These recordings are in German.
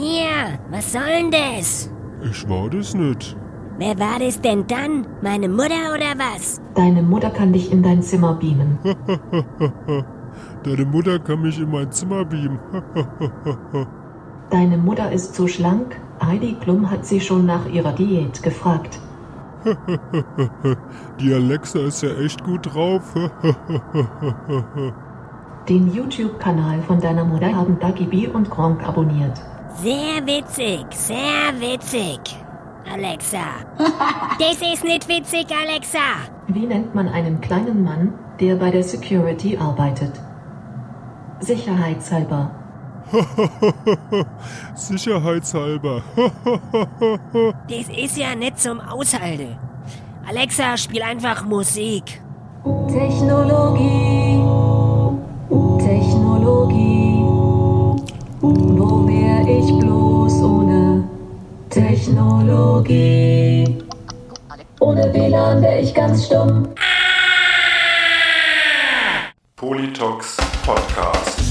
Hier, was soll denn das? Ich war das nicht. Wer war das denn dann? Meine Mutter oder was? Deine Mutter kann dich in dein Zimmer beamen. Deine Mutter kann mich in mein Zimmer beamen. Deine Mutter ist so schlank. Heidi Klum hat sie schon nach ihrer Diät gefragt. Die Alexa ist ja echt gut drauf. Den YouTube-Kanal von deiner Mutter haben Dagi B und Gronk abonniert. Sehr witzig, sehr witzig. Alexa. das ist nicht witzig, Alexa. Wie nennt man einen kleinen Mann, der bei der Security arbeitet? Sicherheitshalber. Sicherheitshalber. Das ist ja nicht zum Aushalten. Alexa, spiel einfach Musik. Technologie. Technologie. Ich bloß ohne Technologie? Ohne WLAN wär ich ganz stumm. Politox Podcast.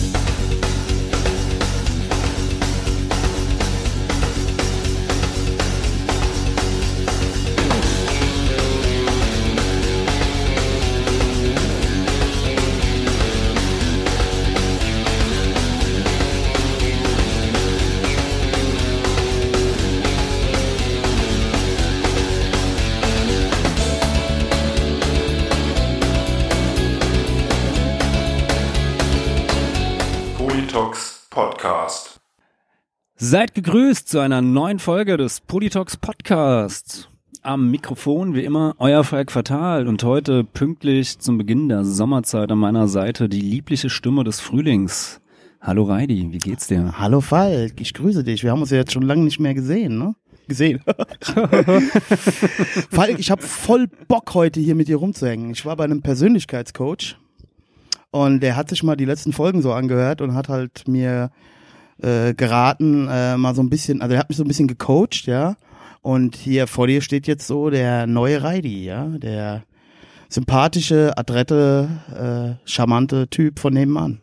Seid gegrüßt zu einer neuen Folge des Politox Podcasts. Am Mikrofon wie immer euer Falk Fatal und heute pünktlich zum Beginn der Sommerzeit an meiner Seite die liebliche Stimme des Frühlings. Hallo Reidi, wie geht's dir? Hallo Falk, ich grüße dich. Wir haben uns ja jetzt schon lange nicht mehr gesehen, ne? Gesehen. Falk, ich habe voll Bock heute hier mit dir rumzuhängen. Ich war bei einem Persönlichkeitscoach und der hat sich mal die letzten Folgen so angehört und hat halt mir äh, geraten, äh, mal so ein bisschen, also er hat mich so ein bisschen gecoacht, ja. Und hier vor dir steht jetzt so der neue Reidi, ja, der sympathische, adrette, äh, charmante Typ von nebenan.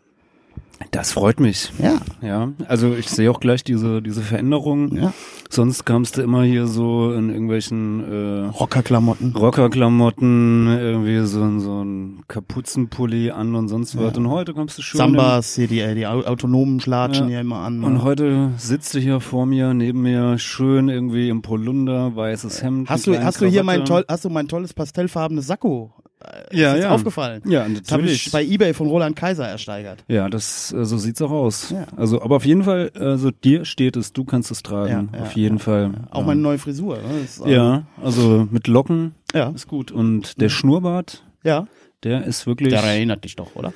Das freut mich. Ja. Ja, also ich sehe auch gleich diese, diese Veränderung. Ja. Sonst kamst du immer hier so in irgendwelchen äh, Rockerklamotten. Rockerklamotten, irgendwie so, so ein Kapuzenpulli an und sonst was. Und heute kommst du schön Sambas, hier die, äh, die au- autonomen Schlatschen Ja. hier immer an. Und ne? heute sitzt du hier vor mir, neben mir, schön irgendwie im Polunder, weißes Hemd. Hast du, hast du hier mein toll, hast du mein tolles pastellfarbenes Sakko? Äh, Ja, ja. aufgefallen. Ja, Das habe natürlich. ich bei eBay von Roland Kaiser ersteigert. Ja, das, äh, so sieht's auch aus. Ja. Also, aber auf jeden Fall, also dir steht es, du kannst es tragen. Ja, ja, auf jeden Fall. Auch meine neue Frisur. Ne? Ist, äh, Ja, also mit Locken Ja. ist gut. Und der Schnurrbart, Ja. der ist wirklich, Der erinnert dich doch, oder?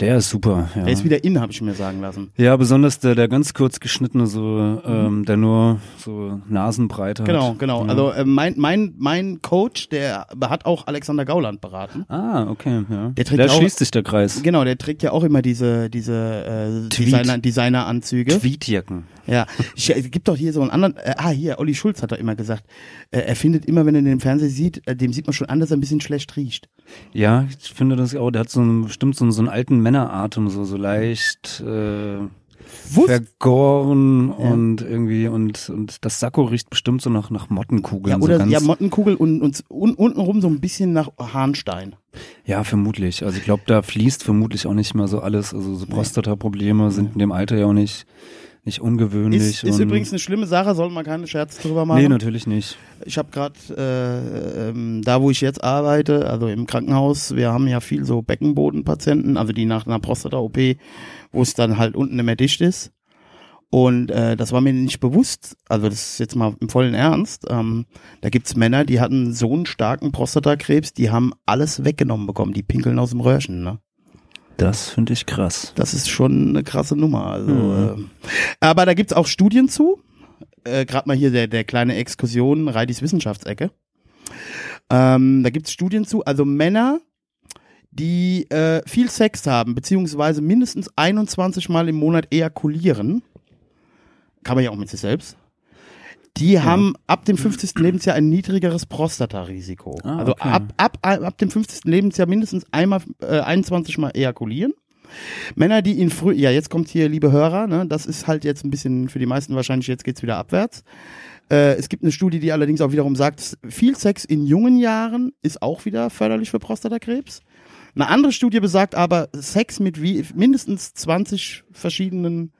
Der ist super. Ja. Der ist wieder in, habe ich mir sagen lassen. ja, besonders der, der ganz kurz geschnittene, so, ähm, der nur so Nasenbreite Genau, hat. genau. Ja. Also äh, mein, mein, mein Coach, der hat auch Alexander Gauland beraten. Ah, okay, ja. Der trägt da auch- schließt sich der Kreis. Genau, der trägt ja auch immer diese, diese äh. Designer, Designeranzüge. Tweetjacken. Ja, ich, es gibt doch hier so einen anderen, äh, ah hier, Olli Schulz hat doch immer gesagt, äh, er findet immer, wenn er den im Fernsehen sieht, äh, dem sieht man schon an, dass er ein bisschen schlecht riecht. Ja, ich finde das auch, der hat so einen, bestimmt so einen, so einen alten Männeratem, so, so leicht äh, vergoren und irgendwie und und das Sakko riecht bestimmt so nach nach Mottenkugeln. ja, so oder ganz, ja, Mottenkugel und, und un, untenrum so ein bisschen nach Harnstein. ja, vermutlich. Also ich glaube, da fließt vermutlich auch nicht mehr so alles. Also so Prostata-Probleme sind in dem Alter ja auch nicht nicht ungewöhnlich. Ist, ist übrigens eine schlimme Sache, soll man keine Scherze drüber machen. Nee, natürlich nicht. Ich habe gerade äh, ähm, da, wo ich jetzt arbeite, also im Krankenhaus, wir haben ja viel so Beckenbodenpatienten, also die nach einer Prostata-OP, wo es dann halt unten nicht mehr dicht ist. Und äh, das war mir nicht bewusst, also das ist jetzt mal im vollen Ernst. Ähm, da gibt's Männer, die hatten so einen starken Prostatakrebs, die haben alles weggenommen bekommen, die pinkeln aus dem Röhrchen. Ne? Das finde ich krass. Das ist schon eine krasse Nummer. Also, Mhm. äh, aber da gibt's auch Studien zu. Äh, Gerade mal hier der, der kleine Exkursion, Reidis Wissenschaftsecke. Ähm, da gibt's Studien zu. Also Männer, die äh, viel Sex haben, beziehungsweise mindestens 21 Mal im Monat ejakulieren, kann man ja auch mit sich selbst, die haben ab dem 50. Lebensjahr ein niedrigeres Prostatarisiko. Ah, also okay. ab, ab, ab dem 50. Lebensjahr mindestens einmal, äh, 21 Mal ejakulieren. Männer, die ihn früh, ja, jetzt kommt hier, liebe Hörer, ne, das ist halt jetzt ein bisschen für die meisten wahrscheinlich, jetzt geht's wieder abwärts. Äh, es gibt eine Studie, die allerdings auch wiederum sagt, viel Sex in jungen Jahren ist auch wieder förderlich für Prostatakrebs. Eine andere Studie besagt aber, Sex mit wie, mindestens 20 verschiedenen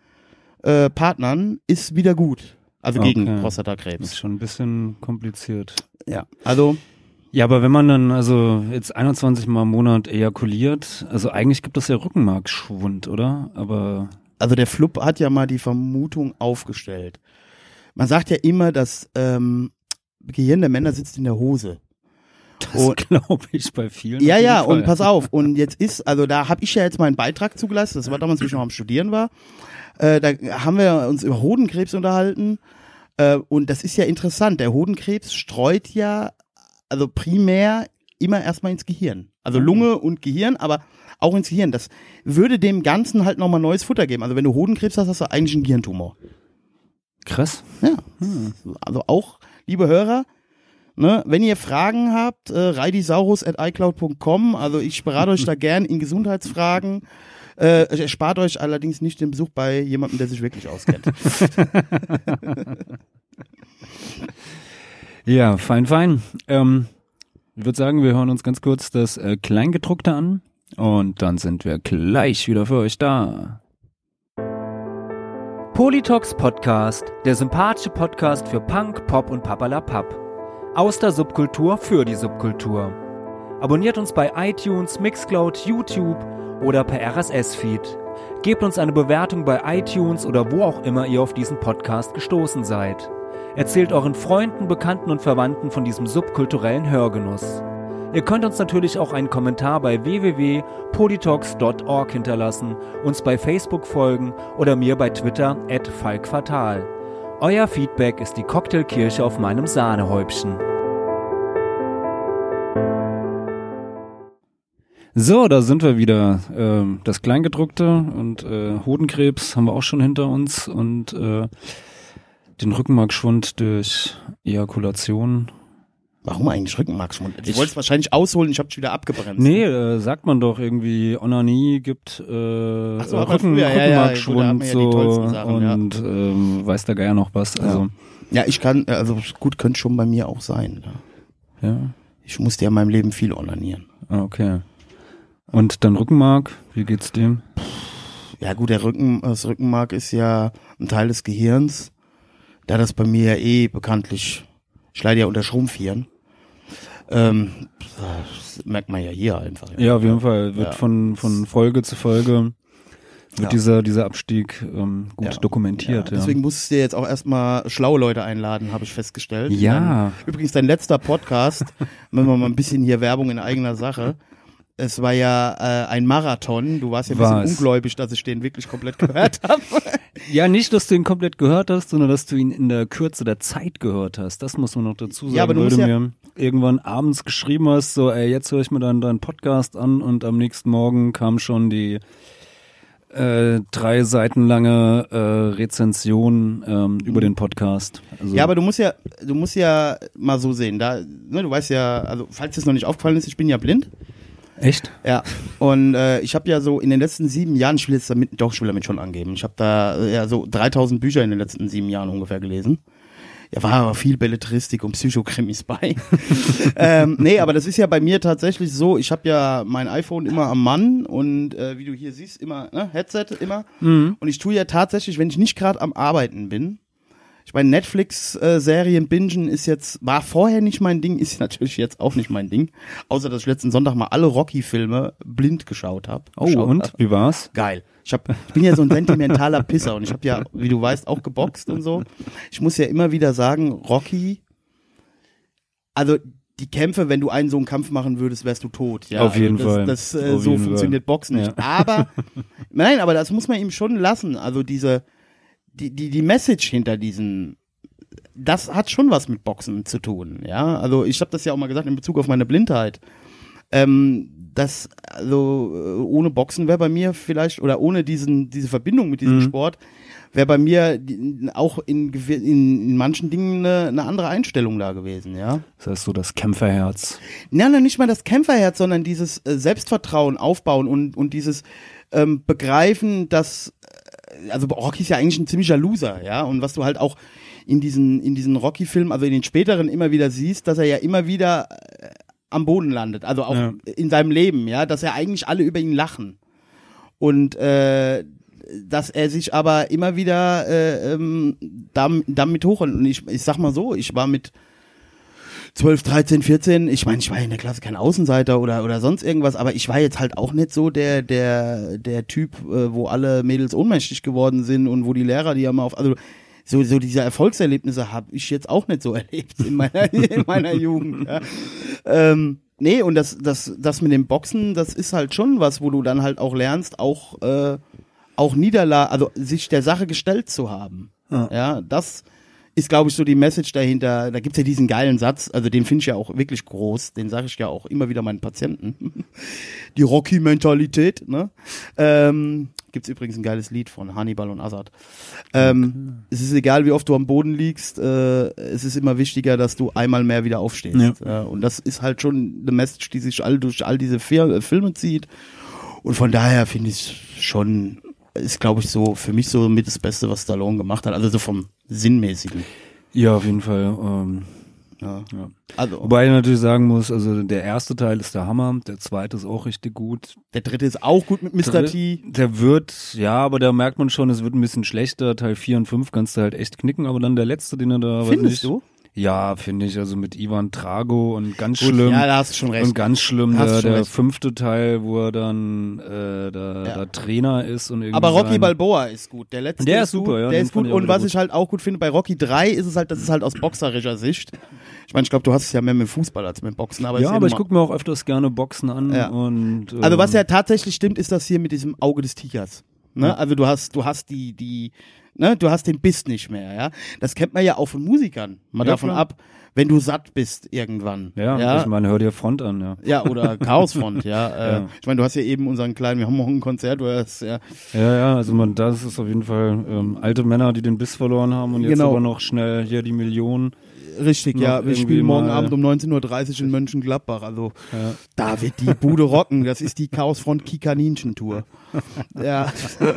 äh, Partnern ist wieder gut. Also gegen Okay. Das Prostatakrebs. ist schon ein bisschen kompliziert. Ja, also Ja, aber wenn man dann also jetzt 21 Mal im Monat ejakuliert, also eigentlich gibt es ja Rückenmarksschwund, oder? Aber also der Flupp hat ja mal die Vermutung aufgestellt. Man sagt ja immer, das ähm, Gehirn der Männer sitzt in der Hose. das glaube ich bei vielen. Ja, ja, Fall. und pass auf, und jetzt ist, also da habe ich ja jetzt meinen Beitrag zugeleistet, das war damals, wie ich noch am Studieren war. Äh, da haben wir uns über Hodenkrebs unterhalten. Äh, und das ist ja interessant. Der Hodenkrebs streut ja, also primär immer erstmal ins Gehirn. Mhm. Also Lunge und Gehirn, aber auch ins Gehirn. Das würde dem Ganzen halt nochmal neues Futter geben. Also wenn du Hodenkrebs hast, hast du eigentlich einen Gehirntumor. Krass. Ja. Also auch, liebe Hörer, ne, wenn ihr Fragen habt, äh, reidisaurus.icloud.com, also ich berate euch da gern in Gesundheitsfragen. Äh, erspart euch allerdings nicht den Besuch bei jemandem, der sich wirklich auskennt. Ja, fein, fein. Ähm, ich würde sagen, wir hören uns ganz kurz das äh, Kleingedruckte an und dann sind wir gleich wieder für euch da. Politox Podcast, der sympathische Podcast für Punk, Pop und Papalapap. Aus der Subkultur für die Subkultur. Abonniert uns bei iTunes, Mixcloud, YouTube oder per RSS-Feed. Gebt uns eine Bewertung bei iTunes oder wo auch immer ihr auf diesen Podcast gestoßen seid. Erzählt euren Freunden, Bekannten und Verwandten von diesem subkulturellen Hörgenuss. Ihr könnt uns natürlich auch einen Kommentar bei www.politox.org hinterlassen, uns bei Facebook folgen oder mir bei Twitter at falkfatal. Euer Feedback ist die Cocktailkirche auf meinem Sahnehäubchen. So, da sind wir wieder. Ähm, das Kleingedruckte und äh, Hodenkrebs haben wir auch schon hinter uns und äh, den Rückenmarkschwund durch Ejakulation. Warum eigentlich Rückenmarksschwund? Ich, Ich- wollte es wahrscheinlich ausholen, ich habe wieder abgebremst. Nee, äh, sagt man doch irgendwie, Onanie gibt äh, so, äh, Rücken, früher, ja, ja, Rückenmarkschwund gut, so Sachen, ja. und ähm, weiß der Geier noch was. Also, Ja, ich kann, also gut, könnte schon bei mir auch sein. Ja. ja, Ich musste ja in meinem Leben viel onanieren. Ah, okay. Und dann Rückenmark, wie geht's dem? Ja gut, der Rücken, das Rückenmark ist ja ein Teil des Gehirns. Da das bei mir ja eh bekanntlich, ich leide ja unter Schrumpfieren. Ähm, das merkt man ja hier einfach. Ja, auf jeden Fall wird Ja. von, von Folge zu Folge wird Ja. dieser, dieser Abstieg ähm, gut Ja. dokumentiert. Ja, Ja, deswegen musst du dir jetzt auch erstmal schlaue Leute einladen, habe ich festgestellt. Ja. Dein, übrigens dein letzter Podcast, wenn wir mal ein bisschen hier Werbung in eigener Sache. Es war ja äh, ein Marathon. Du warst ja ein bisschen ungläubig, dass ich den wirklich komplett gehört habe. ja, nicht, dass du ihn komplett gehört hast, sondern dass du ihn in der Kürze der Zeit gehört hast. Das muss man noch dazu sagen. Ja, aber du weil musst du ja- mir irgendwann abends geschrieben hast, so, ey, jetzt höre ich mir dann deinen Podcast an und am nächsten Morgen kam schon die äh, drei Seiten lange äh, Rezension ähm, über den Podcast. Also, Ja, aber du musst ja, du musst ja mal so sehen. Da, ne, du weißt ja, also falls es noch nicht aufgefallen ist, ich bin ja blind. Echt? Ja. Und äh, ich habe ja so in den letzten sieben Jahren, ich will jetzt damit, doch, ich will damit schon angeben. Ich habe da äh, ja so 3000 Bücher in den letzten sieben Jahren ungefähr gelesen. Ja, war aber viel Belletristik und Psychokrimis bei. ähm, nee, aber das ist ja bei mir tatsächlich so, ich habe ja mein iPhone immer am Mann und äh, wie du hier siehst, immer, ne, Headset immer. Und ich tue ja tatsächlich, wenn ich nicht gerade am Arbeiten bin, ich meine, Netflix-Serien bingen ist jetzt, war vorher nicht mein Ding, ist natürlich jetzt auch nicht mein Ding. Außer, dass ich letzten Sonntag mal alle Rocky-Filme blind geschaut habe. Oh, und? Wie war's? Geil. Ich, hab, ich bin ja so ein sentimentaler Pisser und ich habe ja, wie du weißt, auch geboxt und so. Ich muss ja immer wieder sagen, Rocky, also die Kämpfe, wenn du einen so einen Kampf machen würdest, wärst du tot. Ja, Auf jeden also Fall. das, Das, äh, so funktioniert Fall. Boxen nicht. Ja. Aber nein, aber das muss man ihm schon lassen. Also diese die die die Message hinter diesen das hat schon was mit Boxen zu tun, ja. Also ich habe das ja auch mal gesagt in Bezug auf meine Blindheit. Ähm, das also äh, ohne Boxen wäre bei mir vielleicht oder ohne diesen diese Verbindung mit diesem Mhm. Sport wäre bei mir auch in, in, in manchen Dingen eine, eine andere Einstellung da gewesen, ja. Das heißt so das Kämpferherz. Ja, na, nicht mal das Kämpferherz, sondern dieses äh, Selbstvertrauen aufbauen und, und dieses ähm, Begreifen, dass, also Rocky ist ja eigentlich ein ziemlicher Loser, ja, und was du halt auch in diesen, in diesen Rocky-Filmen, also in den späteren immer wieder siehst, dass er ja immer wieder äh, am Boden landet, also auch Ja. in seinem Leben, ja, dass er eigentlich alle über ihn lachen. Und äh, dass er sich aber immer wieder äh, ähm, dam- damit hoch und ich, ich sag mal so, ich war mit 12, 13, 14, ich meine, ich war in der Klasse kein Außenseiter oder oder sonst irgendwas, aber ich war jetzt halt auch nicht so der der der Typ, äh, wo alle Mädels ohnmächtig geworden sind und wo die Lehrer die ja mal auf also so so diese Erfolgserlebnisse habe ich jetzt auch nicht so erlebt in meiner in meiner Jugend. Ja. Ähm, nee, und das das das mit dem Boxen, das ist halt schon was, wo du dann halt auch lernst, auch äh, auch Niederlage, also sich der Sache gestellt zu haben. Ja. Ja, das ist, glaube ich, so die Message dahinter. Da gibt's ja diesen geilen Satz, also den finde ich ja auch wirklich groß, den sage ich ja auch immer wieder meinen Patienten. Die Rocky-Mentalität, ne? Ähm, gibt's übrigens ein geiles Lied von Hannibal und Azad. Ähm, Es ist egal, wie oft du am Boden liegst, äh, es ist immer wichtiger, dass du einmal mehr wieder aufstehst. Ja. und das ist halt schon eine Message, die sich all durch all diese äh, Filme zieht. Und von daher finde ich schon, ist glaube ich so für mich so mit das Beste, was Stallone gemacht hat. Also so vom Sinnmäßigen. Ja, auf jeden Fall. Ähm, Ja. ja. Also Wobei ich natürlich sagen muss, also der erste Teil ist der Hammer, der zweite ist auch richtig gut. der dritte ist auch gut mit Mr. T. Der wird, ja, aber da merkt man schon, es wird ein bisschen schlechter. Teil 4 und 5 kannst du halt echt knicken, aber dann der letzte, den er da, weiß Findest nicht, du? Ja, finde ich, also mit Ivan Drago und ganz Gut, schlimm. Ja, da hast du schon recht. Und ganz schlimm, der, der fünfte Teil, wo er dann äh, der, Ja. der Trainer ist und irgendwie. Aber Rocky Balboa ist gut. Der letzte Der ist super, gut. ja, Der ist gut. Und was gut. ich halt auch gut finde bei Rocky 3 ist es halt, das ist halt aus boxerischer Sicht. Ich meine, ich glaube, du hast es ja mehr mit Fußball als mit Boxen, aber Ja, aber ich gucke mir auch öfters gerne Boxen an Ja. und. Ähm, Also was ja tatsächlich stimmt, ist das hier mit diesem Auge des Tigers. Ne? Also du hast, du hast die, die, ne, du hast den Biss nicht mehr, ja. Das kennt man ja auch von Musikern. Mal Ja, davon klar. ab, wenn du satt bist irgendwann. Ja, ja. ich meine, hör dir Front an, ja. Ja, oder Chaosfront, ja. Äh, Ja. Ich meine, du hast ja eben unseren kleinen, wir haben auch ein Konzert, du hast, ja. Ja, ja, also man, das ist auf jeden Fall ähm, alte Männer, die den Biss verloren haben und jetzt Genau. aber noch schnell hier die Millionen. Richtig, ja. Wir spielen morgen mal- Abend um 19.30 Uhr in Mönchengladbach. Also Ja. da wird die Bude rocken. Das ist die Chaosfront Kikaninchen-Tour. Ja.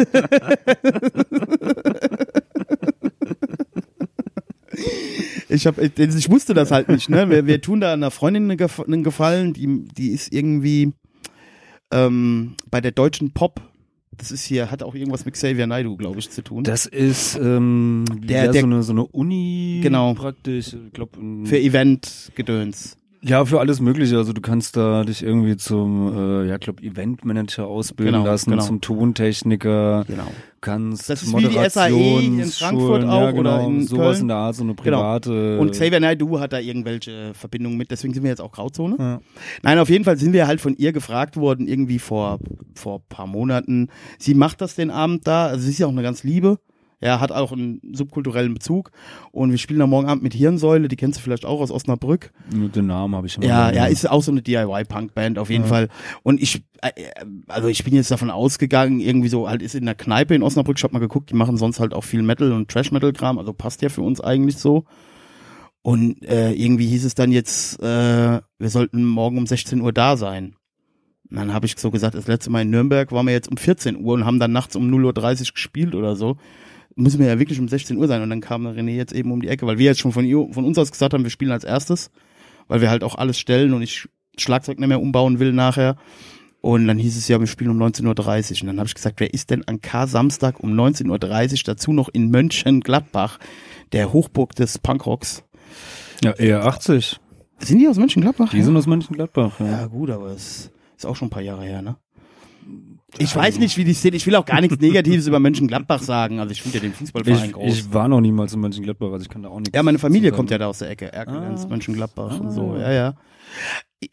Ich, hab, ich wusste das halt nicht. Ne? Wir, wir tun da einer Freundin einen Gef- einen Gefallen, die, die ist irgendwie ähm, bei der deutschen Pop. Das ist hier, hat auch irgendwas mit Xavier Naidoo, glaube ich, zu tun. Das ist ähm, Der- der- so, eine, so eine Uni Genau. praktisch. Ich glaub, ähm, Für Event-Gedöns. Ja, für alles Mögliche. Also du kannst da dich irgendwie zum, äh, ja, glaub, Eventmanager ausbilden Genau, lassen, genau. zum Tontechniker. Genau. Kannst Das ist wie die SAE in Frankfurt auch ja, genau, oder in sowas Köln. in der Art, so eine Genau. private. Und Xavier Naidoo hat da irgendwelche Verbindungen mit, deswegen sind wir jetzt auch Grauzone. Ja. Nein, auf jeden Fall sind wir halt von ihr gefragt worden, irgendwie vor, vor paar Monaten. Sie macht das den Abend da, also sie ist ja auch eine ganz liebe. Ja, hat auch einen subkulturellen Bezug. Und wir spielen da morgen Abend mit Hirnsäule, die kennst du vielleicht auch aus Osnabrück. Den Namen habe ich immer. Ja, ja, ist auch so eine DIY-Punk-Band auf jeden Fall. Und ich, äh, also ich bin jetzt davon ausgegangen, irgendwie so, halt ist in der Kneipe in Osnabrück, ich hab mal geguckt, die machen sonst halt auch viel Metal und Trash-Metal-Kram, also passt ja für uns eigentlich so. Und äh, irgendwie hieß es dann jetzt, äh, wir sollten morgen um 16 Uhr da sein. Und dann habe ich so gesagt, das letzte Mal in Nürnberg waren wir jetzt um 14 Uhr und haben dann nachts um 0.30 Uhr gespielt oder so. Müssen wir ja wirklich um 16 Uhr sein. Und dann kam René jetzt eben um die Ecke, weil wir jetzt schon von, ihr, von uns aus gesagt haben, wir spielen als erstes weil wir halt auch alles stellen und ich Schlagzeug nicht mehr umbauen will nachher. Und dann hieß es ja, wir spielen um 19.30 Uhr. Und dann habe ich gesagt, wer ist denn an K-Samstag um 19.30 Uhr dazu noch in Mönchengladbach, der Hochburg des Punkrocks? ja, eher 80. Sind die aus Mönchengladbach? Die sind aus Mönchengladbach. Ja. ja gut, aber es ist auch schon ein paar Jahre her, ne? Ich weiß nicht, wie die sind. Ich will auch gar nichts Negatives über Mönchengladbach sagen. Also ich finde ja den Fußballverein Ich, groß. ich war noch niemals in Mönchengladbach, also ich kann da auch nichts. Ja, meine Familie kommt ja da aus der Ecke. Erkelenz, Ah. Mönchengladbach und Ah. so. Ja, ja.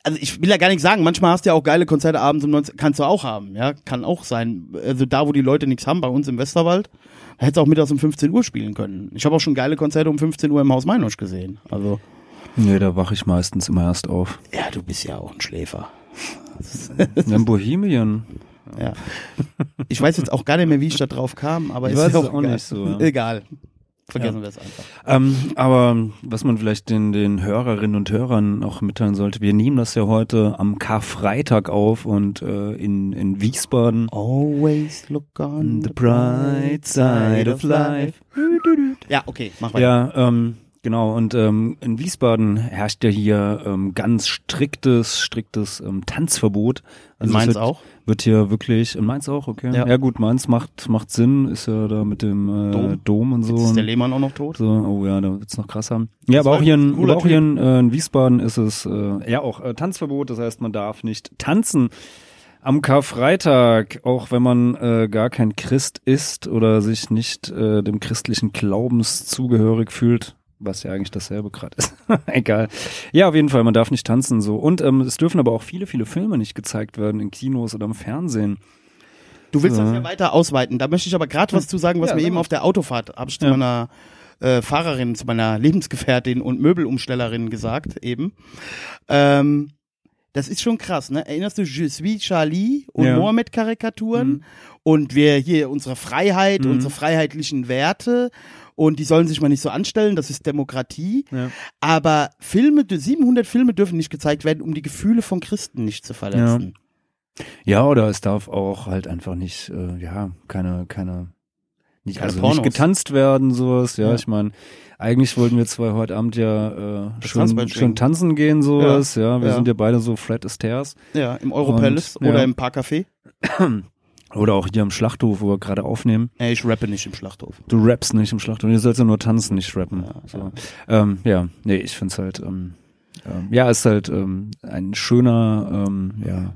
Also ich will ja gar nicht sagen, manchmal hast du ja auch geile Konzerte abends um 19, kannst du auch haben, ja, kann auch sein. Also da, wo die Leute nichts haben, bei uns im Westerwald, hättest du auch mittags um 15 Uhr spielen können. Ich habe auch schon geile Konzerte um 15 Uhr im Haus Meinusch gesehen. Also, Nee, da wache ich meistens immer erst auf. ja, du bist ja auch ein Schläfer. In Bohemien. Ja. Ich weiß jetzt auch gar nicht mehr, wie ich da drauf kam, aber Ich ist weiß ja auch, auch nicht so, ja. Egal. Vergessen wir es einfach. Ähm, aber was man vielleicht den, den Hörerinnen und Hörern auch mitteilen sollte, wir nehmen das ja heute am Karfreitag auf und äh, in, in Wiesbaden. Always look on The bright side of life. Ja, okay, mach weiter. Ja, ähm, genau. Und ähm, in Wiesbaden herrscht ja hier ähm, ganz striktes, striktes ähm, Tanzverbot. In es Mainz wird, auch? Wird hier wirklich, in Mainz auch, okay. Ja. Ja, gut, Mainz macht, macht Sinn, ist ja da mit dem äh, Dom. Dom. und so. Jetzt ist der Lehmann auch noch tot. so, oh ja, da wird's noch krasser. Ja, aber war auch hier, in, aber auch hier in, äh, in Wiesbaden ist es äh, ja auch äh, Tanzverbot, das heißt, man darf nicht tanzen. Am Karfreitag, auch wenn man äh, gar kein Christ ist oder sich nicht äh, dem christlichen Glaubens zugehörig fühlt, was ja eigentlich dasselbe gerade ist. Egal. Ja, auf jeden Fall, man darf nicht tanzen so. Und ähm, es dürfen aber auch viele, viele Filme nicht gezeigt werden in Kinos oder im Fernsehen. Du willst Ja. das ja weiter ausweiten. Da möchte ich aber gerade was zu sagen, was Ja, mir eben auf der Autofahrt, habe ich zu Ja. meiner äh, Fahrerin, zu meiner Lebensgefährtin und Möbelumstellerin gesagt eben. Ähm, das ist schon krass, ne? Erinnerst du Je suis Charlie und Ja. Mohammed-Karikaturen? Mhm. Und wir hier unsere Freiheit, Mhm. unsere freiheitlichen Werte und die sollen sich mal nicht so anstellen, das ist Demokratie. Ja. Aber Filme, 700 Filme dürfen nicht gezeigt werden, um die Gefühle von Christen nicht zu verletzen. Ja, oder es darf auch halt einfach nicht, äh, ja, keine, keine, nicht, Keine also Pornos. nicht getanzt werden, sowas. Ja, Ja. ich meine, eigentlich wollten wir zwei heute Abend ja äh, schon, schon tanzen gehen, sowas. Ja, wir ja. sind ja beide so Fred Astairs. Ja, im Euro Und, Palace ja. oder im Parkcafé. Oder auch hier im Schlachthof, wo wir gerade aufnehmen. Nee, ich rappe nicht im Schlachthof. Du rappst nicht im Schlachthof, du sollst ja nur tanzen, nicht rappen. Ja, so. ähm, ja nee, ich find's halt, ähm, ähm, ja, ist halt ähm, ein schöner, ähm, ja,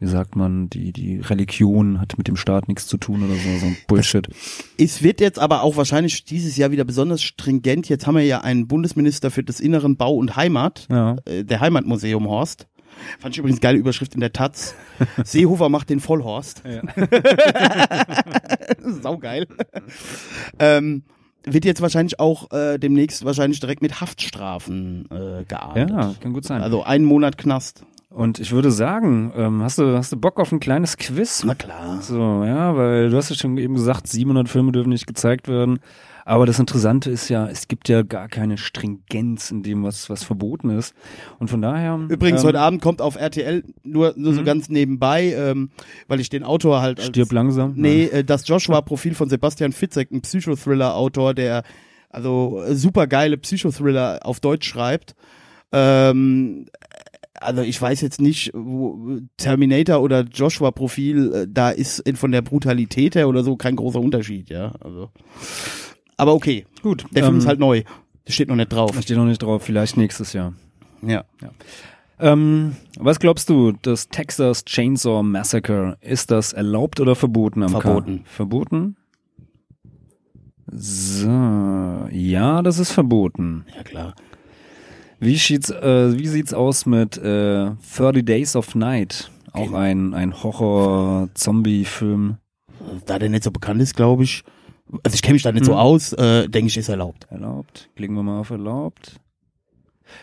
wie sagt man, die, die Religion hat mit dem Staat nichts zu tun oder so, so ein Bullshit. Es wird jetzt aber auch wahrscheinlich dieses Jahr wieder besonders stringent. Jetzt haben wir ja einen Bundesminister für das Inneren Bau und Heimat, Ja. äh, der Heimatmuseum Horst. Fand ich übrigens geile Überschrift in der Taz. Seehofer macht den Vollhorst. Ja. Saugeil. ähm, wird jetzt wahrscheinlich auch äh, demnächst wahrscheinlich direkt mit Haftstrafen äh, geahndet. Ja, kann gut sein. Also einen Monat Knast. Und ich würde sagen, ähm, hast du hast du Bock auf ein kleines Quiz? Na klar. So, ja, weil du hast ja schon eben gesagt, 700 Filme dürfen nicht gezeigt werden. Aber das Interessante ist ja, es gibt ja gar keine Stringenz in dem, was was verboten ist. Und von daher. Übrigens, ähm, heute Abend kommt auf RTL nur, nur so Mhm. ganz nebenbei, ähm, weil ich den Autor halt als, Stirb langsam. Nee, äh, das Joshua-Profil von Sebastian Fitzek, ein Psychothriller-Autor, der also super geile Psychothriller auf Deutsch schreibt. Ähm, also ich weiß jetzt nicht, wo Terminator oder Joshua-Profil, äh, da ist von der Brutalität her oder so kein großer Unterschied, ja. Also. Aber okay, Gut. der Film ähm, ist halt neu. Das steht noch nicht drauf. Da steht noch nicht drauf, vielleicht nächstes Jahr. Ja. Ähm, was glaubst du, das Texas Chainsaw Massacre, ist das erlaubt oder verboten am Verboten. K? Verboten? So, ja, das ist verboten. Ja, klar. Wie sieht's, äh, wie sieht's aus mit äh, 30 Days of Night? Auch ein, ein Horror-Zombie-Film. Da der nicht so bekannt ist, glaube ich, also ich kenne mich da nicht so Hm. aus, äh, denke ich, ist erlaubt. Erlaubt. Klicken wir mal auf erlaubt.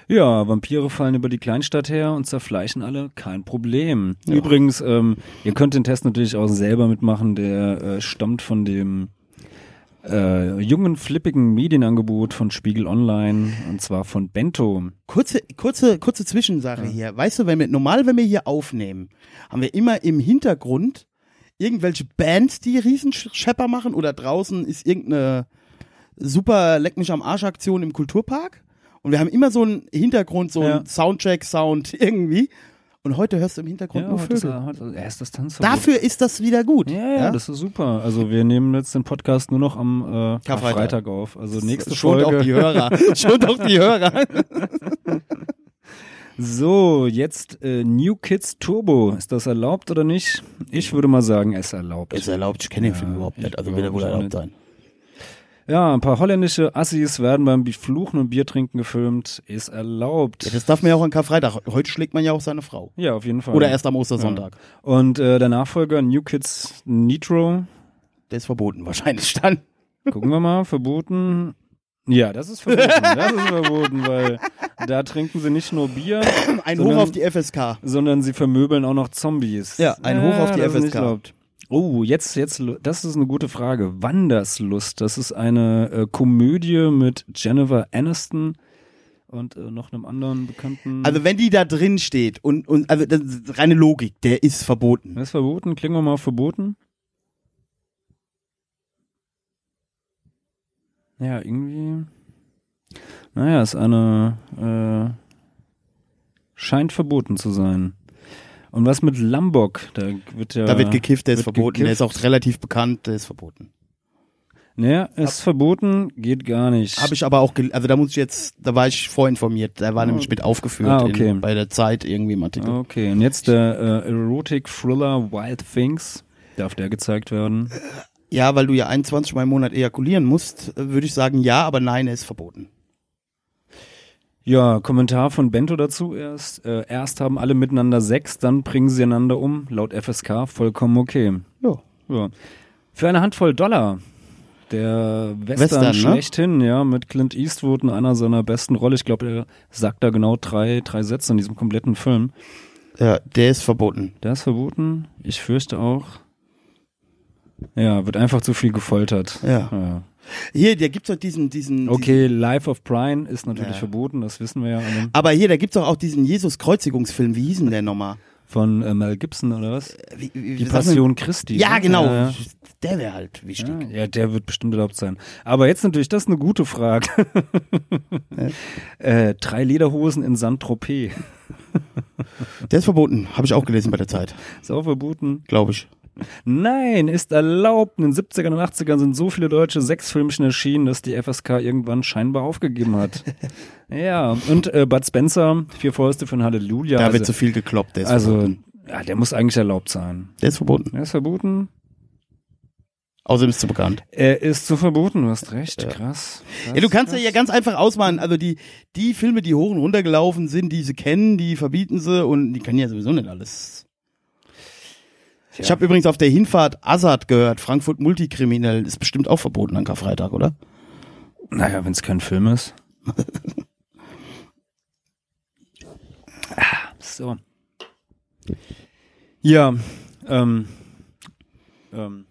Ja, Vampire fallen über die Kleinstadt her und zerfleischen alle, kein Problem. Ja. Übrigens, ähm, ihr könnt den Test natürlich auch selber mitmachen, der äh, stammt von dem äh, jungen, flippigen Medienangebot von Spiegel Online und zwar von Bento. Kurze, kurze, kurze Zwischensache hier. Weißt du, wenn wir, normal, wenn wir hier aufnehmen, haben wir immer im Hintergrund irgendwelche Bands, die Riesenschepper machen oder draußen ist irgendeine super Leck mich am Arsch Aktion im Kulturpark. Und wir haben immer so einen Hintergrund, so Ja. einen Soundcheck-Sound irgendwie. Und heute hörst du im Hintergrund nur heute ist, Vögel. er- er ist das Tanzverbot. Dafür ist das wieder gut. Ja, ja, das ist super. Also wir nehmen jetzt den Podcast nur noch am äh, Karfreitag. Karfreitag auf. Also nächste Schont Folge. auch die Hörer. Schont auch die Hörer. So, jetzt äh, New Kids Turbo. Ist das erlaubt oder nicht? Ich würde mal sagen, es ist erlaubt. Ist erlaubt, ich kenne den Ja, Film überhaupt ich nicht. Also wird er wohl erlaubt nicht. sein. Ja, ein paar holländische Assis werden beim Fluchen und Biertrinken gefilmt. Ist erlaubt. Ja, das darf man ja auch an Karfreitag. Heute schlägt man ja auch seine Frau. Ja, auf jeden Fall. Oder erst am Ostersonntag. Und äh, der Nachfolger New Kids Nitro. Der ist verboten wahrscheinlich dann. Gucken wir mal, verboten. Ja, das ist verboten. das ist verboten, weil da trinken sie nicht nur Bier, Ein Sondern- Hoch auf die FSK. sondern sie vermöbeln auch noch Zombies. Ja, ein Hoch auf die FSK. Oh, jetzt, jetzt, das ist eine gute Frage. Wanderslust, das ist eine äh, Komödie mit Jennifer Aniston und äh, noch einem anderen bekannten. Also wenn die da drin steht und, und also das ist reine Logik, der ist verboten. Was ist verboten? Klingen wir mal auf verboten? Ja, irgendwie. Naja, ist eine. Äh, scheint verboten zu sein. Und was mit Lombok? Da wird ja. Da wird gekifft, der ist verboten. Der ist gekifft. auch relativ bekannt, der ist verboten. Naja, ist verboten, geht gar nicht. Habe ich aber auch, gel- also da muss ich jetzt, da war ich vorinformiert, da war nämlich mit aufgeführt Ah, okay. in, bei der Zeit irgendwie im Artikel. Okay, und jetzt der äh, Erotic Thriller Wild Things. Darf der gezeigt werden? Ja, weil du ja 21 Mal im Monat ejakulieren musst, würde ich sagen ja, aber nein, er ist verboten. Ja, Kommentar von Bento dazu erst. Äh, erst haben alle miteinander Sex, dann bringen sie einander um. Laut FSK vollkommen okay. Ja. Ja. Für eine Handvoll Dollar. Der Western, Western, ne? schlechthin, ja, mit Clint Eastwood in einer seiner besten Rolle. Ich glaube, er sagt da genau drei, drei Sätze in diesem kompletten Film. Ja, der ist verboten. Der ist verboten. Ich fürchte auch. Ja, wird einfach zu viel gefoltert. Ja. ja. Hier, da gibt's doch diesen, diesen. Okay, Life of Brian ist natürlich Ja. verboten, das wissen wir ja. Aber hier, da gibt's doch auch diesen Jesus-Kreuzigungsfilm. Wie hieß denn der nochmal? Von äh, Mel Gibson oder was? Wie, wie, Die wie man- Passion Christi. Ja, ne? genau. Ja, Der wäre halt wichtig. ja. ja, der wird bestimmt erlaubt sein. Aber jetzt natürlich, das ist eine gute Frage. äh, drei Lederhosen in Saint-Tropez. Der ist verboten. Habe ich auch gelesen bei der Zeit, Ist auch verboten. glaube ich. Nein, ist erlaubt. In den 70ern und 80ern sind so viele deutsche Sexfilmchen erschienen, dass die FSK irgendwann scheinbar aufgegeben hat. ja, und äh, Bud Spencer, Vier Fäuste ein Halleluja. da also, wird zu viel gekloppt. Der ist also verboten. ja, der muss eigentlich erlaubt sein. Der ist verboten. Er ist verboten. Außerdem ist zu bekannt. Er ist zu verboten, du hast recht. Krass. Ja, du kannst ja hier ganz einfach ausmalen. Also die, die Filme, die hoch und runter gelaufen sind, die sie kennen, die verbieten sie und die können ja sowieso nicht alles. Ich habe übrigens auf der Hinfahrt Assad gehört, Frankfurt Multikriminell, ist bestimmt auch verboten an Karfreitag, oder? Naja, wenn es kein Film ist. Ah, so. Ja, ähm, ähm,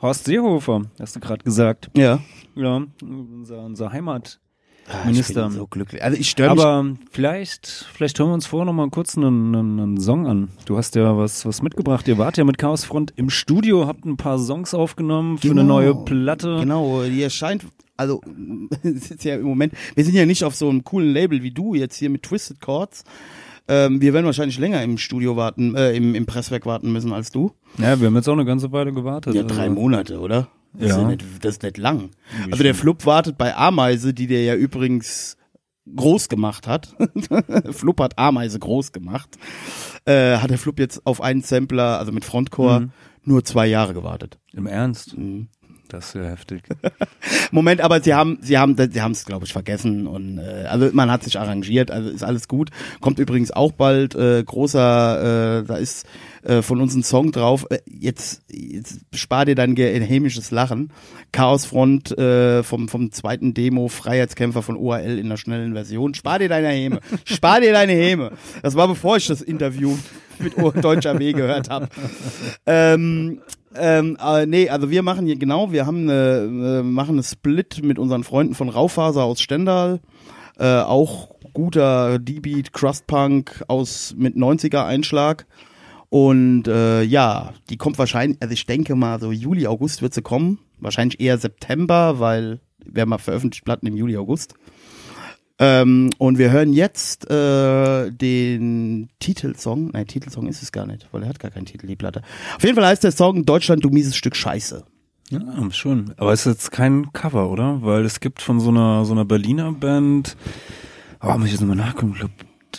Horst Seehofer, hast du gerade gesagt. Ja. Ja, unser, unser Heimat. Ah, Ich Minister. bin so glücklich. Also ich störe mich. Aber vielleicht, vielleicht hören wir uns vorher noch mal kurz einen, einen, einen Song an. Du hast ja was, was mitgebracht. Ihr wart ja mit Chaosfront im Studio, habt ein paar Songs aufgenommen für eine Genau. neue Platte. Genau, die erscheint, also es ist ja im Moment, wir sind ja nicht auf so einem coolen Label wie du jetzt hier mit Twisted Chords. Ähm, wir werden wahrscheinlich länger im Studio warten, äh, im, im Presswerk warten müssen als du. Ja, wir haben jetzt auch eine ganze Weile gewartet. Ja, drei Also- Monate, oder? Das, Ja. ist ja nicht, das ist nicht lang. Also der Flup wartet bei Ameise, die der ja übrigens groß gemacht hat. Flup hat Ameise groß gemacht. Äh, hat der Flup jetzt auf einen Sampler, also mit Frontcore, Mhm. nur zwei Jahre gewartet. Im Ernst? Mhm. Das ist ja heftig. Moment, aber sie haben, sie haben, sie haben es, glaube ich, vergessen und äh, also man hat sich arrangiert, also ist alles gut. Kommt übrigens auch bald äh, großer, äh, da ist äh, von uns ein Song drauf. Äh, jetzt, jetzt spar dir dein hämisches Lachen. Chaosfront äh, vom vom zweiten Demo Freiheitskämpfer von ORL in der schnellen Version. Spar dir deine Häme, spar dir deine Häme. Das war bevor ich das Interview mit Deutscher W gehört habe. Ähm, ähm, äh, nee, also wir machen hier genau, wir haben eine, äh, machen eine Split mit unseren Freunden von Raufaser aus Stendal. Äh, auch guter D-Beat, Crustpunk aus mit 90er Einschlag. Und äh, ja, die kommt wahrscheinlich, also ich denke mal, so Juli, August wird sie kommen. Wahrscheinlich eher September, weil wir mal veröffentlicht Platten im Juli, August. Ähm, und wir hören jetzt äh, den Titelsong. Nein, Titelsong ist es gar nicht, weil er hat gar keinen Titel, die Platte. Auf jeden Fall heißt der Song Deutschland, du mieses Stück Scheiße. Ja, schon. Aber es ist jetzt kein Cover, oder? Weil es gibt von so einer so einer Berliner Band. Oh, muss ich jetzt nochmal nachgucken. Ich glaub,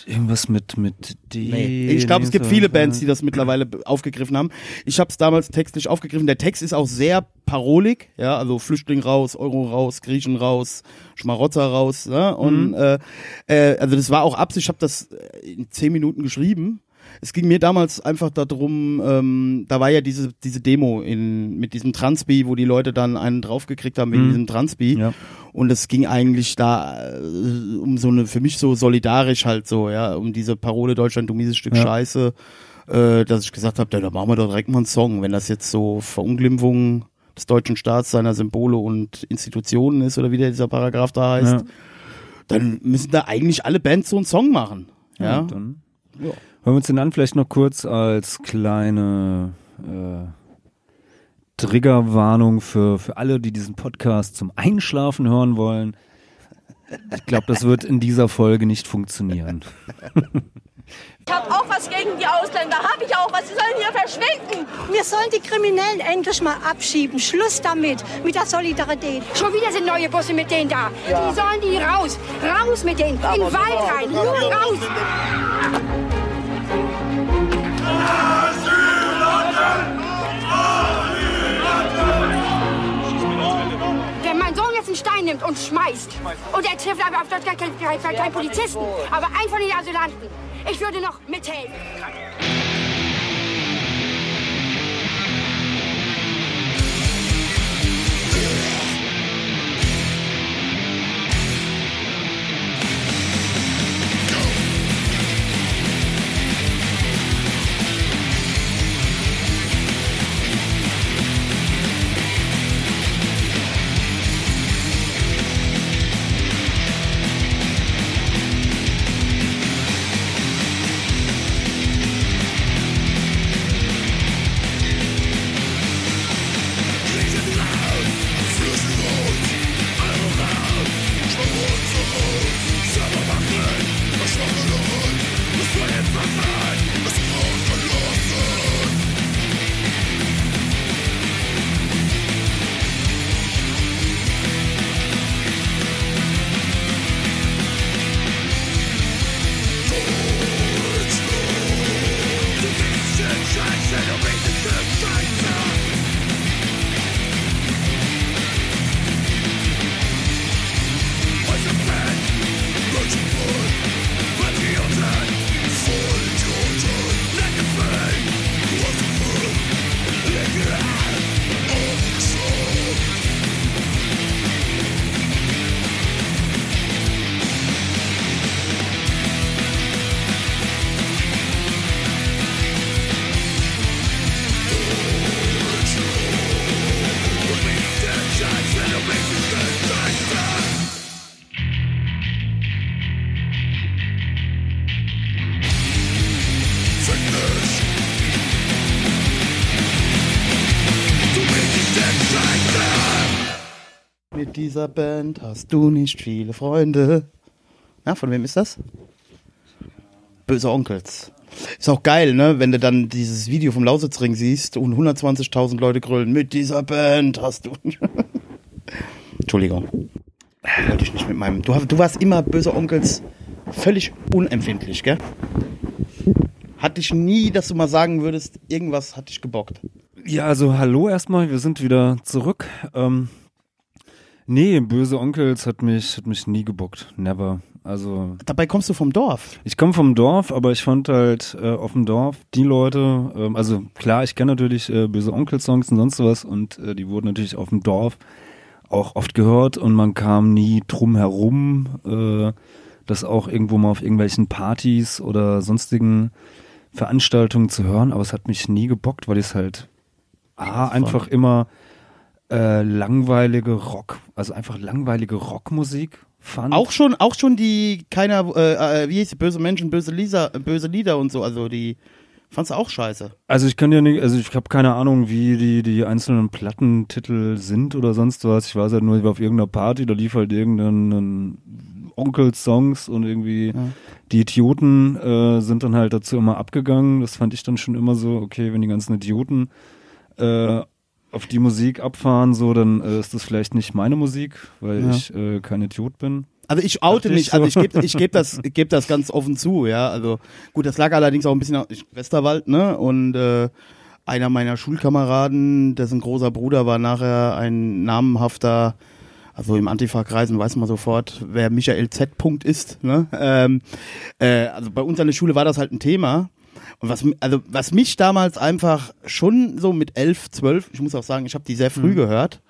irgendwas mit mit D. Nee. Ich glaube, es gibt viele Bands, die das mittlerweile aufgegriffen haben. Ich habe es damals textlich aufgegriffen. Der Text ist auch sehr parolig, ja, also Flüchtling raus, Euro raus, Griechen raus, Schmarotzer raus, ne? Und äh, äh, also das war auch Absicht. Ich habe das äh, in zehn Minuten geschrieben. Es ging mir damals einfach darum, ähm, da war ja diese, diese Demo in, mit diesem Transbi, wo die Leute dann einen draufgekriegt haben wegen Mhm. diesem Transbi. Ja. Und es ging eigentlich da äh, um so eine, für mich so solidarisch halt so, ja, um diese Parole Deutschland, du mieses Stück Ja. Scheiße, äh, dass ich gesagt habe, da machen wir doch direkt mal einen Song, wenn das jetzt so Verunglimpfung des deutschen Staats, seiner Symbole und Institutionen ist oder wie der dieser Paragraph da heißt, Ja. dann müssen da eigentlich alle Bands so einen Song machen. Ja, Ja. Hören wir uns den dann vielleicht noch kurz als kleine äh, Triggerwarnung für, für alle, die diesen Podcast zum Einschlafen hören wollen. Ich glaube, das wird in dieser Folge nicht funktionieren. Ich habe auch was gegen die Ausländer, habe ich auch was. Sie sollen hier verschwinden. Wir sollen die Kriminellen endlich mal abschieben. Schluss damit, mit der Solidarität. Schon wieder sind neue Busse mit denen da. Die sollen die raus. Raus mit denen. In den Wald rein. Nur raus. Wenn mein Sohn jetzt einen Stein nimmt und schmeißt und er trifft aber auf das gar keinen kein, kein Polizisten, aber einen von den Asylanten, ich würde noch mithelfen. Dieser Band hast du nicht viele Freunde. Ja, von wem ist das? Böse Onkels. Ist auch geil, ne, wenn du dann dieses Video vom Lausitzring siehst und 120.000 Leute grölen. Mit dieser Band hast du. Entschuldigung. Wollte ich nicht mit meinem. Du, du warst immer böse Onkels völlig unempfindlich, gell? Hatte ich nie, dass du mal sagen würdest, irgendwas hat dich gebockt. Ja, also hallo erstmal, wir sind wieder zurück. Ähm, nee, böse Onkels hat mich, hat mich nie gebockt. Never. Also Dabei kommst du vom Dorf. ich komme vom Dorf, aber ich fand halt äh, auf dem Dorf die Leute, ähm, also klar, ich kenne natürlich äh, böse Onkel-Songs und sonst was und äh, die wurden natürlich auf dem Dorf auch oft gehört und man kam nie drum herum, äh, das auch irgendwo mal auf irgendwelchen Partys oder sonstigen Veranstaltungen zu hören, aber es hat mich nie gebockt, weil ich es halt A, einfach immer äh, langweilige Rock, also einfach langweilige Rockmusik fand. Auch schon, auch schon die keiner, äh, äh, wie hieß die, böse Menschen, böse Lieder, böse Lieder und so, also die fandst du auch scheiße. Also ich kann ja nicht, also ich habe keine Ahnung, wie die die einzelnen Plattentitel sind oder sonst was. Ich weiß halt nur, ich war auf irgendeiner Party, da lief halt irgendein Onkel-Songs und irgendwie die Idioten äh, sind dann halt dazu immer abgegangen. Das fand ich dann schon immer so, okay, wenn die ganzen Idioten äh, auf die Musik abfahren, so, dann äh, ist das vielleicht nicht meine Musik, weil Ja. ich äh, kein Idiot bin. Also ich oute mich, also ich so. gebe ich geb das, ich geb das ganz offen zu, ja. Also gut, das lag allerdings auch ein bisschen auf Westerwald, ne? Und äh, einer meiner Schulkameraden, dessen großer Bruder war nachher ein namenhafter, also im Antifa-Kreisen weiß man sofort, wer Michael Z. Punkt ist, ne? Ähm, äh, also bei uns an der Schule war das halt ein Thema. Und was, also, was mich damals einfach schon so mit elf, zwölf, ich muss auch sagen, ich habe die sehr früh gehört.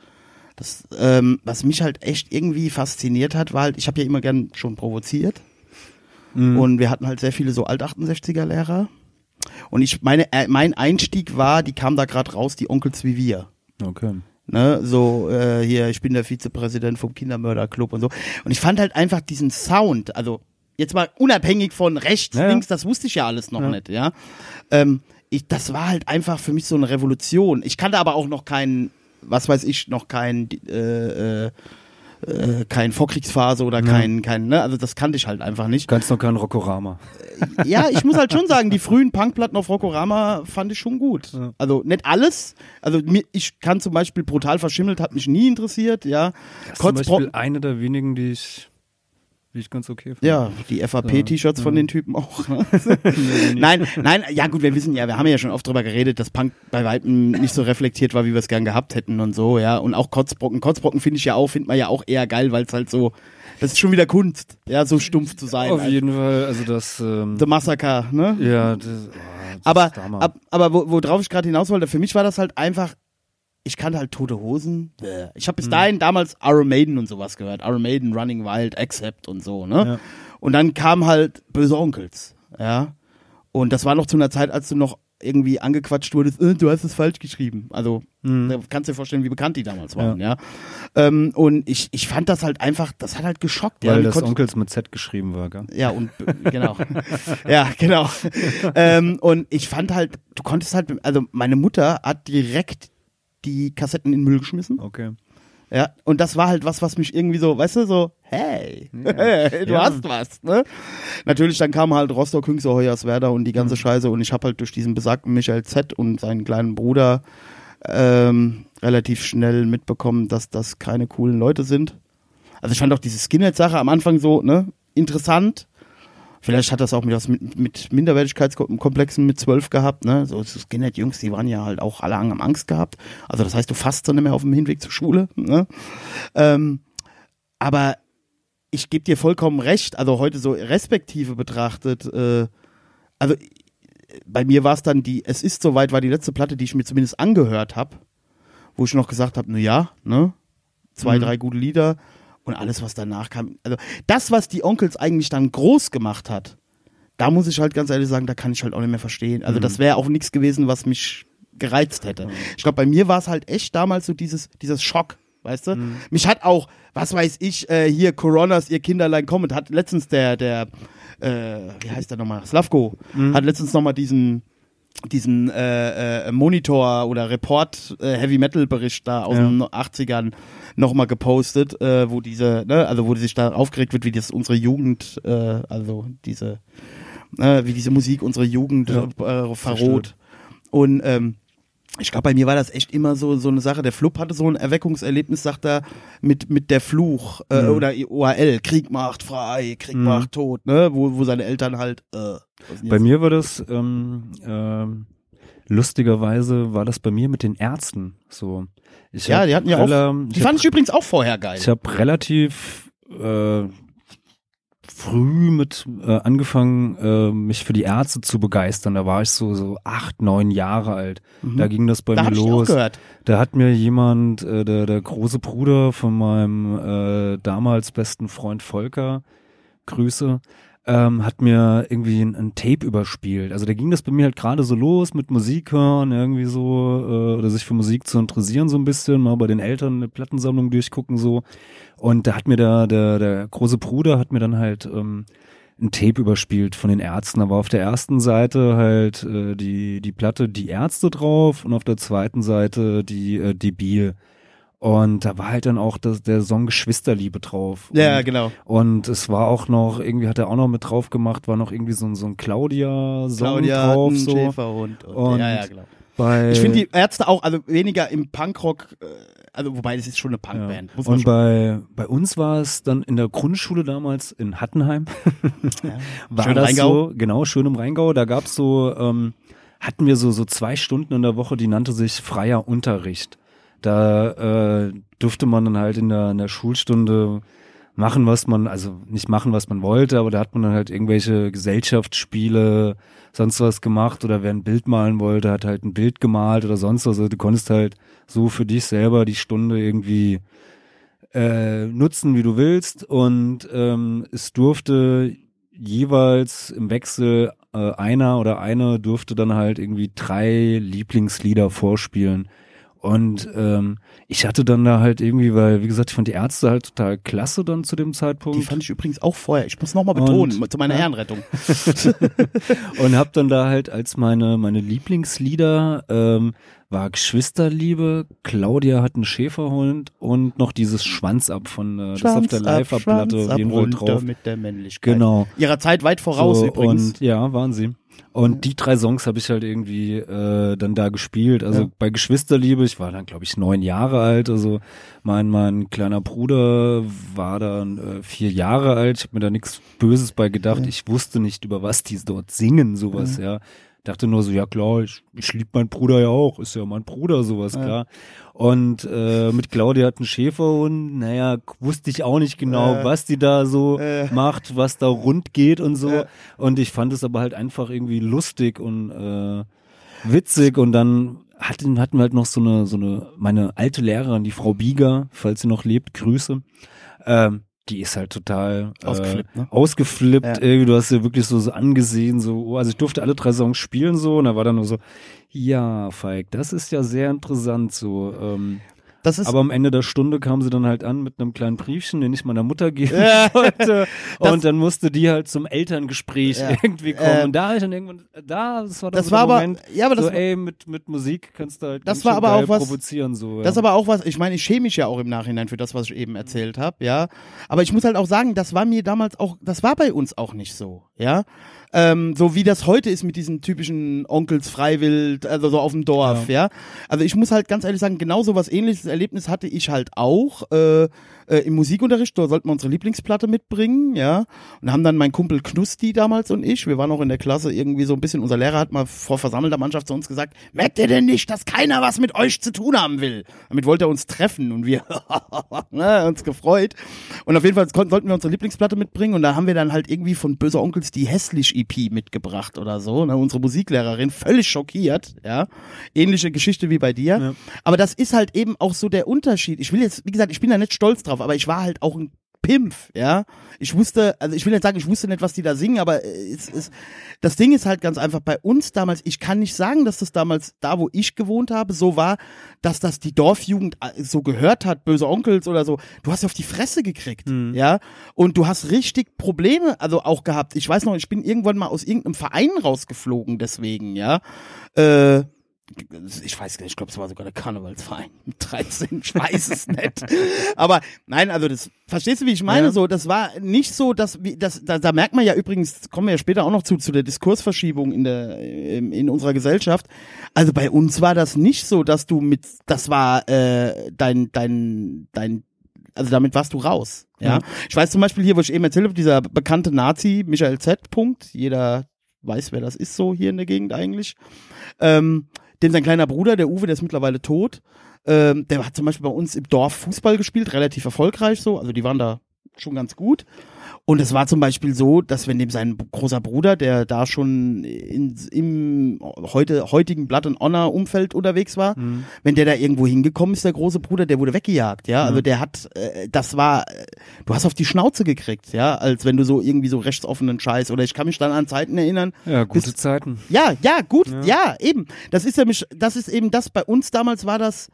Das, ähm, was mich halt echt irgendwie fasziniert hat, war halt, ich habe ja immer gern schon provoziert. Und wir hatten halt sehr viele so Alt-68er-Lehrer. Und ich meine, äh, mein Einstieg war, die kam da gerade raus, die Onkels wie wir. Okay. Ne, so äh, hier, ich bin der Vizepräsident vom Kindermörderclub und so. Und ich fand halt einfach diesen Sound, also jetzt mal unabhängig von rechts, Ja, ja. links, das wusste ich ja alles noch nicht, ja. Ähm, ich, das war halt einfach für mich so eine Revolution. Ich kannte aber auch noch keinen, was weiß ich, noch kein äh, äh, äh, kein Vorkriegsphase oder kein, kein, ne, also das kannte ich halt einfach nicht. Kannst noch kein Rockorama. Ja, ich muss halt schon sagen, die frühen Punkplatten auf Rockorama fand ich schon gut. Also nicht alles. Also mir, ich kann zum Beispiel brutal verschimmelt, hat mich nie interessiert, ja. Das ist zum Beispiel eine der wenigen, die ich, ich ganz okay finde. ja, die FAP-T-Shirts von den Typen auch. Ne? nein, nein, ja gut, wir wissen ja, wir haben ja schon oft drüber geredet, dass Punk bei Weitem nicht so reflektiert war, wie wir es gern gehabt hätten und so, ja. Und auch Kotzbrocken. Kotzbrocken finde ich ja auch, findet man ja auch eher geil, weil es halt so, das ist schon wieder Kunst, ja, so stumpf zu sein. Auf Also, jeden Fall, also das, ähm, The Massacre, ne? ja, das, oh, das aber, ab, aber wo, worauf ich gerade hinaus wollte, für mich war das halt einfach, ich kannte halt Tote Hosen. Ich habe Mhm. bis dahin damals Iron Maiden und sowas gehört. Iron Maiden, Running Wild, Accept und so, ne? Ja. Und dann kam halt Böse Onkels, ja. Und das war noch zu einer Zeit, als du noch irgendwie angequatscht wurdest, äh, du hast es falsch geschrieben. Also, da kannst du dir vorstellen, wie bekannt die damals waren, ja. Ähm, und ich, ich fand das halt einfach, das hat halt geschockt, ja. Weil Die das Onkels mit Z geschrieben war, gell? ja, und genau. ja, genau. ähm, und ich fand halt, du konntest halt, also meine Mutter hat direkt die Kassetten in den Müll geschmissen. Okay. Ja, und das war halt was, was mich irgendwie so, weißt du, so, hey, du Ja. hast was, ne? Natürlich, dann kam halt Rostock, Hünxe, Hoyerswerda und die ganze Mhm. Scheiße und ich habe halt durch diesen besagten Michael Z und seinen kleinen Bruder ähm, relativ schnell mitbekommen, dass das keine coolen Leute sind. Also ich fand auch diese Skinhead-Sache am Anfang so, ne, interessant. Vielleicht hat das auch mit, was mit, mit Minderwertigkeitskomplexen mit zwölf gehabt, ne? So Skinhead-Jungs, die waren ja halt auch alle haben Angst gehabt. Also das heißt, du fasst so nicht mehr auf dem Hinweg zur Schule, ne? Ähm, aber ich gebe dir vollkommen recht, also heute so respektive betrachtet, äh, also bei mir war es dann die, es ist soweit, war die letzte Platte, die ich mir zumindest angehört habe, wo ich noch gesagt habe, na ja, ne, zwei, drei gute Lieder und alles, was danach kam. Also das, was die Onkels eigentlich dann groß gemacht hat, da muss ich halt ganz ehrlich sagen, da kann ich halt auch nicht mehr verstehen. Also das wäre auch nichts gewesen, was mich gereizt hätte. Ich glaube, bei mir war es halt echt damals so dieses, dieses Schock, weißt du? Mich hat auch, was weiß ich, äh, hier Coronas, ihr Kinderlein kommt, hat letztens der, der, äh, wie heißt der nochmal, Slavko, hat letztens nochmal diesen, diesen äh, äh, Monitor oder Report äh, Heavy Metal Bericht da aus Ja. den 80ern nochmal gepostet, äh, wo diese, ne, also wo sich da aufgeregt wird, wie das unsere Jugend, äh, also diese, äh, wie diese Musik unsere Jugend Ja. äh, verroht. Und ähm, ich glaube, bei mir war das echt immer so so eine Sache. Der Flup hatte so ein Erweckungserlebnis, sagt er, mit mit der Fluch äh, Mhm. oder OAL, Krieg macht frei, Krieg Mhm. macht tot, ne, wo wo seine Eltern halt. Äh, Bei mir war das, ähm, ähm, lustigerweise war das bei mir mit den Ärzten so. Ich ja, die hatten ja auch. Die fand ich übrigens auch vorher geil. Ich habe relativ äh, früh mit äh, angefangen, äh, mich für die Ärzte zu begeistern. Da war ich so so acht, neun Jahre alt. Da ging das bei Mhm. da mir los. Da hat mir jemand, äh, der, der große Bruder von meinem äh, damals besten Freund Volker, Grüße, ähm, hat mir irgendwie ein, ein Tape überspielt. Also da ging das bei mir halt gerade so los mit Musik hören, irgendwie so, äh, oder sich für Musik zu interessieren so ein bisschen, mal bei den Eltern eine Plattensammlung durchgucken so. Und da hat mir der, der, der große Bruder hat mir dann halt ähm, ein Tape überspielt von den Ärzten. Da war auf der ersten Seite halt äh, die, die Platte Die Ärzte drauf und auf der zweiten Seite die äh, Debil. Und da war halt dann auch das, der Song Geschwisterliebe drauf. Ja, und, genau. Und es war auch noch, irgendwie hat er auch noch mit drauf gemacht, war noch irgendwie so, ein- so ein Claudia-Song Claudia drauf. ein So. Schäferhund. Und, Und ja, ja, genau. Bei, Ich finde die Ärzte auch, also weniger im Punkrock, äh, also wobei das ist schon eine Punkband. Man und bei, bei uns war es dann in der Grundschule damals in Hattenheim. war Schön das Rheingau. so, genau, schön im Rheingau. Da gab's so, ähm, hatten wir so, so zwei Stunden in der Woche, die nannte sich freier Unterricht. Da äh, durfte man dann halt in der, in der Schulstunde machen, was man, also nicht machen, was man wollte, aber da hat man dann halt irgendwelche Gesellschaftsspiele, sonst was gemacht oder wer ein Bild malen wollte, hat halt ein Bild gemalt oder sonst was. Also du konntest halt so für dich selber die Stunde irgendwie äh, nutzen, wie du willst. Und ähm, es durfte jeweils im Wechsel äh, einer oder eine durfte dann halt irgendwie drei Lieblingslieder vorspielen. Und ähm, ich hatte dann da halt irgendwie, weil, wie gesagt, ich fand die Ärzte halt total klasse dann zu dem Zeitpunkt. Die fand ich übrigens auch vorher. Ich muss nochmal betonen, Und- zu meiner ja. Ehrenrettung. und hab dann da halt als meine meine Lieblingslieder ähm, war Geschwisterliebe, Claudia hat einen Schäferhund und noch dieses Schwanz ab von äh, das auf der Live-Platte Fall runter drauf. mit der Männlichkeit. Genau. Ihrer Zeit weit voraus so, übrigens. Und ja, waren sie. Und die drei Songs habe ich halt irgendwie äh, dann da gespielt. Also Ja. bei Geschwisterliebe, ich war dann glaube ich neun Jahre alt. Also mein mein kleiner Bruder war dann äh, vier Jahre alt. Ich habe mir da nichts Böses bei gedacht. Ich wusste nicht über was die dort singen, sowas ja. Dachte nur so, ja klar, ich, ich lieb meinen Bruder ja auch, ist ja mein Bruder, sowas, klar. Und äh, mit Claudia hat einen Schäferhund, naja, wusste ich auch nicht genau, Äh, was die da so äh. macht, was da rund geht und so. Äh. Und ich fand es aber halt einfach irgendwie lustig und äh, witzig und dann hatten, hatten wir halt noch so eine, so eine, meine alte Lehrerin, die Frau Bieger, falls sie noch lebt, Grüße. Ähm, die ist halt total äh, Ausgeflippt, ne? ausgeflippt Ja. irgendwie, du hast ja wirklich so, so angesehen, so, oh, also ich durfte alle drei Songs spielen so und da war dann nur so, ja, Falk, das ist ja sehr interessant so. Ähm, aber am Ende der Stunde kam sie dann halt an mit einem kleinen Briefchen, den ich meiner Mutter geben wollte. Das- und dann musste die halt zum Elterngespräch Ja. irgendwie kommen. Äh, und da hab ich dann irgendwann, da, das war dann das so war aber, Moment, ja, aber das, so, ey, mit, mit Musik kannst du halt Das war aber auch was- provozieren, so. Das ist ja. aber auch was, ich meine, ich schäme mich ja auch im Nachhinein für das, was ich eben erzählt habe, ja. Aber ich muss halt auch sagen, das war mir damals auch, das war bei uns auch nicht so, ja. Ähm, so wie das heute ist mit diesen typischen Onkels freiwild, also so auf dem Dorf, ja. Also ich muss halt ganz ehrlich sagen, genau so was ähnliches Erlebnis hatte ich halt auch äh, äh, im Musikunterricht. Da sollten wir unsere Lieblingsplatte mitbringen, ja. Und haben dann mein Kumpel Knusti damals und ich, wir waren auch in der Klasse irgendwie so ein bisschen, unser Lehrer hat mal vor versammelter Mannschaft zu uns gesagt, merkt ihr denn nicht, dass keiner was mit euch zu tun haben will? Damit wollte er uns treffen und wir ne, uns gefreut. Und auf jeden Fall konnten, sollten wir unsere Lieblingsplatte mitbringen und da haben wir dann halt irgendwie von Böser Onkels die Hässlich-EP mitgebracht oder so. Ne? Unsere Musiklehrerin völlig schockiert, ja. Ähnliche Geschichte wie bei dir. Ja. Aber das ist halt eben auch so der Unterschied. Ich will jetzt, wie gesagt, ich bin da nicht stolz drauf, aber ich war halt auch ein Pimpf, ja. Ich wusste, also ich will nicht sagen, ich wusste nicht, was die da singen, aber äh, es, es, das Ding ist halt ganz einfach bei uns damals, ich kann nicht sagen, dass das damals da, wo ich gewohnt habe, so war, dass das die Dorfjugend äh, so gehört hat, böse Onkels oder so. Du hast auf die Fresse gekriegt, ja. Und du hast richtig Probleme, also auch gehabt. Ich weiß noch, ich bin irgendwann mal aus irgendeinem Verein rausgeflogen, deswegen, ja. Äh, ich weiß gar nicht, ich glaube, es war sogar der Karnevalsverein mit 13, ich weiß es nicht. Aber nein, also das, verstehst du, wie ich meine? Ja. So, das war nicht so, dass, wie, das, da, da merkt man ja übrigens, kommen wir ja später auch noch zu, zu der Diskursverschiebung in der, in, in unserer Gesellschaft. Also bei uns war das nicht so, dass du mit, das war, äh, dein, dein, dein, also damit warst du raus. Ja. Ja. Ich weiß zum Beispiel hier, wo ich eben erzählt habe, dieser bekannte Nazi, Michael Z. Punkt. Jeder weiß, wer das ist, so hier in der Gegend eigentlich. Ähm, dem sein kleiner Bruder, der Uwe, der ist mittlerweile tot. Ähm, der hat zum Beispiel bei uns im Dorf Fußball gespielt, relativ erfolgreich so. Also die waren da schon ganz gut. Und es war zum Beispiel so, dass wenn dem sein großer Bruder, der da schon in, im heute, heutigen Blood and Honor Umfeld unterwegs war, wenn der da irgendwo hingekommen ist, der große Bruder, der wurde weggejagt, ja. Also der hat, äh, das war, du hast auf die Schnauze gekriegt, ja, als wenn du so irgendwie so rechtsoffenen Scheiß oder ich kann mich dann an Zeiten erinnern, ja, gute bis- Zeiten. ja, ja, gut, ja. eben. Das ist ja mich, das ist eben das, bei uns damals war das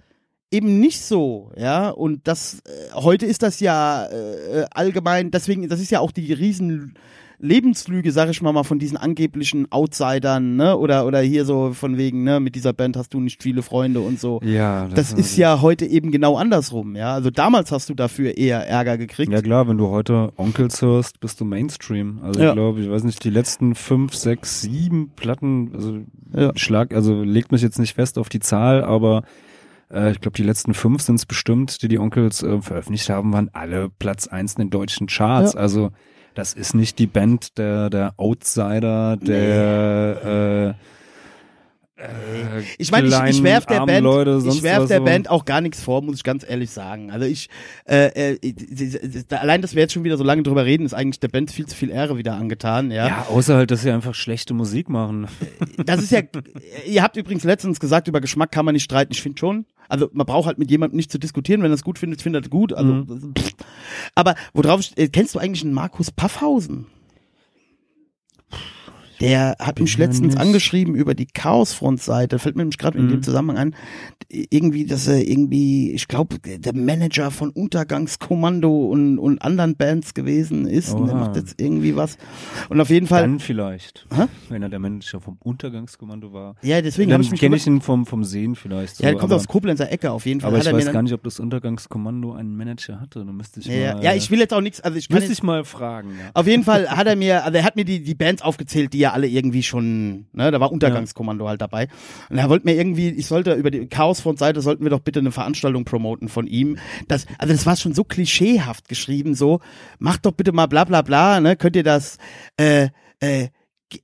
eben nicht so, ja, und das, äh, heute ist das ja äh, allgemein, deswegen, das ist ja auch die riesen Lebenslüge, sag ich mal mal, von diesen angeblichen Outsidern, ne, oder, oder hier so von wegen, ne, mit dieser Band hast du nicht viele Freunde und so. Ja, Das war ist ja heute eben genau andersrum, ja. Also damals hast du dafür eher Ärger gekriegt. Ja klar, wenn du heute Onkels hörst, bist du Mainstream. Also Ja. ich glaube, ich weiß nicht, die letzten fünf, sechs, sieben Platten, also Ja. Schlag, also legt mich jetzt nicht fest auf die Zahl, aber äh, ich glaube, die letzten fünf sind es bestimmt, die die Onkels äh, veröffentlicht haben, waren alle Platz eins in den deutschen Charts. Ja. Also das ist nicht die Band der, der Outsider, der Ich meine, ich, ich werf der Band, Leute, ich werf der. Band auch gar nichts vor, muss ich ganz ehrlich sagen. Also ich, äh, äh, allein, dass wir jetzt schon wieder so lange drüber reden, ist eigentlich der Band viel zu viel Ehre wieder angetan. Ja, Ja, außer halt, dass sie einfach schlechte Musik machen. das ist ja. ihr habt übrigens letztens gesagt, über Geschmack kann man nicht streiten. Ich finde schon. Also man braucht halt mit jemandem nicht zu diskutieren. Wenn er es gut findet, findet er es gut. Also, Mhm. aber worauf äh, kennst du eigentlich einen Markus Paffhausen? Der hat mich letztens angeschrieben über die Chaosfront-Seite. Fällt mir nämlich gerade in Mhm. dem Zusammenhang an. Irgendwie, dass er irgendwie, ich glaube, der Manager von Untergangskommando und, und anderen Bands gewesen ist. Und der Oha. macht jetzt irgendwie was. Und auf jeden Fall. Dann vielleicht. Hä? Wenn er der Manager vom Untergangskommando war. ja, deswegen Dann habe ich mich kenne ich ihn vom, vom Sehen vielleicht. So, Ja, der kommt aber, aus Koblenzer Ecke auf jeden Fall. aber ich er weiß dann- gar nicht, ob das Untergangskommando einen Manager hatte. Da müsste ich Ja, mal, ja, ich will jetzt auch nichts, also ich müsste ich mal fragen. Ja. auf jeden Fall hat er mir, also er hat mir die, die Bands aufgezählt, die ja alle irgendwie schon, ne, da war Untergangskommando halt dabei. Und er wollte mir irgendwie, ich sollte über die Chaosfront-Seite sollten wir doch bitte eine Veranstaltung promoten von ihm. Das, also das war schon so klischeehaft geschrieben, so, macht doch bitte mal bla bla bla, ne, könnt ihr das, äh, äh,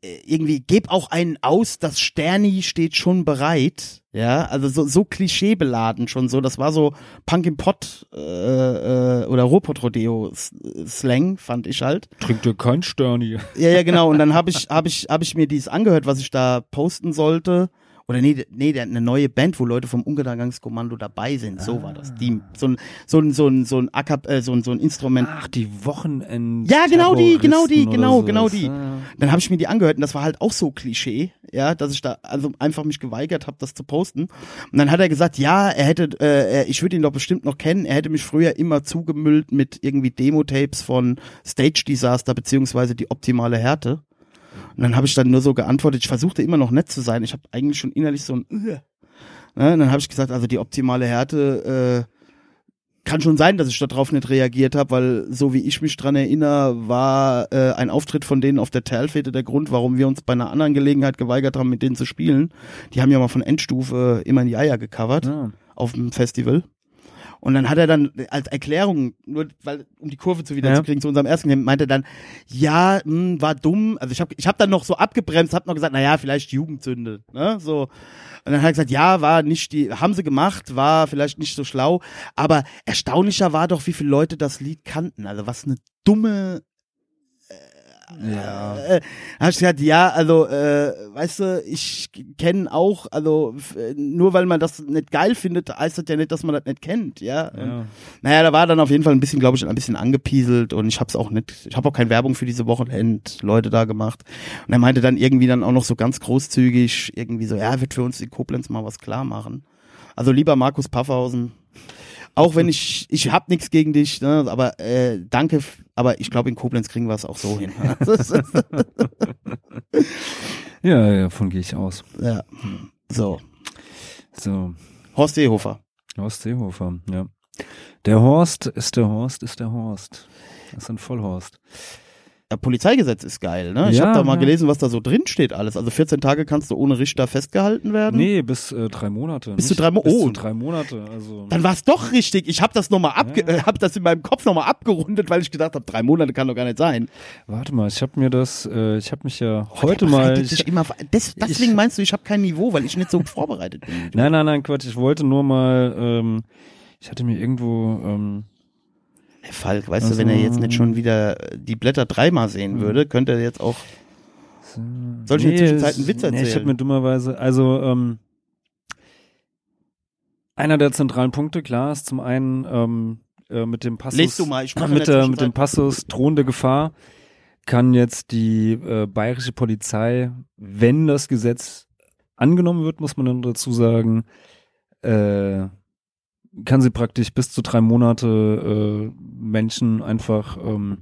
irgendwie, geb auch einen aus, das Sterni steht schon bereit. Ja, also so, so klischeebeladen schon so. Das war so Punk im Pott äh, äh, oder Ruhrpott-Rodeo-Slang, fand ich halt. Trinkt ihr kein Sterni? Ja, ja, genau. Und dann habe ich, hab ich, hab ich mir dies angehört, was ich da posten sollte. Oder nee, nee, der, eine neue Band, wo Leute vom Untergangskommando dabei sind. So war das. Die, so ein, so ein, so ein, so ein, Akap, äh, so ein, so ein Instrument. Ach, die Wochenend. Ja, genau die, genau die, genau, genau die. Ah. Dann habe ich mir die angehört und das war halt auch so Klischee, ja, dass ich da also einfach mich geweigert habe, das zu posten. Und dann hat er gesagt, ja, er hätte, äh, ich würde ihn doch bestimmt noch kennen. Er hätte mich früher immer zugemüllt mit irgendwie Demo-Tapes von Stage Disaster beziehungsweise die optimale Härte. Und dann habe ich dann nur so geantwortet. Ich versuchte immer noch nett zu sein. Ich habe eigentlich schon innerlich so ein. Äh. Ne? Und dann habe ich gesagt, also die optimale Härte. Äh, kann schon sein, dass ich darauf nicht reagiert habe, weil so wie ich mich dran erinnere, war äh, ein Auftritt von denen auf der Talfete der Grund, warum wir uns bei einer anderen Gelegenheit geweigert haben, mit denen zu spielen. Die haben ja mal von Endstufe immer in die Eier gecovert Ja. auf dem Festival. Und dann hat er dann als Erklärung, nur weil um die Kurve zu wieder Ja. zu kriegen zu unserem ersten, Game, meinte er dann, ja, mh, war dumm. Also ich habe ich hab dann noch so abgebremst, hab noch gesagt, na ja, vielleicht Jugendsünde, ne? So. Und dann hat er gesagt, ja, war nicht die, haben sie gemacht, war vielleicht nicht so schlau, aber erstaunlicher war doch, wie viele Leute das Lied kannten. Also was eine dumme Ja. äh, hast du gesagt, ja, also, äh, weißt du, ich kenne auch, also äh, nur weil man das nicht geil findet, heißt das ja nicht, dass man das nicht kennt, ja. Und, Ja. Naja, da war dann auf jeden Fall ein bisschen, glaube ich, ein bisschen angepieselt und ich hab's auch nicht, ich habe auch keine Werbung für diese Wochenend-Leute da gemacht. Und er meinte dann irgendwie dann auch noch so ganz großzügig, irgendwie so, ja, wird für uns in Koblenz mal was klar machen. Also lieber Markus Paffhausen, auch wenn ich, ich hab nichts gegen dich, ne, aber äh, danke, aber ich glaube, in Koblenz kriegen wir es auch so hin. ja, ja, davon gehe ich aus. ja. So. So, Horst Seehofer. Horst Seehofer, ja. Der Horst ist der Horst, ist der Horst. Das ist ein Vollhorst. Ja, Polizeigesetz ist geil, ne? Ich Ja, habe da mal ja. gelesen, was da so drin steht alles. Also 14 Tage kannst du ohne Richter festgehalten werden. Nee, bis äh, drei Monate. Bis zu drei Mo- bis oh. zu drei Monate, also. Dann war es doch richtig. Ich habe das noch mal abge Ja. äh, hab das in meinem Kopf noch mal abgerundet, weil ich gedacht habe, drei Monate kann doch gar nicht sein. Warte mal, ich habe mir das, äh, ich habe mich ja heute Der mal. Ich, immer, des, deswegen ich- meinst du, ich habe kein Niveau, weil ich nicht so vorbereitet bin. nein, nein, nein, Quatsch. Ich wollte nur mal, ähm, ich hatte mir irgendwo, ähm, Falk, weißt Also- du, wenn er jetzt nicht schon wieder die Blätter dreimal sehen Hm. würde, könnte er jetzt auch. Soll ich in der Zwischenzeit einen Witz Nee, ich habe erzählen? mir dummerweise, also ähm, einer der zentralen Punkte, klar, ist zum einen ähm, äh, mit dem Passus, du mal, ich mit, der mit dem Passus drohende Gefahr kann jetzt die äh, bayerische Polizei, wenn das Gesetz angenommen wird, muss man dann dazu sagen, äh, kann sie praktisch bis zu drei Monate äh, Menschen einfach ähm,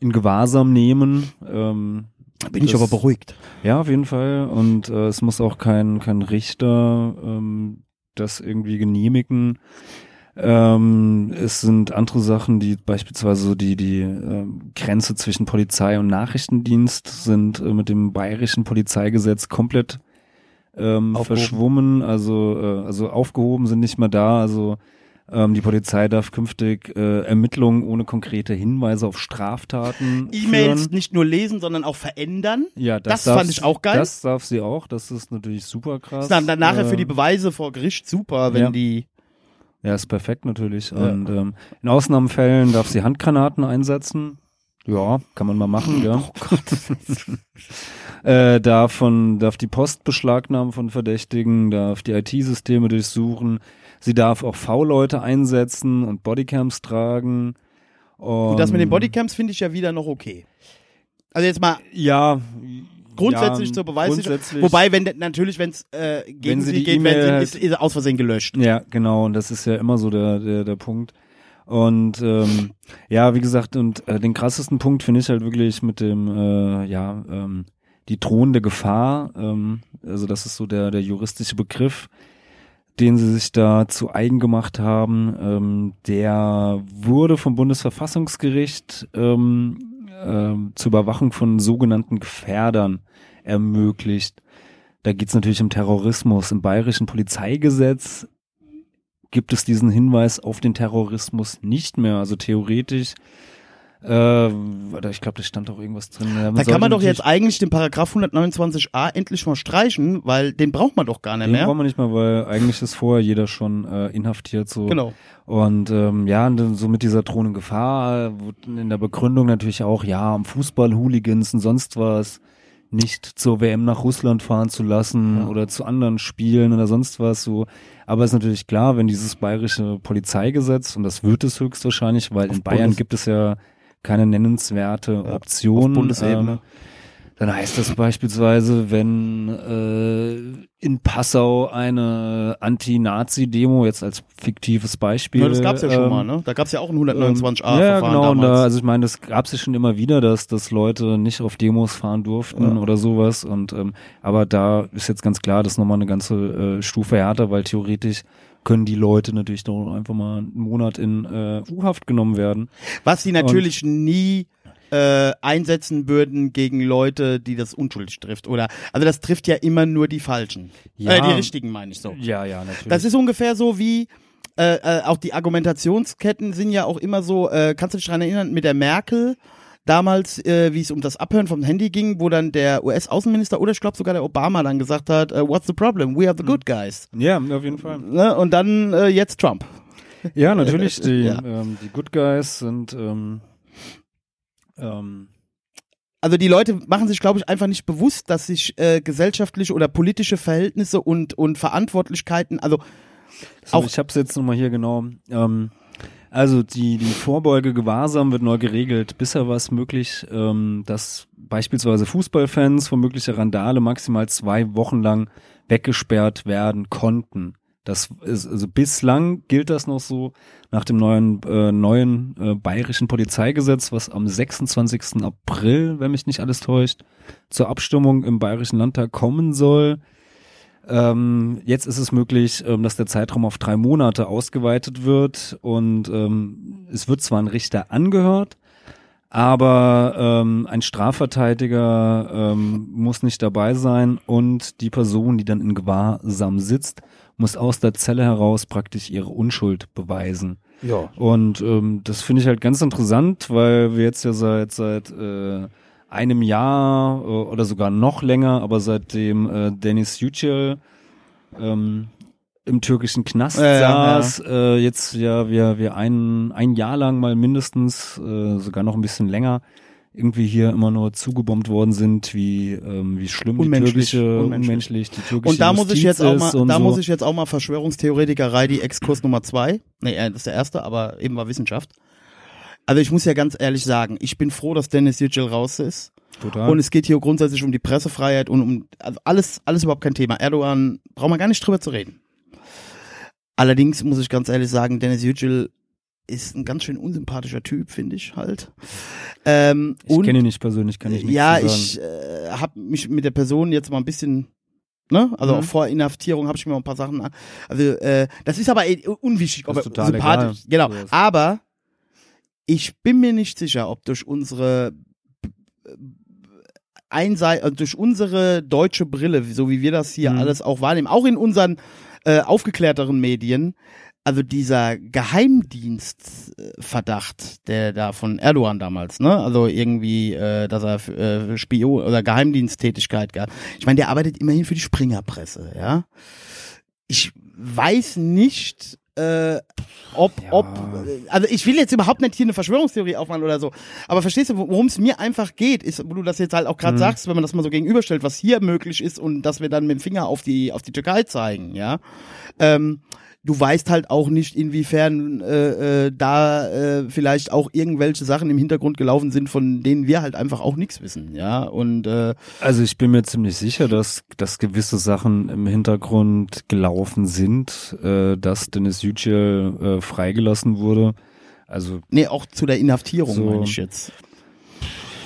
in Gewahrsam nehmen. Ähm, Da bin ich das- aber beruhigt. ja, auf jeden Fall. Und äh, es muss auch kein, kein Richter ähm, das irgendwie genehmigen. Ähm, es sind andere Sachen, die beispielsweise so die, die ähm, Grenze zwischen Polizei und Nachrichtendienst sind äh, mit dem bayerischen Polizeigesetz komplett ähm, Aufgehoben. verschwommen, also, äh, also aufgehoben sind nicht mehr da. Also Ähm, die Polizei darf künftig äh, Ermittlungen ohne konkrete Hinweise auf Straftaten E-Mails nicht nur lesen, sondern auch verändern. Ja, das, das fand ich auch geil. Das darf sie auch. Das ist natürlich super krass. ist dann, nachher für die Ähm, Beweise vor Gericht super, wenn ja. die. Ja, ist perfekt natürlich. Und ähm, in Ausnahmefällen darf sie Handgranaten einsetzen. Ja, kann man mal machen, ja. Oh Gott. äh, darf, von, darf die Post beschlagnahmen von Verdächtigen, darf die IT-Systeme durchsuchen. Sie darf auch V-Leute einsetzen und Bodycams tragen. Und Und das mit den Bodycams finde ich ja wieder noch okay. Also jetzt mal Ja. grundsätzlich ja, zur Beweissicherung. Wobei, wenn natürlich, wenn es äh, gegen Wenn sie sie geht, wenn E-Mail sie, ist, ist aus Versehen gelöscht. Ja, genau, und das ist ja immer so der, der, der Punkt. Und ähm, ja, wie gesagt, und äh, den krassesten Punkt finde ich halt wirklich mit dem, äh, ja, ähm, die drohende Gefahr. Ähm, also das ist so der, der juristische Begriff, den sie sich da zu eigen gemacht haben. Ähm, der wurde vom Bundesverfassungsgericht ähm, ähm, zur Überwachung von sogenannten Gefährdern ermöglicht. Da geht es natürlich um Terrorismus. Im bayerischen Polizeigesetz gibt es diesen Hinweis auf den Terrorismus nicht mehr. Also theoretisch, äh, ich glaube, da stand auch irgendwas drin. Ja, Da kann man doch jetzt eigentlich den Paragraph 129a endlich mal streichen, weil den braucht man doch gar nicht Den mehr. brauchen wir nicht mal, weil eigentlich ist vorher jeder schon äh, inhaftiert so. Genau. Und ähm, ja, und dann so mit dieser drohenden Gefahr in der Begründung natürlich auch, ja, um Fußball-Hooligans und sonst was nicht zur WM nach Russland fahren zu lassen oder zu anderen Spielen oder sonst was so. Aber ist natürlich klar, wenn dieses bayerische Polizeigesetz, und das wird es höchstwahrscheinlich, weil in Bayern Bundes- gibt es ja keine nennenswerte Option. auf Bundesebene. Ähm, dann heißt das beispielsweise, wenn äh, in Passau eine Anti-Nazi-Demo, jetzt als fiktives Beispiel. Ja, das gab's ja schon ähm, mal, ne? Da gab's ja auch ein 129a ähm, Ja, genau. Und da, damals. also ich meine, das gab's ja schon immer wieder, dass, dass Leute nicht auf Demos fahren durften Ja. oder sowas. Und ähm, aber da ist jetzt ganz klar, das ist nochmal eine ganze äh, Stufe härter, weil theoretisch können die Leute natürlich doch einfach mal einen Monat in äh, U-Haft genommen werden. Was sie natürlich nie äh, einsetzen würden gegen Leute, die das unschuldig trifft. Oder also das trifft ja immer nur die Falschen. Ja. Äh, die richtigen meine ich so. Ja, ja, natürlich. Das ist ungefähr so wie äh, äh, auch die Argumentationsketten sind ja auch immer so, äh, kannst du dich daran erinnern, mit der Merkel damals, äh, wie es um das Abhören vom Handy ging, wo dann der US-Außenminister oder ich glaube sogar der Obama dann gesagt hat, äh, what's the problem? We are the good guys. ja, auf jeden Fall. Ne? Und dann äh, jetzt Trump. Ja, natürlich. Die, Ja. ähm, die Good Guys sind ähm, ähm, Also die Leute machen sich, glaube ich, einfach nicht bewusst, dass sich äh, gesellschaftliche oder politische Verhältnisse und, und Verantwortlichkeiten, also So, Auch- ich habe es jetzt nochmal hier genau. Ähm, also die, die Vorbeuge Gewahrsam wird neu geregelt. Bisher war es möglich, ähm, dass beispielsweise Fußballfans von möglicher Randale maximal zwei Wochen lang weggesperrt werden konnten. Das ist, also bislang gilt das noch so nach dem neuen, äh, neuen äh, bayerischen Polizeigesetz, was am 26. April, wenn mich nicht alles täuscht, zur Abstimmung im bayerischen Landtag kommen soll. Ähm, jetzt ist es möglich, ähm, dass der Zeitraum auf drei Monate ausgeweitet wird und ähm, es wird zwar ein Richter angehört, aber ähm, ein Strafverteidiger ähm, muss nicht dabei sein und die Person, die dann in Gewahrsam sitzt, muss aus der Zelle heraus praktisch ihre Unschuld beweisen. ja. Und ähm, das finde ich halt ganz interessant, weil wir jetzt ja seit seit äh, einem Jahr äh, oder sogar noch länger, aber seitdem äh, Dennis Yücel ähm, im türkischen Knast Ja, ja, saß, Äh, jetzt ja wir wir ein ein Jahr lang mal mindestens, äh, sogar noch ein bisschen länger irgendwie hier immer nur zugebombt worden sind, wie ähm, wie schlimm Unmenschlich, die türkische unmenschlich. unmenschlich die türkische Und da muss ich jetzt auch ist mal, und da so. muss ich jetzt auch mal Verschwörungstheoretikerei, die Exkurs Nummer zwei. Nee, äh, das ist der erste, aber eben war Wissenschaft. Also ich muss ja ganz ehrlich sagen, ich bin froh, dass Dennis Yücel raus ist. Total. Und es geht hier grundsätzlich um die Pressefreiheit und um also alles, alles überhaupt kein Thema. Erdogan braucht man gar nicht drüber zu reden. Allerdings muss ich ganz ehrlich sagen, Dennis Yücel ist ein ganz schön unsympathischer Typ, finde ich halt. Ähm, ich kenne ihn nicht persönlich, kann ich nicht ja, sagen. ich äh, habe mich mit der Person jetzt mal ein bisschen, ne, also Mhm. auch vor Inhaftierung habe ich mir mal ein paar Sachen, an- also äh, das ist aber eh unwichtig, ob er sympathisch, egal. genau. Aber ich bin mir nicht sicher, ob durch unsere Einsei äh, durch unsere deutsche Brille, so wie wir das hier Mhm. alles auch wahrnehmen, auch in unseren äh, aufgeklärteren Medien, also dieser Geheimdienstverdacht, der da von Erdogan damals, ne, also irgendwie, äh, dass er äh, Spion oder Geheimdiensttätigkeit gab. Ich meine, der arbeitet immerhin für die Springerpresse, ja. Ich weiß nicht, äh, ob, Ja. ob, also ich will jetzt überhaupt nicht hier eine Verschwörungstheorie aufmachen oder so, aber verstehst du, worum es mir einfach geht, ist, wo du das jetzt halt auch gerade Mhm. sagst, wenn man das mal so gegenüberstellt, was hier möglich ist und dass wir dann mit dem Finger auf die, auf die Türkei zeigen, ja. Ähm, du weißt halt auch nicht, inwiefern äh, äh, da äh, vielleicht auch irgendwelche Sachen im Hintergrund gelaufen sind, von denen wir halt einfach auch nichts wissen, ja. Und äh, Also ich bin mir ziemlich sicher, dass, dass gewisse Sachen im Hintergrund gelaufen sind, äh, dass Dennis Yücel äh, freigelassen wurde. Also nee, auch zu der Inhaftierung So. meine ich jetzt.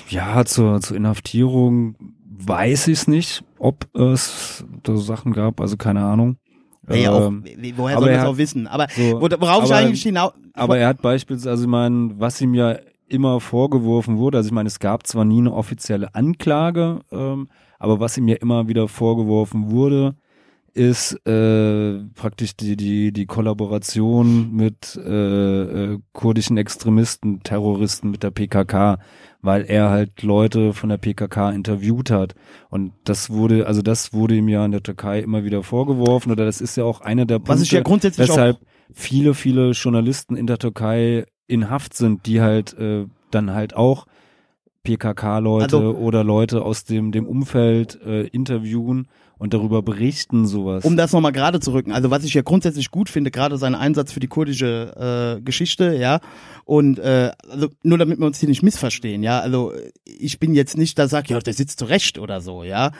ja, zur, zur Inhaftierung weiß ich es nicht, ob es da Sachen gab, also keine Ahnung. Ja, ja, auch, Ähm, woher soll er das auch wissen? Aber so, wo- worauf ich aber- eigentlich hinaus... Aber er hat beispielsweise, also ich meine, was ihm ja immer vorgeworfen wurde, also ich meine, es gab zwar nie eine offizielle Anklage, ähm, aber was ihm ja immer wieder vorgeworfen wurde, ist äh, praktisch die, die, die Kollaboration mit äh, äh, kurdischen Extremisten, Terroristen mit der PKK, weil er halt Leute von der PKK interviewt hat. Und das wurde, also das wurde ihm ja in der Türkei immer wieder vorgeworfen, oder das ist ja auch einer der Punkte, Was ich ja grundsätzlich weshalb viele, viele Journalisten in der Türkei in Haft sind, die halt äh, dann halt auch PKK-Leute Also- oder Leute aus dem, dem Umfeld äh, interviewen und darüber berichten, sowas. Um das nochmal gerade zu rücken, also was ich ja grundsätzlich gut finde, gerade sein Einsatz für die kurdische äh, Geschichte, ja, und äh, also nur damit wir uns hier nicht missverstehen, ja, also ich bin jetzt nicht, da sag ja, der sitzt zurecht oder so, ja,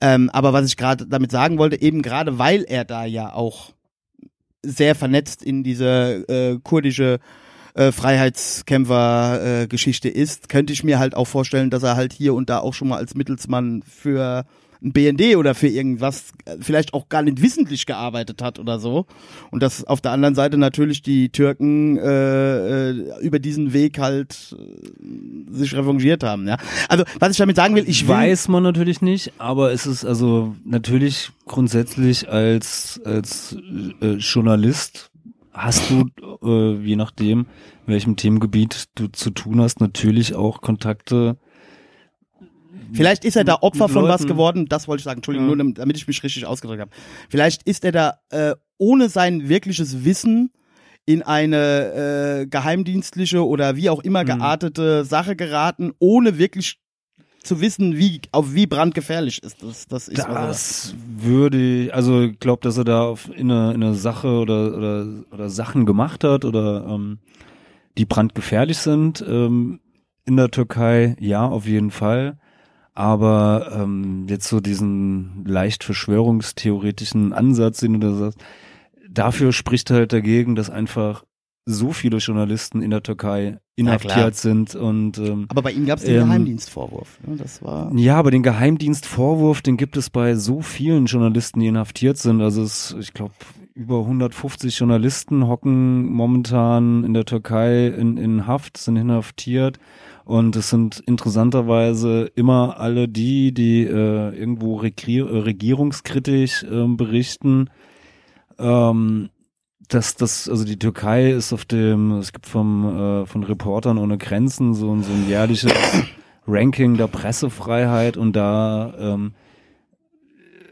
ähm, aber was ich gerade damit sagen wollte, eben gerade weil er da ja auch sehr vernetzt in diese äh, kurdische äh, Freiheitskämpfer äh, ist, könnte ich mir halt auch vorstellen, dass er halt hier und da auch schon mal als Mittelsmann für ein BND oder für irgendwas äh, vielleicht auch gar nicht wissentlich gearbeitet hat oder so. Und dass auf der anderen Seite natürlich die Türken äh, äh, über diesen Weg halt äh, sich revanchiert haben. Ja, also was ich damit sagen will, ich Weiß man natürlich nicht, aber es ist also natürlich grundsätzlich als, als äh, Journalist hast du, äh, je nachdem, welchem Themengebiet du zu tun hast, natürlich auch Kontakte. Vielleicht ist er da Opfer von was geworden, das wollte ich sagen, Entschuldigung, Ja. nur damit- ich mich richtig ausgedrückt habe. Vielleicht ist er da äh, ohne sein wirkliches Wissen in eine äh, geheimdienstliche oder wie auch immer Mhm. geartete Sache geraten, ohne wirklich zu wissen, wie auf wie brandgefährlich ist das. Das ist Das würde, ich- also ich glaube, dass er da auf, in, eine, in eine Sache oder, oder, oder Sachen gemacht hat oder ähm, die brandgefährlich sind ähm, in der Türkei, ja, auf jeden Fall. Aber ähm, jetzt so diesen leicht verschwörungstheoretischen Ansatz, den du da sagst, dafür spricht halt dagegen, dass einfach so viele Journalisten in der Türkei inhaftiert sind und ähm, aber bei ihm gab es den ähm, Geheimdienstvorwurf. Ne? Das war ja, aber den Geheimdienstvorwurf, den gibt es bei so vielen Journalisten, die inhaftiert sind. Also es, ich glaube, über 150 Journalisten hocken momentan in der Türkei in, in Haft, sind inhaftiert. Und es sind interessanterweise immer alle die, die äh, irgendwo regier äh, regierungskritisch ähm, berichten. Ähm, dass das, also die Türkei ist auf dem, es gibt vom, äh, von Reportern ohne Grenzen so, ein- so ein jährliches Ranking der Pressefreiheit und da ähm,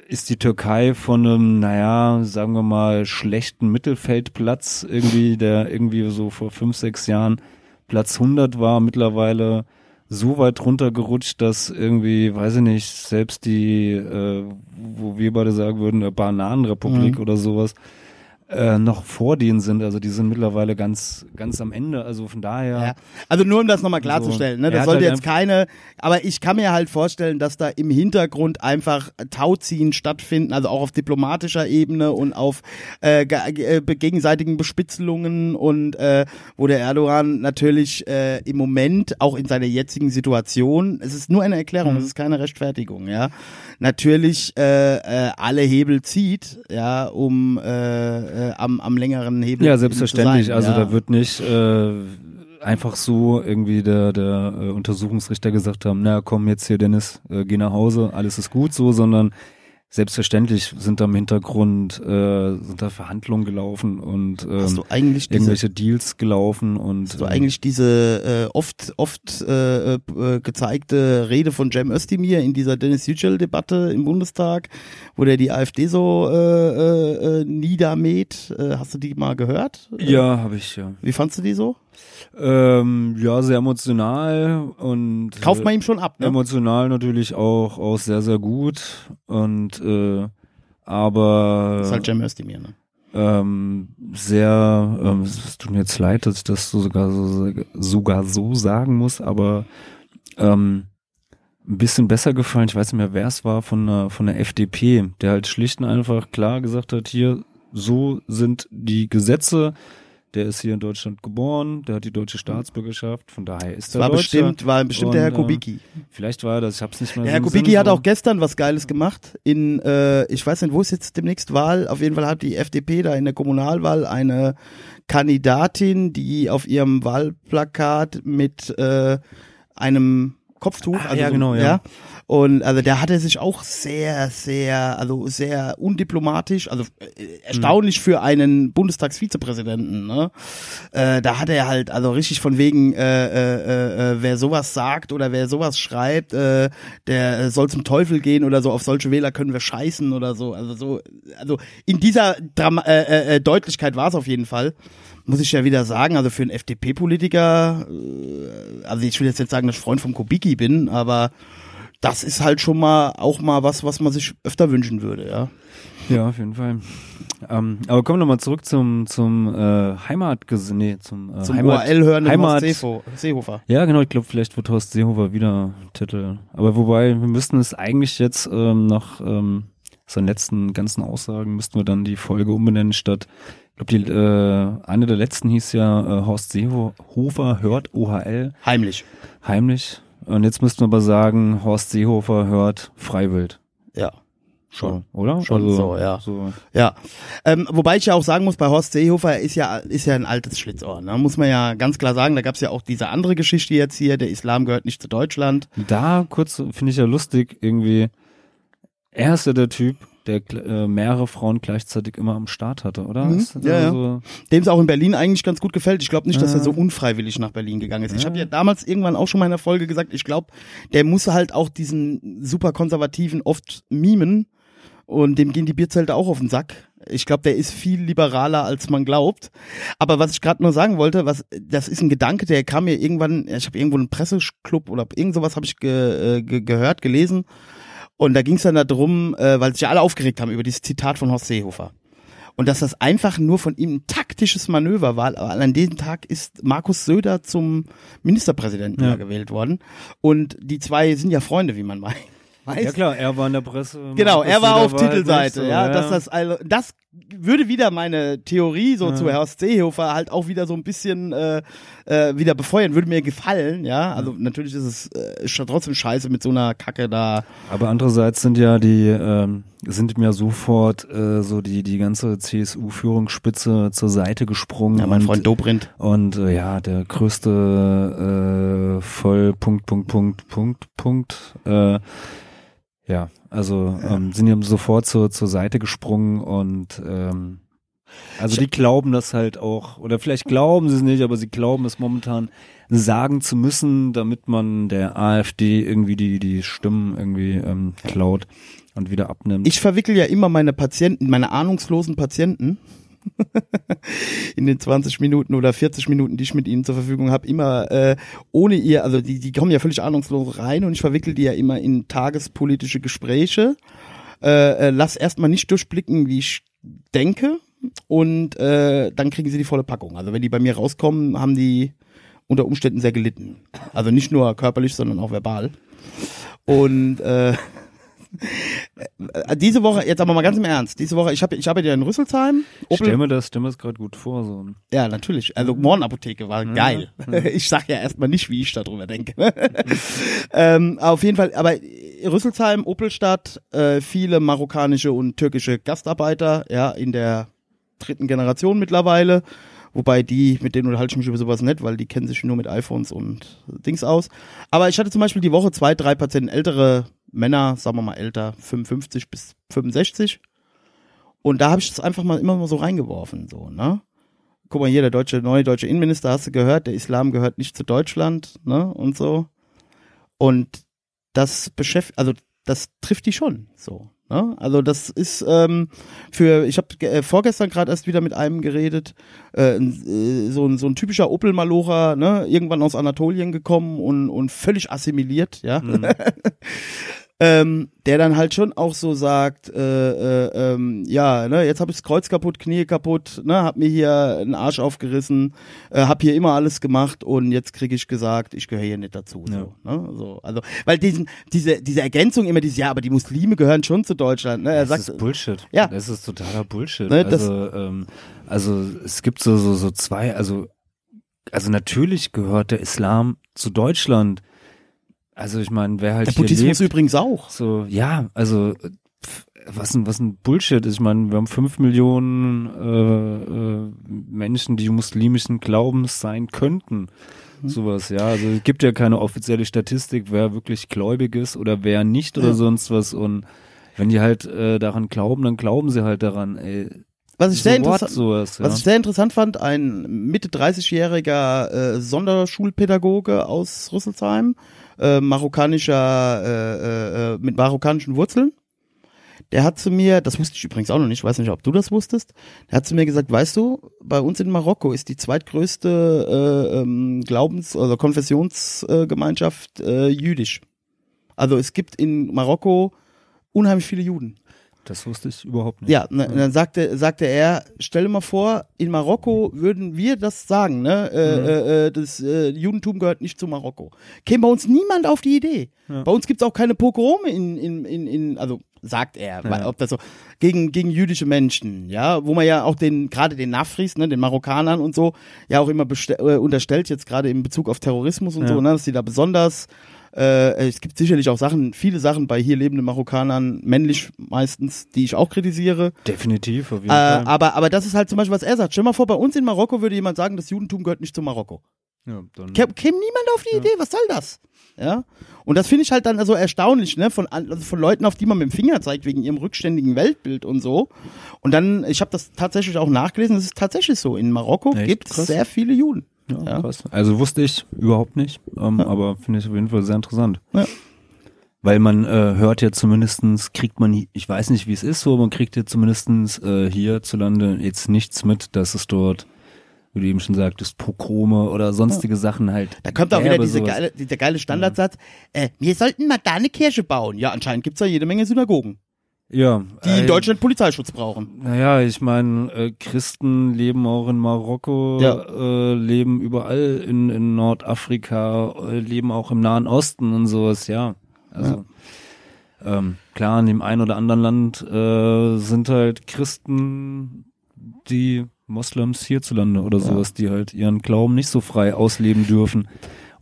ist die Türkei von einem, naja, sagen wir mal, schlechten Mittelfeldplatz irgendwie, der irgendwie so vor fünf, sechs Jahren Platz 100 war, mittlerweile so weit runtergerutscht, dass irgendwie, weiß ich nicht, selbst die, äh, wo wir beide sagen würden, Bananenrepublik Mhm. oder sowas, äh, noch vor denen sind. Also die sind mittlerweile ganz, ganz am Ende. Also von daher. Ja. Also nur um das nochmal klarzustellen, ne? Er das sollte halt jetzt keine, aber ich kann mir halt vorstellen, dass da im Hintergrund einfach Tauziehen stattfinden, also auch auf diplomatischer Ebene und auf äh, äh, gegenseitigen Bespitzelungen und äh, wo der Erdogan natürlich äh, im Moment, auch in seiner jetzigen Situation, es ist nur eine Erklärung, Mhm. es ist keine Rechtfertigung, ja, natürlich äh, äh, alle Hebel zieht, ja, um äh, äh, am, am längeren Hebel Ja, selbstverständlich. sein, also ja. da wird nicht äh, einfach so irgendwie der, der äh, Untersuchungsrichter gesagt haben, na komm jetzt hier Dennis, äh, geh nach Hause, alles ist gut so, sondern selbstverständlich sind da im Hintergrund äh, sind da Verhandlungen gelaufen und ähm, Hast du eigentlich diese, irgendwelche Deals gelaufen und hast du ähm, eigentlich diese äh, oft oft äh, äh, gezeigte Rede von Cem Özdemir in dieser Dennis Yücel Debatte im Bundestag, wo der die AfD so äh, äh, äh, niedermäht, äh, hast du die mal gehört? ja, habe ich ja. Wie fandst du die so? Ähm, ja, sehr emotional und Kauft man ihm schon ab, ne? emotional natürlich auch auch sehr sehr gut und äh, aber Das ist halt Cem Özdemir, ne? ähm, sehr, ähm, es tut mir jetzt leid, dass ich das so sogar so, sogar so sagen muss, aber ähm, ein bisschen besser gefallen, ich weiß nicht mehr, wer es war, von der, von der FDP, der halt schlicht und einfach klar gesagt hat, hier, so sind die Gesetze, der ist hier in Deutschland geboren, der hat die deutsche Staatsbürgerschaft, von daher ist Das er war Deutscher. bestimmt, war bestimmt der Herr Und, äh, Kubicki. Vielleicht war er das, ich hab's nicht mehr Der Herr Kubicki Sinn, hat auch gestern was Geiles gemacht. In, äh, ich weiß nicht, wo ist jetzt demnächst Wahl? Auf jeden Fall hat die FDP da in der Kommunalwahl eine Kandidatin, die auf ihrem Wahlplakat mit äh, einem Kopftuch, Ah, also ja, so, genau, ja. Und also der hatte sich auch sehr, sehr, also sehr undiplomatisch, also äh, erstaunlich für einen Bundestagsvizepräsidenten. Ne? Äh, da hat er halt also richtig von wegen, äh, äh, äh, wer sowas sagt oder wer sowas schreibt, äh, der äh, soll zum Teufel gehen oder so. Auf solche Wähler können wir scheißen oder so. Also so, also in dieser äh, äh, Deutlichkeit war es auf jeden Fall. Muss ich ja wieder sagen, also für einen FDP-Politiker, äh, also ich will jetzt nicht sagen, dass ich Freund vom Kubicki bin, aber das ist halt schon mal auch mal was, was man sich öfter wünschen würde, ja. Ja, auf jeden Fall. Ähm, aber kommen wir nochmal zurück zum, zum äh, Heimatges nee, zum, äh, Zum Heimat, ORL hören Heimat, Seefo- Seehofer. Ja, genau, ich glaube, vielleicht wird Horst Seehofer wieder Titel. Aber wobei, wir müssten es eigentlich jetzt ähm, nach ähm, seinen letzten ganzen Aussagen, müssten wir dann die Folge umbenennen statt, ich glaube, die äh, eine der letzten hieß ja äh, Horst Seehofer hört OHL Heimlich. heimlich. Und jetzt müssten wir aber sagen, Horst Seehofer hört Freiwild. Ja. Schon. So, oder? Schon Also, so, ja. So. Ja, ähm, wobei ich ja auch sagen muss, bei Horst Seehofer ist ja ist ja ein altes Schlitzohr. Ne? Muss man ja ganz klar sagen. Da gab's ja auch diese andere Geschichte jetzt hier. Der Islam gehört nicht zu Deutschland. Da kurz finde ich ja lustig irgendwie. Er ist ja der Typ, der äh, mehrere Frauen gleichzeitig immer am Start hatte, oder? Mhm, ja, ja. so- Dem es auch in Berlin eigentlich ganz gut gefällt. Ich glaube nicht, dass er Ja. so unfreiwillig nach Berlin gegangen ist. Ich habe ja damals irgendwann auch schon mal in der Folge gesagt, ich glaube, der muss halt auch diesen super konservativen oft mimen und dem gehen die Bierzelte auch auf den Sack. Ich glaube, der ist viel liberaler, als man glaubt. Aber was ich gerade nur sagen wollte, was das ist ein Gedanke, der kam mir irgendwann, ich habe irgendwo einen Presseclub oder irgend sowas habe ich ge, äh, ge, gehört, gelesen. Und da ging es dann darum, äh, weil sich ja alle aufgeregt haben über dieses Zitat von Horst Seehofer. Und dass das einfach nur von ihm ein taktisches Manöver war. Aber an diesem Tag ist Markus Söder zum Ministerpräsidenten Ja. ja. gewählt worden. Und die zwei sind ja Freunde, wie man mei- weiß. Ja klar, er war in der Presse. Genau, er war auf halt Titelseite, so, ja, dass das also, das würde wieder meine Theorie so Ja. zu Horst Seehofer halt auch wieder so ein bisschen äh, äh, wieder befeuern, würde mir gefallen, ja. Also natürlich ist es äh, ist trotzdem scheiße mit so einer Kacke da. Aber andererseits sind ja die, ähm, sind ja sofort äh, so die, die ganze CSU-Führungsspitze zur Seite gesprungen. Ja, mein und, Freund Dobrindt. Und äh, ja, der größte äh, Voll Punkt, Punkt, Punkt, Punkt, Punkt. Äh, ja, also Ähm, sind ihm sofort zur, zur Seite gesprungen und ähm, also die glauben das halt auch, oder vielleicht glauben sie es nicht, aber sie glauben es momentan sagen zu müssen, damit man der AfD irgendwie die, die Stimmen irgendwie ähm, klaut und wieder abnimmt. Ich verwickel ja immer meine Patienten, meine ahnungslosen Patienten in den 20 Minuten oder 40 Minuten, die ich mit ihnen zur Verfügung habe, immer äh, ohne ihr, also die, die kommen ja völlig ahnungslos rein und ich verwickel die ja immer in tagespolitische Gespräche. Äh, äh, lass erstmal nicht durchblicken, wie ich denke und äh, dann kriegen sie die volle Packung. Also wenn die bei mir rauskommen, haben die unter Umständen sehr gelitten. Also nicht nur körperlich, sondern auch verbal. Und äh, diese Woche, jetzt aber mal ganz im Ernst, diese Woche, ich habe ich habe ja in Rüsselsheim. Ich stell mir das, stell mir das gerade gut vor. So. Ja, natürlich. Also Morgenapotheke war geil. Ich sag ja erstmal nicht, wie ich darüber denke. ähm, auf jeden Fall, aber Rüsselsheim, Opelstadt, äh, viele marokkanische und türkische Gastarbeiter, ja, in der dritten Generation mittlerweile. Wobei die, mit denen unterhalte ich mich über sowas nicht, weil die kennen sich nur mit iPhones und Dings aus. Aber ich hatte zum Beispiel die Woche zwei, drei Patienten, ältere Männer, sagen wir mal älter, 55 bis 65. Und da habe ich es einfach mal immer mal so reingeworfen, so, ne? Guck mal hier, der deutsche, neue deutsche Innenminister, hast du gehört, der Islam gehört nicht zu Deutschland, ne? Und so. Und das beschäftigt, also das trifft die schon, so. Ne? Also das ist ähm, für, ich habe äh, vorgestern gerade erst wieder mit einem geredet, äh, äh, so, ein, so ein typischer Opel-Malocher, ne? irgendwann aus Anatolien gekommen und, und völlig assimiliert, ja. Mhm. ähm, der dann halt schon auch so sagt, äh, äh, ähm, ja, ne, jetzt habe ich das Kreuz kaputt, Knie kaputt, ne, hab mir hier einen Arsch aufgerissen, äh, hab hier immer alles gemacht und jetzt kriege ich gesagt, ich gehöre hier nicht dazu. Ja. So, ne, so, also, weil diesen, diese, diese Ergänzung immer dieses, ja, aber die Muslime gehören schon zu Deutschland. Ne, er das sagt, ist Bullshit. Ja. Das ist totaler Bullshit. Ne, also, ähm, also es gibt so, so, so zwei, also, also natürlich gehört der Islam zu Deutschland. Also ich meine, wer halt der Buddhismus lebt, übrigens auch. so, ja, also was ein, was ein Bullshit ist. Ich meine, wir haben fünf Millionen äh, äh, Menschen, die muslimischen Glaubens sein könnten. Mhm. Sowas, ja. Also es gibt ja keine offizielle Statistik, wer wirklich gläubig ist oder wer nicht oder Ja. sonst was. Und wenn die halt äh, daran glauben, dann glauben sie halt daran. Ey, Was ich so sehr what, interessant, sowas, ja. Was ich sehr interessant fand, ein Mitte 30-jähriger äh, Sonderschulpädagoge aus Rüsselsheim, äh, marokkanischer, äh, äh, äh, mit marokkanischen Wurzeln. Der hat zu mir, das wusste ich übrigens auch noch nicht, ich weiß nicht, ob du das wusstest, der hat zu mir gesagt, weißt du, bei uns in Marokko ist die zweitgrößte äh, ähm, Glaubens- oder Konfessionsgemeinschaft äh, jüdisch. Also es gibt in Marokko unheimlich viele Juden. Das wusste ich überhaupt nicht. Ja, ne, dann sagte, sagte er, stell dir mal vor, in Marokko würden wir das sagen, ne? Äh, Mhm. äh, äh, das äh, Judentum gehört nicht zu Marokko. Käme bei uns niemand auf die Idee. Ja. Bei uns gibt's auch keine Pogrome in, in, in, in also sagt er, weil, ob das so gegen gegen jüdische Menschen, ja, wo man ja auch den gerade den Nafris, ne, den Marokkanern und so, ja auch immer äh, unterstellt jetzt gerade in Bezug auf Terrorismus und Ja. so, ne, dass die da besonders äh, es gibt sicherlich auch Sachen, viele Sachen bei hier lebenden Marokkanern, männlich meistens, die ich auch kritisiere. Definitiv, auf jeden Äh, Fall. aber, aber das ist halt zum Beispiel, was er sagt. Stell mal vor, bei uns in Marokko würde jemand sagen, das Judentum gehört nicht zu Marokko. ja, dann, Kä käme niemand auf die Idee, was soll das? Ja. Und das finde ich halt dann so erstaunlich, ne, von, also von Leuten, auf die man mit dem Finger zeigt, wegen ihrem rückständigen Weltbild und so. Und dann, ich habe das tatsächlich auch nachgelesen, das ist tatsächlich so. In Marokko gibt es sehr viele Juden. Ja, ja. krass. Also wusste ich überhaupt nicht, ähm, aber finde ich auf jeden Fall sehr interessant. Ja. Weil man äh, hört ja zumindestens, kriegt man, ich weiß nicht, wie es ist, so, man kriegt ja zumindestens äh, hierzulande jetzt nichts mit, dass es dort, wie du eben schon sagtest, Pogrome oder sonstige Sachen halt. Da kommt auch wieder diese sowas. geile, dieser geile Standardsatz, äh, wir sollten mal da eine Kirche bauen. Ja, anscheinend gibt's da jede Menge Synagogen, Ja. die in Deutschland Polizeischutz brauchen. Naja, ich meine, äh, Christen leben auch in Marokko, Ja. äh, leben überall in, in Nordafrika, äh, leben auch im Nahen Osten und sowas, ja. Also ähm, klar, in dem einen oder anderen Land äh, sind halt Christen, die Moslems hierzulande oder sowas, die halt ihren Glauben nicht so frei ausleben dürfen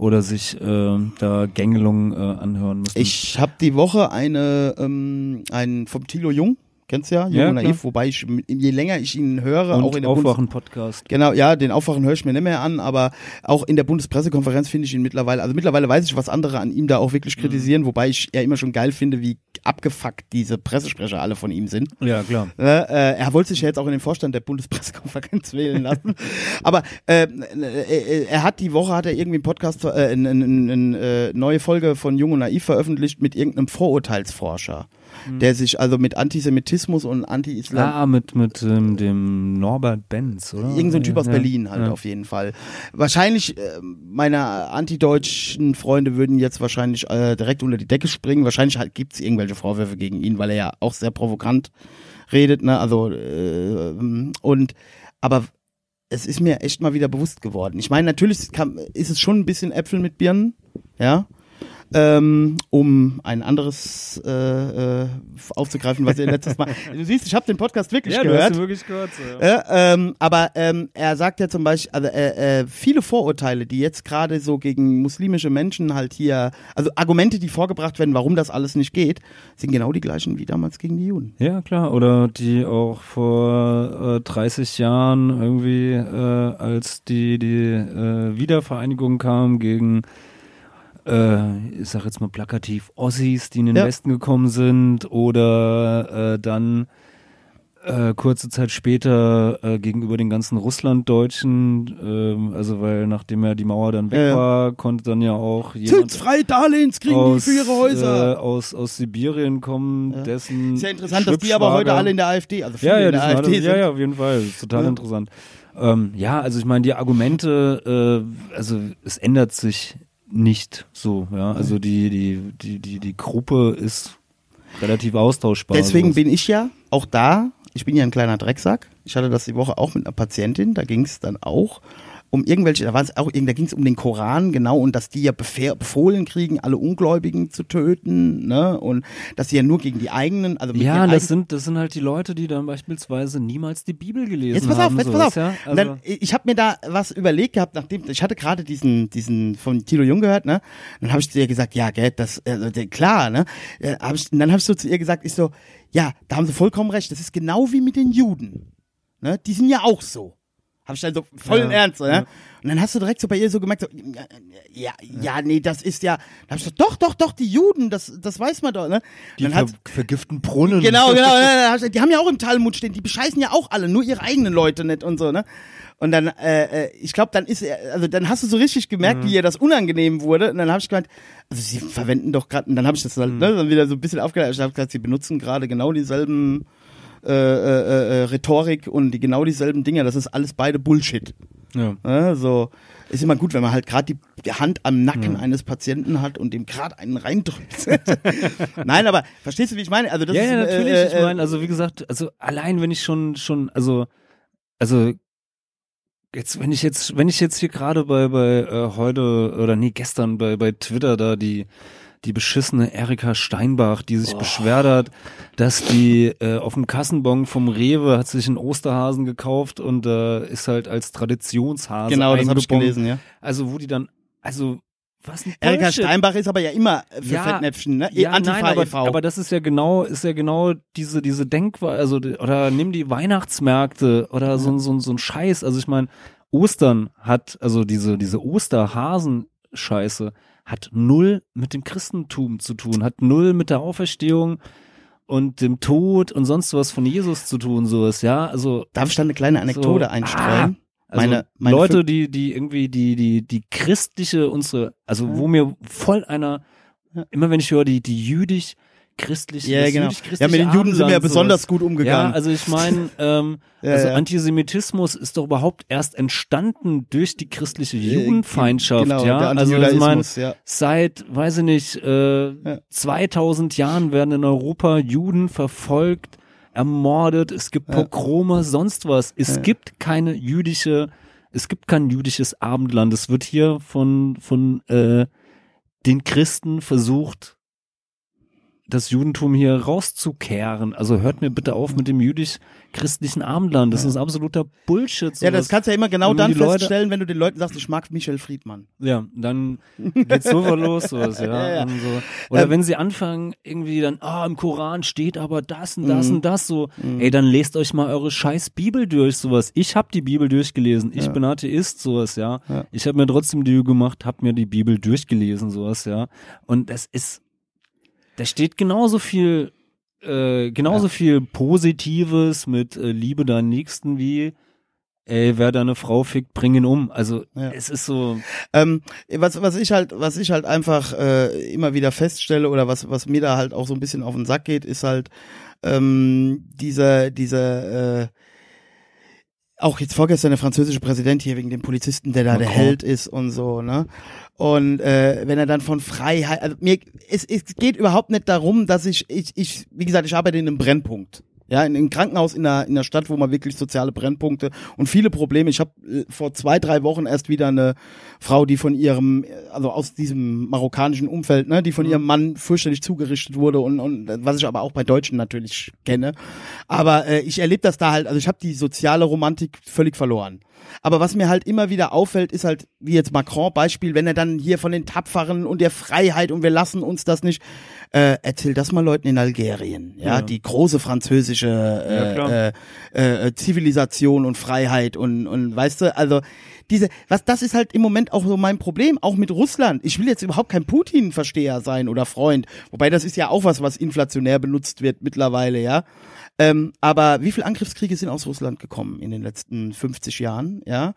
oder sich äh, da Gängelungen äh, anhören müssen. Ich habe die Woche eine, ähm, einen vom Thilo Jung, kennst du ja, Jung Ja, und klar. Naiv, wobei ich, je länger ich ihn höre, auch in und der Aufwachen-Podcast. Genau, ja, den Aufwachen höre ich mir nicht mehr an, aber auch in der Bundespressekonferenz finde ich ihn mittlerweile, also mittlerweile weiß ich, was andere an ihm da auch wirklich Mhm. kritisieren, wobei ich ja immer schon geil finde, wie abgefuckt diese Pressesprecher alle von ihm sind. Ja, klar. Ne, äh, er wollte sich ja jetzt auch in den Vorstand der Bundespressekonferenz wählen lassen. Aber äh, äh, er hat die Woche hat er irgendwie einen Podcast, äh, eine, eine äh, neue Folge von Jung und Naiv veröffentlicht mit irgendeinem Vorurteilsforscher, der sich also mit Antisemitismus und Anti-Islam Ah, mit, mit ähm, dem Norbert Benz, oder? Irgend so ein Typ aus Ja, Berlin halt ja. auf jeden Fall. Wahrscheinlich, äh, meine antideutschen Freunde würden jetzt wahrscheinlich äh, direkt unter die Decke springen. Wahrscheinlich halt gibt's irgendwelche Vorwürfe gegen ihn, weil er ja auch sehr provokant redet, ne? Also äh, und aber es ist mir echt mal wieder bewusst geworden. Ich meine, natürlich kann, ist es schon ein bisschen Äpfel mit Birnen, ja. Ähm, um ein anderes äh, äh, aufzugreifen, was ihr letztes Mal. Du siehst, ich habe den Podcast wirklich Ja, du gehört. hast ihn wirklich gehört. So, ja. Ja, ähm, aber ähm, er sagt ja zum Beispiel, also äh, äh, viele Vorurteile, die jetzt gerade so gegen muslimische Menschen halt hier, also Argumente, die vorgebracht werden, warum das alles nicht geht, sind genau die gleichen wie damals gegen die Juden. Ja, klar. Oder die auch vor äh, 30 Jahren irgendwie, äh, als die, die äh, Wiedervereinigung kam gegen äh, ich sag jetzt mal plakativ, Ossis, die in den Ja. Westen gekommen sind oder äh, dann äh, kurze Zeit später äh, gegenüber den ganzen Russlanddeutschen, ähm, also weil nachdem ja die Mauer dann weg Ja, ja. war, konnte dann ja auch jemand Zinsfrei Darlehens kriegen aus, die für ihre Häuser. Äh, aus, aus Sibirien kommen, Ja. dessen ist ja interessant, dass die aber heute alle in der AfD, also viele ja, ja, in der AfD alle, sind. ja, ja, auf jeden Fall. Total interessant. Ähm, ja, also ich meine, die Argumente, äh, also es ändert sich nicht so, ja. Also die, die, die, die, die Gruppe ist relativ austauschbar. Deswegen bin ich ja auch da. Ich bin ja ein kleiner Drecksack. Ich hatte das die Woche auch mit einer Patientin. Da ging es dann auch um irgendwelche, da war es auch, da ging es um den Koran, genau, und dass die ja befohlen kriegen, alle Ungläubigen zu töten, ne, und dass sie ja nur gegen die eigenen, also mit ja, das sind, das sind halt die Leute, die dann beispielsweise niemals die Bibel gelesen Jetzt pass auf, haben. jetzt pass auf. Ja? Und Also, dann, ich habe mir da was überlegt gehabt, nachdem ich hatte gerade diesen diesen von Tilo Jung gehört, ne? Dann habe ich zu ihr gesagt, ja, gell, das also, klar, ne? Äh, hab ich, und dann habe ich so zu ihr gesagt, ich so, ja, da haben sie vollkommen recht. Das ist genau wie mit den Juden, ne? Die sind ja auch so. Habe ich dann so voll Ja, im Ernst, ne? ja. Und dann hast du direkt so bei ihr so gemerkt, so, ja, ja, nee, das ist ja. Da hab ich gesagt, doch, doch, doch, die Juden, das, das weiß man doch, ne? die ver hat, vergiften Brunnen. Genau, genau. ne, hab Die haben ja auch im Talmud stehen, die bescheißen ja auch alle, nur ihre eigenen Leute nicht und so, ne? Und dann, äh, äh, ich glaube, dann ist er, also dann hast du so richtig gemerkt, wie ihr das unangenehm wurde. Und dann habe ich gemeint, also sie verwenden doch gerade, und dann habe ich das halt, ne, dann wieder so ein bisschen aufgehört. Ich habe gesagt, sie benutzen gerade genau dieselben äh, äh, äh, Rhetorik und die genau dieselben Dinge. Das ist alles beide Bullshit. Ja. Ne? So ist immer gut, wenn man halt gerade die, die Hand am Nacken eines Patienten hat und dem gerade einen reindrückt. Nein, aber verstehst du, wie ich meine? Also das ja, ist, ja, natürlich. Äh, ich äh, meine, also wie gesagt, also allein wenn ich schon, schon, also, also jetzt, wenn ich jetzt, wenn ich jetzt hier gerade bei, bei äh, heute oder nee, gestern bei, bei Twitter da die die beschissene Erika Steinbach, die sich beschwert hat, dass die äh, auf dem Kassenbon vom Rewe hat sich einen Osterhasen gekauft und äh, ist halt als Traditionshase Genau, das habe ich gelesen, ja. Also wo die dann, also was ein Erika Bullshit. Steinbach ist aber ja immer für Ja, Fettnäpfchen, ne? Ja, Antifa nein, aber, e.V. aber das ist ja genau, ist ja genau diese, diese Denkweise, also, oder nimm die Weihnachtsmärkte oder so, so, so ein Scheiß. Also ich meine, Ostern hat, also diese, diese Osterhasen-Scheiße hat null mit dem Christentum zu tun, hat null mit der Auferstehung und dem Tod und sonst was von Jesus zu tun, sowas, ja, also. Darf ich da eine kleine Anekdote so, einstreuen? Ah, also Meine- meine Leute, die, die irgendwie die, die, die christliche, unsere, also wo mir voll einer, immer wenn ich höre, die, die jüdisch, christliche, Ja, genau. Ja, mit den Juden sind wir ja besonders gut umgegangen. Ja, also ich meine, ähm, Ja, also ja. Antisemitismus ist doch überhaupt erst entstanden durch die christliche Judenfeindschaft, genau, ja. also ich meine, ja. seit, weiß ich nicht, äh, 2000 Jahren werden in Europa Juden verfolgt, ermordet, es gibt Pogrome, sonst was. Es gibt keine jüdische, es gibt kein jüdisches Abendland. Es wird hier von, von äh, den Christen versucht, das Judentum hier rauszukehren. Also hört mir bitte auf mit dem jüdisch-christlichen Abendland. Das ist absoluter Bullshit. ja, das sowas. kannst du ja immer genau dann die Leute- feststellen, wenn du den Leuten sagst, ich mag Michel Friedmann. Ja, dann geht's sofort los, sowas, ja. Ja, ja. So. Oder Ähm, wenn sie anfangen, irgendwie dann, ah, im Koran steht aber das und das Mhm. und das so. Ey, dann lest euch mal eure scheiß Bibel durch, sowas. Ich hab die Bibel durchgelesen. Ich Ja. bin Atheist, sowas, ja. Ja. Ich habe mir trotzdem die Mühe gemacht, hab mir die Bibel durchgelesen, sowas, ja. Und das ist, da steht genauso viel, äh, genauso viel Positives mit äh, Liebe deinen Nächsten wie, ey, wer deine Frau fickt, bring ihn um. Also, Ja. es ist so, Ähm, was, was ich halt, was ich halt einfach äh, immer wieder feststelle oder was, was mir da halt auch so ein bisschen auf den Sack geht, ist halt ähm, dieser, dieser äh, auch jetzt vorgestern der französische Präsident hier wegen dem Polizisten, der da der Macron. Held ist und so, ne? Und äh, wenn er dann von Freiheit, also mir, es, es geht überhaupt nicht darum, dass ich, ich, ich, wie gesagt, ich arbeite in einem Brennpunkt. Ja, in einem Krankenhaus in einer, in einer Stadt, wo man wirklich soziale Brennpunkte und viele Probleme. Ich habe äh, vor zwei, drei Wochen erst wieder eine Frau, die von ihrem, also aus diesem marokkanischen Umfeld, ne, die von ihrem Mann fürchterlich zugerichtet wurde und, und was ich aber auch bei Deutschen natürlich kenne. Aber äh, ich erlebe das da halt, also ich habe die soziale Romantik völlig verloren. Aber was mir halt immer wieder auffällt, ist halt, wie jetzt Macron Beispiel, wenn er dann hier von den Tapferen und der Freiheit und wir lassen uns das nicht, äh, erzähl das mal Leuten in Algerien, ja, Ja. die große französische Ja, äh, äh, äh, Zivilisation und Freiheit und, und weißt du, also diese, was, das ist halt im Moment auch so mein Problem, auch mit Russland. Ich will jetzt überhaupt kein Putin-Versteher sein oder Freund. Wobei das ist ja auch was, was inflationär benutzt wird mittlerweile, ja. Ähm, aber wie viele Angriffskriege sind aus Russland gekommen in den letzten 50 Jahren, ja?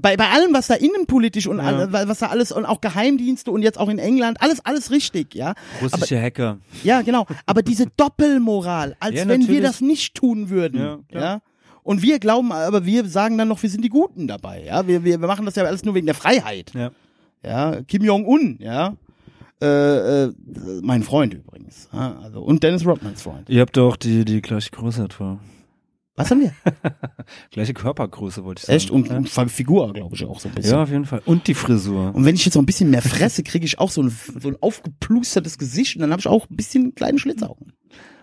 Bei, bei allem, was da innenpolitisch und Ja. all, was da alles und auch Geheimdienste und jetzt auch in England, alles, alles richtig, ja. Russische Hacker. Ja, genau. Aber diese Doppelmoral, als Ja, wenn wir das nicht tun würden. Ja, Ja. Und wir glauben, aber wir sagen dann noch, wir sind die Guten dabei. Ja, wir, wir, wir machen das ja alles nur wegen der Freiheit. Ja. Ja, Kim Jong-un, ja. Äh, äh, mein Freund übrigens. Ja, also, und Dennis Rodmans Freund. Ihr habt doch die, die gleiche Größe etwa. Was haben wir? Gleiche Körpergröße, wollte ich sagen. Echt? Und, ja. und Figur, glaube ich, auch so ein bisschen. ja, auf jeden Fall. Und die Frisur. Und wenn ich jetzt noch ein bisschen mehr fresse, kriege ich auch so ein, so ein aufgeplustertes Gesicht und dann habe ich auch ein bisschen kleine Schlitzaugen.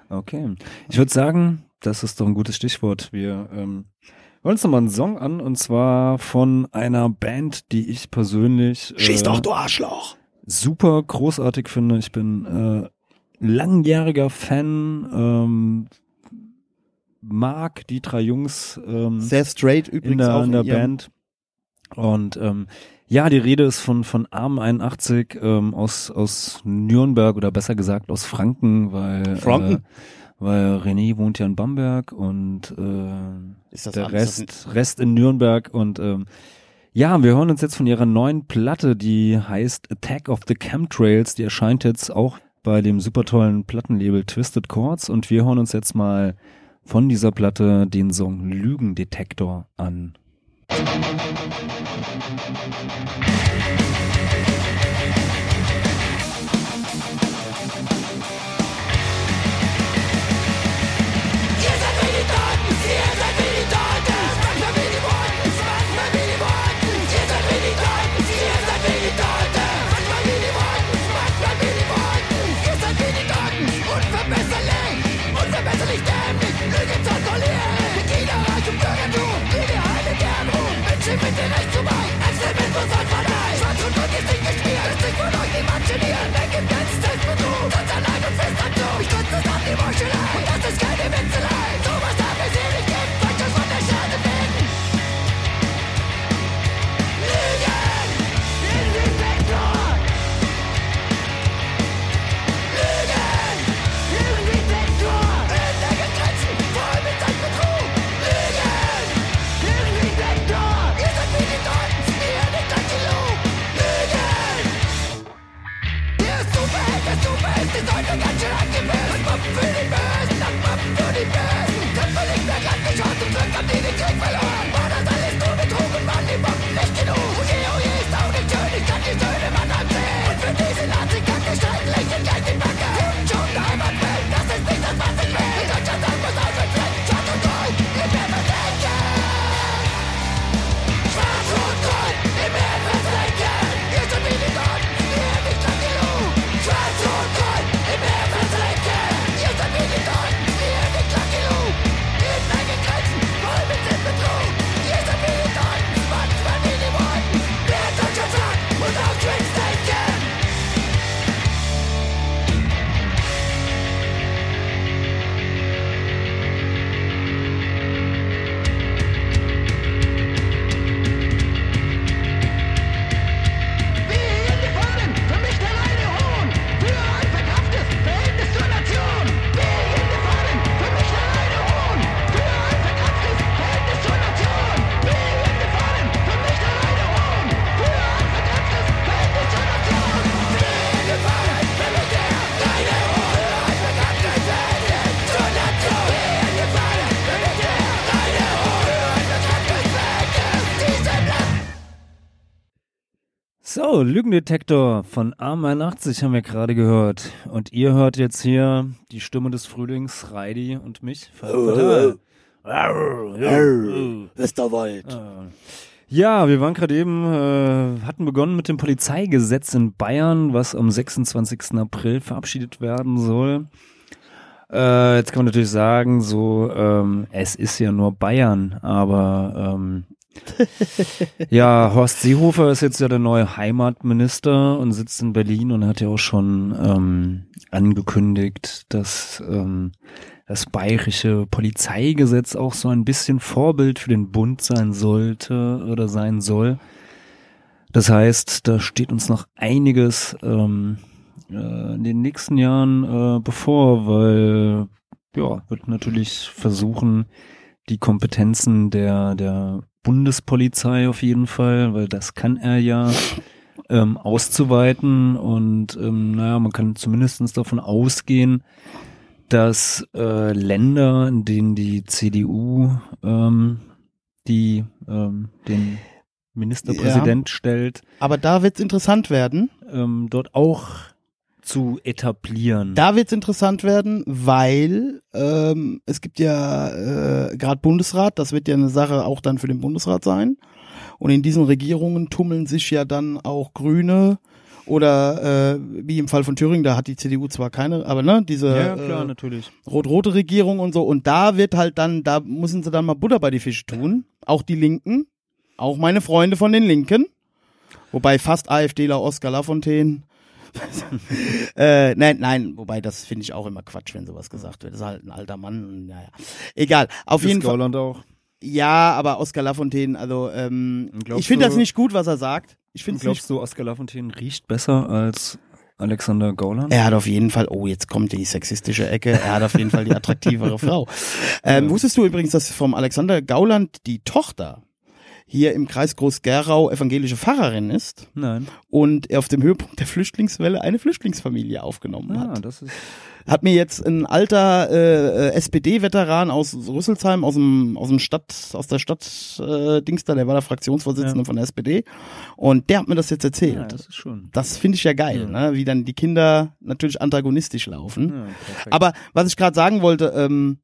Okay. Ich würde sagen, das ist doch ein gutes Stichwort. Wir ähm, hören uns nochmal einen Song an und zwar von einer Band, die ich persönlich Schieß äh, doch, du Arschloch! Super großartig finde. Ich bin äh, langjähriger Fan, ähm, mag die drei Jungs ähm, Sehr straight in übrigens der, auch in der Band. Und ähm, ja, die Rede ist von von Arm 81 ähm, aus aus Nürnberg oder besser gesagt aus Franken, weil Franken? Äh, weil René wohnt ja in Bamberg und äh, Ist das der alles- Rest Rest in Nürnberg und ähm, ja, wir hören uns jetzt von ihrer neuen Platte, die heißt Attack of the Chemtrails. Die erscheint jetzt auch bei dem super tollen Plattenlabel Twisted Chords und wir hören uns jetzt mal von dieser Platte den Song Lügendetektor an. sich von euch die Matsche, die ihr weggeblitzt ist. für die Besten, das war best. die Besten. Kämpfe nicht mehr, kann nicht hart und drück an die. Lügendetektor von Arm81 haben wir gerade gehört. Und ihr hört jetzt hier die Stimme des Frühlings, Reidi und mich. Fatal. Westerwald. Ja, wir waren gerade eben, äh, hatten begonnen mit dem Polizeigesetz in Bayern, was am 26. April verabschiedet werden soll. Äh, jetzt kann man natürlich sagen, so, ähm, es ist ja nur Bayern, aber ähm, ja, Horst Seehofer ist jetzt ja der neue Heimatminister und sitzt in Berlin und hat ja auch schon ähm, angekündigt, dass ähm, das bayerische Polizeigesetz auch so ein bisschen Vorbild für den Bund sein sollte oder sein soll. Das heißt, da steht uns noch einiges ähm, äh, in den nächsten Jahren äh, bevor, weil ja, wird natürlich versuchen, die Kompetenzen der, der Bundespolizei auf jeden Fall, weil das kann er ja ähm, auszuweiten und ähm, naja, man kann zumindestens davon ausgehen, dass äh, Länder, in denen die CDU ähm, die ähm, den Ministerpräsident stellt, Aber da wird's interessant werden. ähm, dort auch zu etablieren. Da wird's interessant werden, weil ähm, es gibt ja äh, gerade Bundesrat, das wird ja eine Sache auch dann für den Bundesrat sein. Und in diesen Regierungen tummeln sich ja dann auch Grüne oder äh, wie im Fall von Thüringen, da hat die CDU zwar keine, aber ne, diese ja, klar, äh, rot-rote Regierung und so. Und da wird halt dann, da müssen sie dann mal Butter bei die Fische tun. Auch die Linken, auch meine Freunde von den Linken. Wobei fast AfDler Oskar Lafontaine. äh, nein, nein, wobei das finde ich auch immer Quatsch, wenn sowas gesagt wird. Das ist halt ein alter Mann. Und, naja. Egal. Auf Ist jeden Fall. Gauland auch. Ja, aber Oskar Lafontaine, also ähm, glaubst ich finde das nicht gut, was er sagt. Ich finde es nicht Glaubst du, Oskar Lafontaine riecht besser als Alexander Gauland? Er hat auf jeden Fall, oh, jetzt kommt die sexistische Ecke, er hat auf jeden Fall die attraktivere Frau. Ähm, Wusstest du übrigens, dass vom Alexander Gauland die Tochter hier im Kreis Groß-Gerau evangelische Pfarrerin ist Nein. und er auf dem Höhepunkt der Flüchtlingswelle eine Flüchtlingsfamilie aufgenommen Ah, hat? das ist. Hat mir jetzt ein alter äh, SPD-Veteran aus Rüsselsheim, aus dem aus dem Stadt, aus der Stadt äh, Dings da, der war der Fraktionsvorsitzende Ja. von der SPD und der hat mir das jetzt erzählt. Ja, das ist schon. Das finde ich ja geil, ne? wie dann die Kinder natürlich antagonistisch laufen. Ja. Aber was ich gerade sagen wollte, ähm,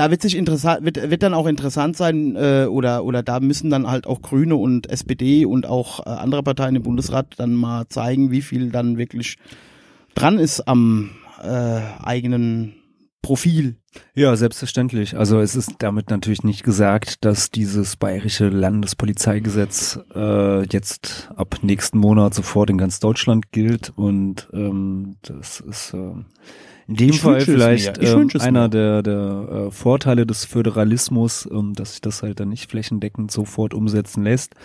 da wird sich interessant, wird, wird dann auch interessant sein, äh, oder, oder da müssen dann halt auch Grüne und SPD und auch äh, andere Parteien im Bundesrat dann mal zeigen, wie viel dann wirklich dran ist am äh, eigenen Profil. Ja, selbstverständlich. Also es ist damit natürlich nicht gesagt, dass dieses bayerische Landespolizeigesetz äh, jetzt ab nächsten Monat sofort in ganz Deutschland gilt und ähm, das ist äh, in dem Ich Fall vielleicht es einer der, der äh, Vorteile des Föderalismus, ähm, dass sich das halt dann nicht flächendeckend sofort umsetzen lässt.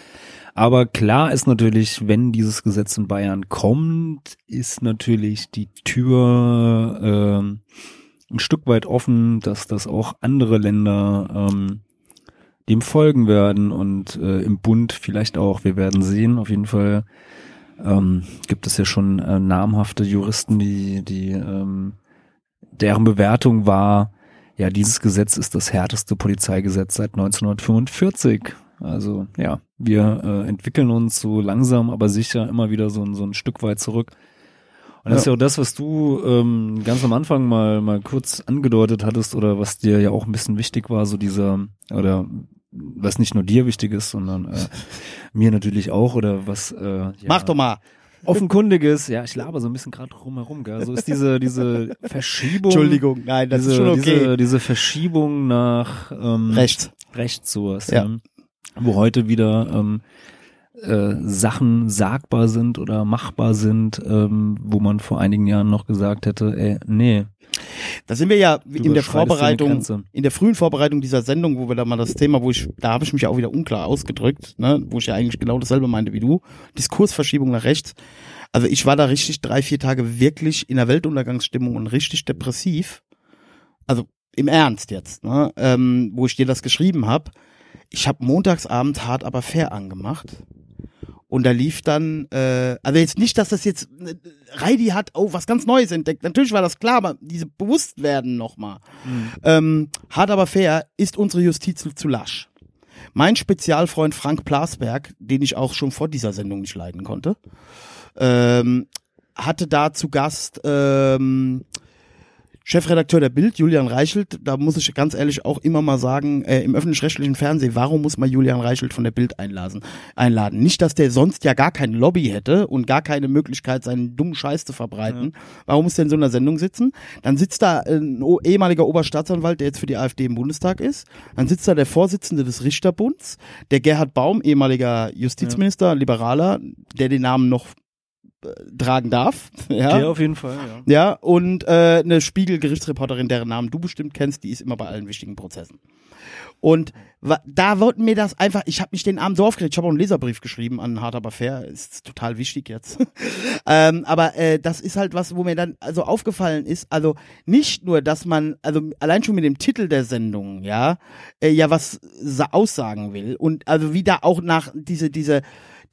Aber klar ist natürlich, wenn dieses Gesetz in Bayern kommt, ist natürlich die Tür ähm, ein Stück weit offen, dass das auch andere Länder ähm, dem folgen werden und äh, im Bund vielleicht auch. Wir werden sehen. Auf jeden Fall ähm, gibt es ja schon äh, namhafte Juristen, die, die ähm, deren Bewertung war, ja, dieses Gesetz ist das härteste Polizeigesetz seit 1945. Also ja, wir äh, entwickeln uns so langsam, aber sicher immer wieder so, ein- so ein Stück weit zurück. Und das ist ja auch das, was du ähm, ganz am Anfang mal mal kurz angedeutet hattest oder was dir ja auch ein bisschen wichtig war, so dieser oder was nicht nur dir wichtig ist, sondern äh, mir natürlich auch oder was äh, ja, Mach doch mal. Offenkundiges. Ja, ich laber so ein bisschen gerade rumherum, gell? So ist diese diese Verschiebung. Entschuldigung, nein, das diese, ist schon okay. Diese, diese Verschiebung nach ähm, Rechts. rechts sowas, Ja. ja. wo heute wieder ähm, äh, Sachen sagbar sind oder machbar sind, ähm, wo man vor einigen Jahren noch gesagt hätte, ey, nee, Da sind wir ja in der Vorbereitung, in der frühen Vorbereitung dieser Sendung, wo wir da mal das Thema, wo ich, da habe ich mich ja auch wieder unklar ausgedrückt, ne, wo ich ja eigentlich genau dasselbe meinte wie du, Diskursverschiebung nach rechts. Also ich war da richtig drei, vier Tage wirklich in der Weltuntergangsstimmung und richtig depressiv. Also im Ernst jetzt, ne, ähm, wo ich dir das geschrieben habe. Ich habe montagsabend hart aber fair angemacht. Und da lief dann, äh, also jetzt nicht, dass das jetzt, äh, Reidi hat, oh, was ganz Neues entdeckt. Natürlich war das klar, aber diese Bewusstwerden nochmal. Ähm, hart aber fair ist unsere Justiz zu, zu lasch. Mein Spezialfreund Frank Plasberg, den ich auch schon vor dieser Sendung nicht leiden konnte, ähm, hatte da zu Gast ähm, Chefredakteur der Bild, Julian Reichelt, da muss ich ganz ehrlich auch immer mal sagen, äh, im öffentlich-rechtlichen Fernsehen, warum muss man Julian Reichelt von der Bild einladen? einladen? Nicht, dass der sonst ja gar kein Lobby hätte und gar keine Möglichkeit, seinen dummen Scheiß zu verbreiten. Warum muss der in so einer Sendung sitzen? Dann sitzt da ein ehemaliger Oberstaatsanwalt, der jetzt für die AfD im Bundestag ist. Dann sitzt da der Vorsitzende des Richterbunds, der Gerhard Baum, ehemaliger Justizminister, Liberaler, der den Namen noch tragen darf. Ja, Ja, auf jeden Fall, ja. ja und äh, eine Spiegel-Gerichtsreporterin, deren Namen du bestimmt kennst, die ist immer bei allen wichtigen Prozessen. Und da wollten mir das einfach, ich habe mich den Abend so aufgeregt, ich habe auch einen Leserbrief geschrieben an Hard aber fair, ist total wichtig jetzt. ähm, aber äh, das ist halt was, wo mir dann also aufgefallen ist, also nicht nur, dass man, also allein schon mit dem Titel der Sendung, ja, äh, ja was sa- aussagen will und also wieder auch nach diese, diese,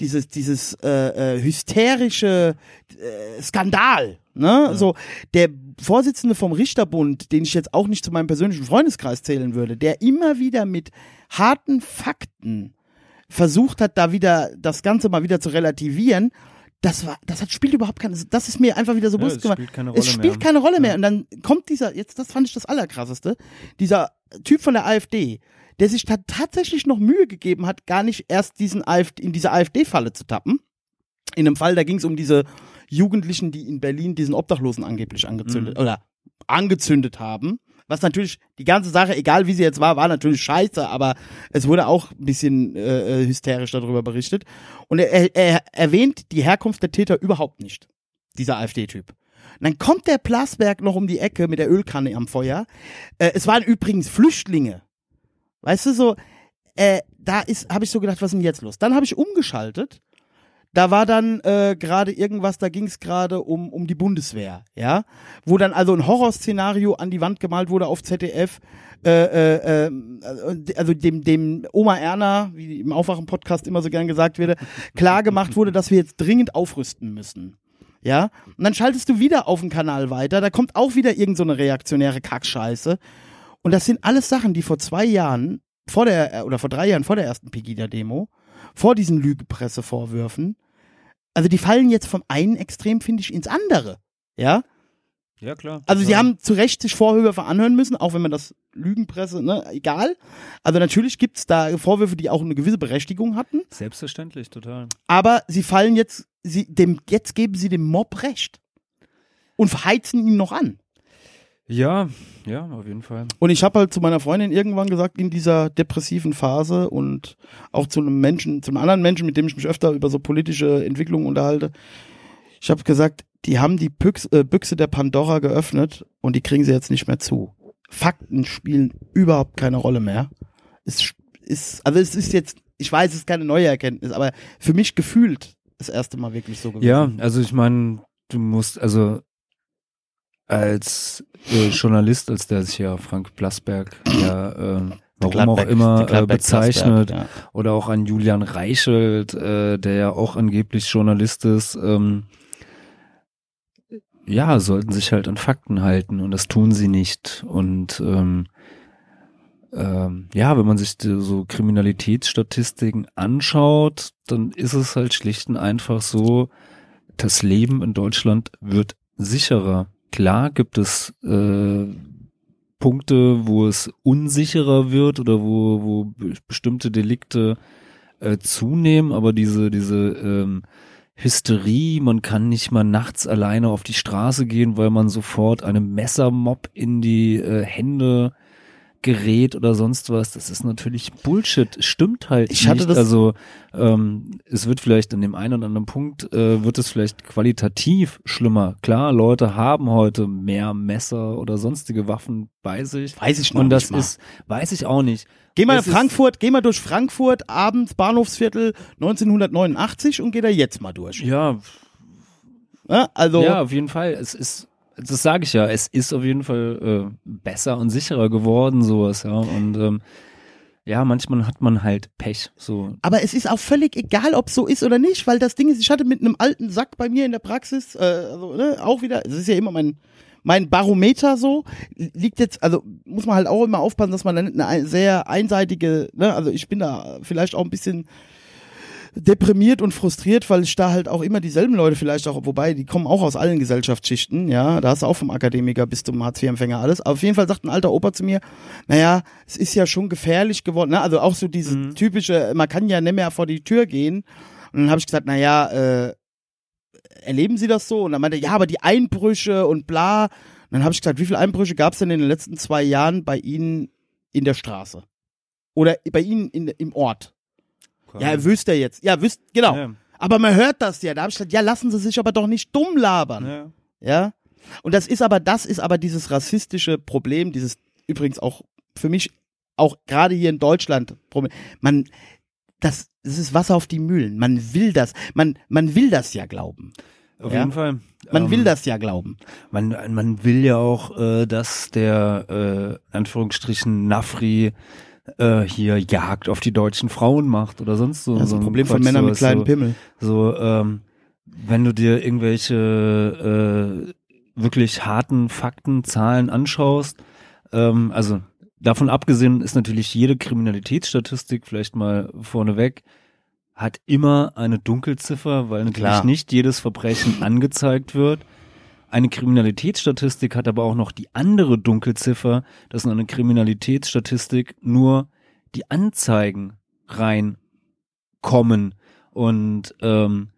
dieses, dieses äh, äh, hysterische äh, Skandal, ne? So der Vorsitzende vom Richterbund, den ich jetzt auch nicht zu meinem persönlichen Freundeskreis zählen würde, der immer wieder mit harten Fakten versucht hat, da wieder das Ganze mal wieder zu relativieren. Das war, das hat spielt überhaupt keine, das ist mir einfach wieder so Ja, bewusst es gemacht. spielt keine es spielt mehr. keine Rolle mehr. Ja. Und dann kommt dieser, jetzt, das fand ich das Allerkrasseste, dieser Typ von der AfD, der sich da tatsächlich noch Mühe gegeben hat, gar nicht erst diesen AfD, in diese AfD-Falle zu tappen. In einem Fall, da ging es um diese Jugendlichen, die in Berlin diesen Obdachlosen angeblich angezündet Mhm. oder angezündet haben. Was natürlich, die ganze Sache, egal wie sie jetzt war, war natürlich scheiße, aber es wurde auch ein bisschen äh, äh, hysterisch darüber berichtet. Und er, er, er erwähnt die Herkunft der Täter überhaupt nicht, dieser AfD-Typ. Und dann kommt der Plasberg noch um die Ecke mit der Ölkanne am Feuer. Äh, es waren übrigens Flüchtlinge. Weißt du, so, äh, da ist, habe ich so gedacht, was ist denn jetzt los? Dann habe ich umgeschaltet. Da war dann äh, gerade irgendwas, da ging es gerade um, um die Bundeswehr, ja, wo dann also ein Horrorszenario an die Wand gemalt wurde auf ZDF, äh, äh, äh, also dem, dem Oma Erna, wie im Aufwachen-Podcast immer so gern gesagt wird, klar gemacht wurde, dass wir jetzt dringend aufrüsten müssen. Ja, und dann schaltest du wieder auf den Kanal weiter, da kommt auch wieder irgend so eine reaktionäre Kackscheiße. Und das sind alles Sachen, die vor zwei Jahren, vor der, äh, oder vor drei Jahren vor der ersten Pegida-Demo, vor diesen Lügepressevorwürfen, also die fallen jetzt vom einen Extrem, finde ich, ins andere. Ja, Ja, klar. also sie Ja. haben zu Recht sich Vorwürfe anhören müssen, auch wenn man das Lügenpresse, ne, egal. Also natürlich gibt's da Vorwürfe, die auch eine gewisse Berechtigung hatten, Selbstverständlich, total. aber sie fallen jetzt, sie, dem, jetzt geben sie dem Mob Recht. Und verheizen ihn noch an. Ja, ja, auf jeden Fall. Und ich habe halt zu meiner Freundin irgendwann gesagt, in dieser depressiven Phase und auch zu einem Menschen, zu einem anderen Menschen, mit dem ich mich öfter über so politische Entwicklungen unterhalte, ich habe gesagt, die haben die Büchse, äh, Büchse der Pandora geöffnet und die kriegen sie jetzt nicht mehr zu. Fakten spielen überhaupt keine Rolle mehr. Es ist, also es ist jetzt, ich weiß, es ist keine neue Erkenntnis, aber für mich gefühlt das erste Mal wirklich so gewesen. Ja, also ich meine, du musst, also als äh, Journalist, als der sich ja Frank Plasberg ja äh, warum auch immer äh, bezeichnet ja. oder auch an Julian Reichelt, äh, der ja auch angeblich Journalist ist, ähm, ja, sollten sich halt an Fakten halten und das tun sie nicht. Und ähm, ähm, ja, wenn man sich so Kriminalitätsstatistiken anschaut, dann ist es halt schlicht und einfach so, das Leben in Deutschland wird sicherer. Klar gibt es äh, Punkte, wo es unsicherer wird oder wo, wo be- bestimmte Delikte äh, zunehmen, aber diese, diese ähm, Hysterie, man kann nicht mal nachts alleine auf die Straße gehen, weil man sofort einem Messermob in die äh, Hände gerät oder sonst was. Das ist natürlich Bullshit. Stimmt halt Ich hatte nicht. das- also ähm, es wird vielleicht an dem einen oder anderen Punkt äh, wird es vielleicht qualitativ schlimmer. Klar, Leute haben heute mehr Messer oder sonstige Waffen bei sich. Weiß ich noch Und das nicht ist, weiß ich auch nicht. Geh mal Es nach Frankfurt, geh mal durch Frankfurt, abends Bahnhofsviertel 1989 und geh da jetzt mal durch. Ja, Ja, also, Ja, auf jeden Fall. Es ist, das sage ich ja, es ist auf jeden Fall äh, besser und sicherer geworden, sowas, ja. Und ähm, ja, manchmal hat man halt Pech. So. aber es ist auch völlig egal, ob so ist oder nicht, weil das Ding ist, ich hatte mit einem alten Sack bei mir in der Praxis, äh, also, ne, auch wieder, es ist ja immer mein, mein Barometer so, liegt jetzt, also muss man halt auch immer aufpassen, dass man dann eine sehr einseitige, ne, also ich bin da vielleicht auch ein bisschen deprimiert und frustriert, weil ich da halt auch immer dieselben Leute vielleicht auch, wobei die kommen auch aus allen Gesellschaftsschichten, ja, da hast du auch vom Akademiker bis zum Hartz-IV-Empfänger alles. Aber auf jeden Fall sagt ein alter Opa zu mir, naja, es ist ja schon gefährlich geworden, ne? also auch so dieses typische, man kann ja nicht mehr vor die Tür gehen. Und dann habe ich gesagt, naja, äh, erleben Sie das so? Und dann meinte er, ja, aber die Einbrüche und bla. Und dann habe ich gesagt, wie viele Einbrüche gab es denn in den letzten zwei Jahren bei Ihnen in der Straße? Oder bei Ihnen in, im Ort? Ja, er jetzt. Ja, wüsst, genau. Ja. Aber man hört das ja. Da habe ich gesagt, ja, lassen Sie sich aber doch nicht dumm labern. Ja. Ja. Und das ist aber, das ist aber dieses rassistische Problem, dieses übrigens auch für mich auch gerade hier in Deutschland Problem. Man, das, das ist Wasser auf die Mühlen. Man will das, man, man will das ja glauben. Auf Ja. jeden Fall. Man Ähm, will das ja glauben. Man, man will ja auch, äh, dass der, äh, Anführungsstrichen, Nafri äh, hier Jagd auf die deutschen Frauen macht oder sonst so. Das ist so ein Problem von Männern mit kleinen so, Pimmel. So, ähm, wenn du dir irgendwelche äh, wirklich harten Fakten, Zahlen anschaust, ähm, also davon abgesehen ist natürlich jede Kriminalitätsstatistik vielleicht mal vorneweg, hat immer eine Dunkelziffer, weil natürlich Klar. nicht jedes Verbrechen angezeigt wird. Eine Kriminalitätsstatistik hat aber auch noch die andere Dunkelziffer, dass in eine Kriminalitätsstatistik nur die Anzeigen reinkommen und ähm,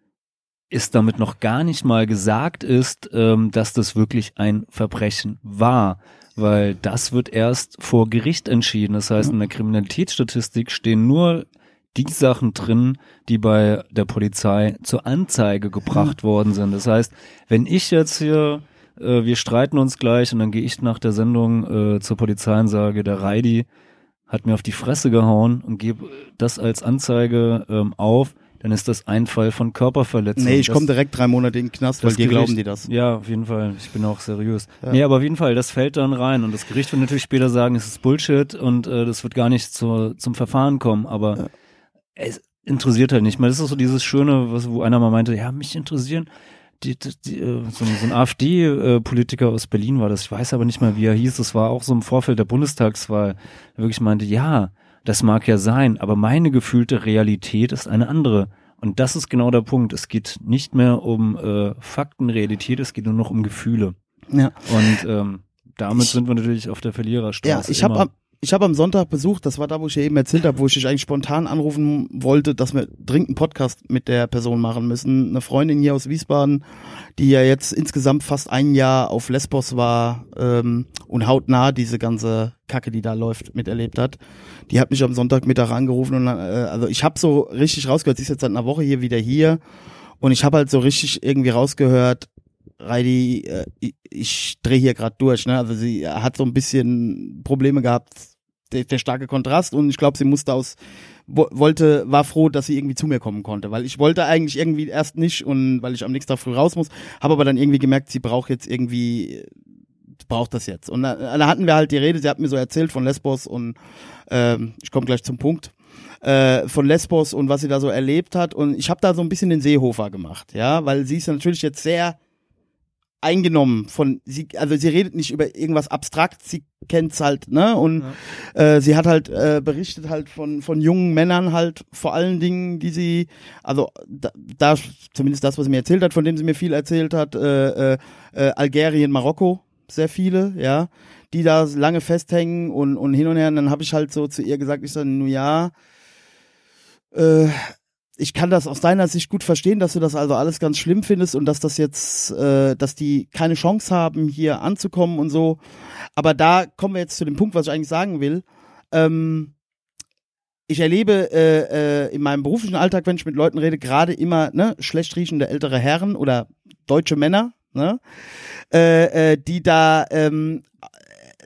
ist damit noch gar nicht mal gesagt ist, ähm, dass das wirklich ein Verbrechen war, weil das wird erst vor Gericht entschieden. Das heißt, in der Kriminalitätsstatistik stehen nur die Sachen drin, die bei der Polizei zur Anzeige gebracht worden sind. Das heißt, wenn ich jetzt hier, äh, wir streiten uns gleich und dann gehe ich nach der Sendung äh, zur Polizei und sage, der Reidi hat mir auf die Fresse gehauen und gebe das als Anzeige ähm, auf, dann ist das ein Fall von Körperverletzung. Nee, ich komme direkt drei Monate in den Knast, weil dir Gericht- glauben die das. Ja, auf jeden Fall. Ich bin auch seriös. Ja. Nee, aber auf jeden Fall, das fällt dann rein. Und das Gericht wird natürlich später sagen, es ist Bullshit und äh, das wird gar nicht zur, zum Verfahren kommen. Aber es interessiert halt nicht mehr. Das ist so dieses Schöne, was, wo einer mal meinte, ja, mich interessieren. Die, die, die, äh, so, ein- so ein AfD-Politiker aus Berlin war das, ich weiß aber nicht mehr, wie er hieß, das war auch so im Vorfeld der Bundestagswahl, der wirklich meinte, ja, das mag ja sein, aber meine gefühlte Realität ist eine andere. Und das ist genau der Punkt. Es geht nicht mehr um äh, Fakten, Realität, es geht nur noch um Gefühle. Ja. Und ähm, damit Ich- sind wir natürlich auf der Verliererstraße. Ja, ich habe ich hab am Sonntag besucht, das war da, wo ich ja eben erzählt habe, wo ich dich eigentlich spontan anrufen wollte, dass wir dringend einen Podcast mit der Person machen müssen. Eine Freundin hier aus Wiesbaden, die ja jetzt insgesamt fast ein Jahr auf Lesbos war ähm, und hautnah diese ganze Kacke, die da läuft, miterlebt hat. Die hat mich am Sonntagmittag angerufen und äh, also ich habe so richtig rausgehört, sie ist jetzt seit einer Woche hier wieder hier und ich habe halt so richtig irgendwie rausgehört, Reidi, äh, ich, drehe hier gerade durch, ne? Also sie hat so ein bisschen Probleme gehabt, der, der starke Kontrast. Und ich glaube, sie musste aus wo, wollte, war froh, dass sie irgendwie zu mir kommen konnte, weil ich wollte eigentlich irgendwie erst nicht und weil ich am nächsten Tag früh raus muss, habe aber dann irgendwie gemerkt, sie braucht jetzt irgendwie braucht das jetzt. Und da, da hatten wir halt die Rede, sie hat mir so erzählt von Lesbos und ähm, ich komme gleich zum Punkt äh, von Lesbos und was sie da so erlebt hat. Und ich habe da so ein bisschen den Seehofer gemacht, ja, weil sie ist natürlich jetzt sehr eingenommen von sie also sie redet nicht über irgendwas abstrakt sie kennt's halt ne? Und äh, sie hat halt äh, berichtet halt von von jungen Männern halt vor allen Dingen die sie also da, da zumindest das was sie mir erzählt hat von dem sie mir viel erzählt hat äh, äh, äh, Algerien Marokko sehr viele ja die da lange festhängen und und hin und her. Und dann habe ich halt so zu ihr gesagt ich sage nur ja äh, ich kann das aus deiner Sicht gut verstehen, dass du das also alles ganz schlimm findest und dass das jetzt, äh, dass die keine Chance haben, hier anzukommen und so. Aber da kommen wir jetzt zu dem Punkt, was ich eigentlich sagen will. Ähm, ich erlebe äh, äh, in meinem beruflichen Alltag, wenn ich mit Leuten rede, gerade immer ne, schlecht riechende ältere Herren oder deutsche Männer, ne, äh, äh, die da ähm,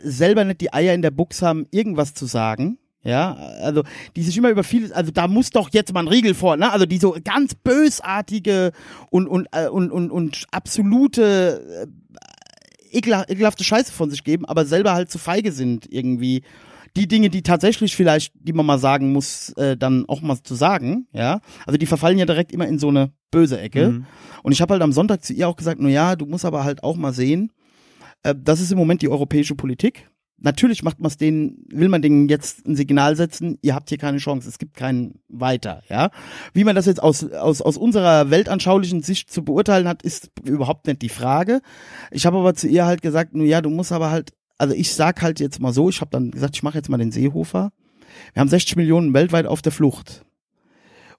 selber nicht die Eier in der Buchs haben, irgendwas zu sagen. Ja, also die sich immer über vieles, also da muss doch jetzt mal ein Riegel vor, ne? Also die so ganz bösartige und und äh, und und, und absolute äh, ekelhafte Scheiße von sich geben, aber selber halt zu feige sind irgendwie die Dinge, die tatsächlich vielleicht, die man mal sagen muss, äh, dann auch mal zu sagen, ja. Also die verfallen ja direkt immer in so eine böse Ecke. Mhm. Und ich habe halt am Sonntag zu ihr auch gesagt, na ja, du musst aber halt auch mal sehen, äh, das ist im Moment die europäische Politik. Natürlich macht man es denen, will man denen jetzt ein Signal setzen, ihr habt hier keine Chance, es gibt keinen weiter, ja. Wie man das jetzt aus, aus, aus unserer weltanschaulichen Sicht zu beurteilen hat, ist überhaupt nicht die Frage. Ich habe aber zu ihr halt gesagt, nun ja, du musst aber halt, also ich sag halt jetzt mal so, ich habe dann gesagt, ich mache jetzt mal den Seehofer. Wir haben 60 Millionen weltweit auf der Flucht.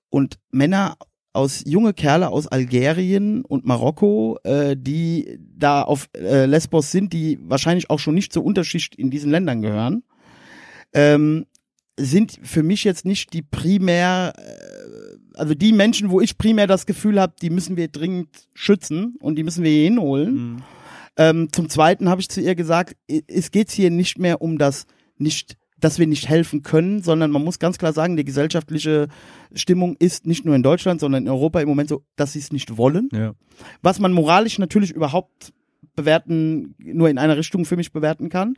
Und Männer aus junge Kerle aus Algerien und Marokko, äh, die da auf äh, Lesbos sind, die wahrscheinlich auch schon nicht zur Unterschicht in diesen Ländern gehören, ähm, sind für mich jetzt nicht die primär, äh, also die Menschen, wo ich primär das Gefühl habe, die müssen wir dringend schützen und die müssen wir hier hinholen. Mhm. Ähm, zum Zweiten habe ich zu ihr gesagt, es geht hier nicht mehr um das nicht dass wir nicht helfen können, sondern man muss ganz klar sagen, die gesellschaftliche Stimmung ist nicht nur in Deutschland, sondern in Europa im Moment so, dass sie es nicht wollen. Ja. Was man moralisch natürlich überhaupt bewerten, nur in einer Richtung für mich bewerten kann.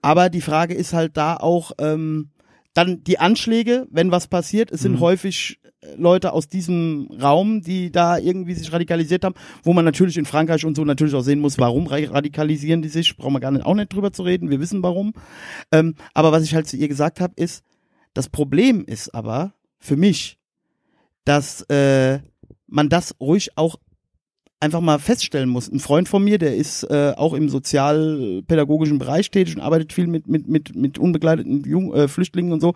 Aber die Frage ist halt da auch, ähm, dann die Anschläge, wenn was passiert, es sind Mhm. häufig äh, Leute aus diesem Raum, die da irgendwie sich radikalisiert haben, wo man natürlich in Frankreich und so natürlich auch sehen muss, warum ra- radikalisieren die sich, brauchen wir gar nicht, auch nicht drüber zu reden, wir wissen warum. Ähm, aber was ich halt zu ihr gesagt habe, ist, das Problem ist aber für mich, dass äh, man das ruhig auch einfach mal feststellen muss. Ein Freund von mir, der ist äh, auch im sozialpädagogischen Bereich tätig und arbeitet viel mit mit mit mit unbegleiteten Jung, äh, Flüchtlingen und so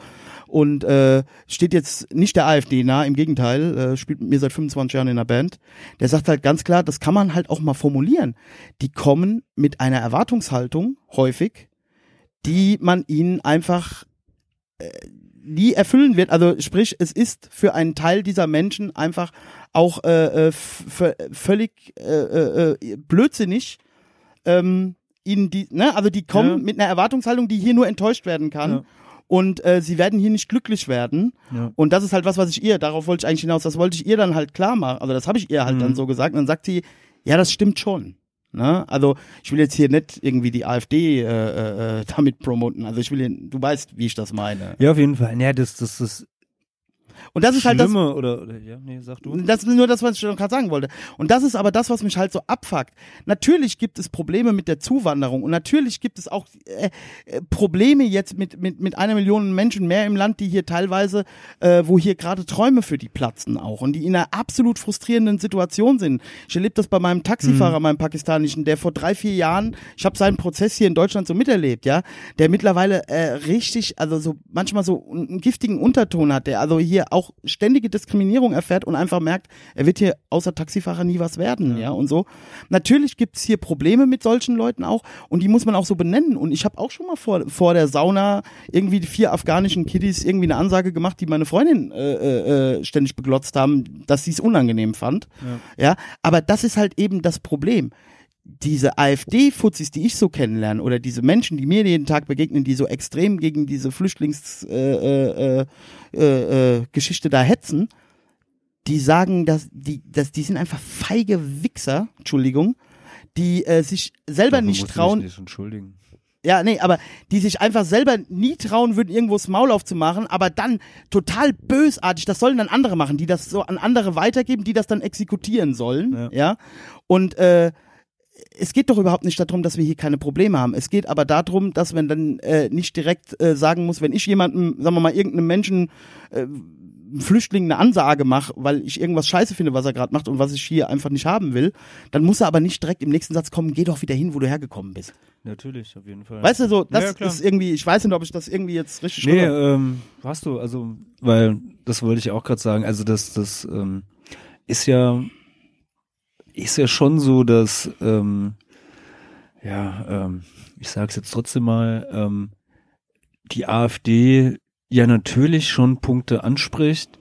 und äh, steht jetzt nicht der AfD nah, im Gegenteil, äh, spielt mit mir seit 25 Jahren in der Band. Der sagt halt ganz klar, das kann man halt auch mal formulieren. Die kommen mit einer Erwartungshaltung häufig, die man ihnen einfach äh, nie erfüllen wird. Also sprich, es ist für einen Teil dieser Menschen einfach auch äh, äh, völlig äh, äh, äh, blödsinnig. Ähm, ihnen die, ne, also die kommen Ja. mit einer Erwartungshaltung, die hier nur enttäuscht werden kann. Ja. Und äh, sie werden hier nicht glücklich werden. Ja. Und das ist halt was, was ich ihr, darauf wollte ich eigentlich hinaus, das wollte ich ihr dann halt klar machen. Also das habe ich ihr halt Mhm. dann so gesagt. Und dann sagt sie, ja, das stimmt schon. Ne? Also ich will jetzt hier nicht irgendwie die AfD äh, äh, äh, damit promoten. Also ich will, hier, du weißt, wie ich das meine. Ja, auf jeden Fall. Ja, das, das, das Und das ist halt das, Schlimme, oder, oder, ja, nee, sag du. das ist nur das, was ich schon gerade sagen wollte. Und das ist aber das, was mich halt so abfuckt. Natürlich gibt es Probleme mit der Zuwanderung und natürlich gibt es auch äh, äh, Probleme jetzt mit, mit, mit einer Million Menschen mehr im Land, die hier teilweise, äh, wo hier gerade Träume für die platzen auch und die in einer absolut frustrierenden Situation sind. Ich erlebe das bei meinem Taxifahrer, meinem pakistanischen, der vor drei, vier Jahren, ich habe seinen Prozess hier in Deutschland so miterlebt, ja, der mittlerweile äh, richtig, also so manchmal so einen giftigen Unterton hat, der also hier auch ständige Diskriminierung erfährt und einfach merkt, er wird hier außer Taxifahrer nie was werden, ja, und so. Natürlich gibt's hier Probleme mit solchen Leuten auch und die muss man auch so benennen. Und ich habe auch schon mal vor, vor der Sauna irgendwie die vier afghanischen Kiddies irgendwie eine Ansage gemacht, die meine Freundin äh, äh, äh, ständig beglotzt haben, dass sie es unangenehm fand. Ja. aber das ist halt eben das Problem diese AfD-Fuzis, die ich so kennenlerne, oder diese Menschen, die mir jeden Tag begegnen, die so extrem gegen diese Flüchtlingsgeschichte äh, äh, äh, äh, da hetzen, die sagen, dass die, dass die sind einfach feige Wichser, Entschuldigung, die äh, sich selber Dafür nicht trauen. Nicht entschuldigen. Ja, nee, aber die sich einfach selber nie trauen würden, irgendwo das Maul aufzumachen, aber dann total bösartig, das sollen dann andere machen, die das so an andere weitergeben, die das dann exekutieren sollen, ja. Ja. Und äh, es geht doch überhaupt nicht darum, dass wir hier keine Probleme haben. Es geht aber darum, dass man dann äh, nicht direkt äh, sagen muss, wenn ich jemandem, sagen wir mal, irgendeinem Menschen, äh, einem Flüchtling eine Ansage mache, weil ich irgendwas scheiße finde, was er gerade macht und was ich hier einfach nicht haben will, dann muss er aber nicht direkt im nächsten Satz kommen, geh doch wieder hin, wo du hergekommen bist. Natürlich, auf jeden Fall. Weißt du, so, das Ja, ist irgendwie, ich weiß nicht, ob ich das irgendwie jetzt richtig Nee, ähm, hast du, also, weil, das wollte ich auch gerade sagen, also das, das ähm, ist ja, ist ja schon so, dass, ähm, ja, ähm, ich sag's jetzt trotzdem mal, ähm, die AfD ja natürlich schon Punkte anspricht,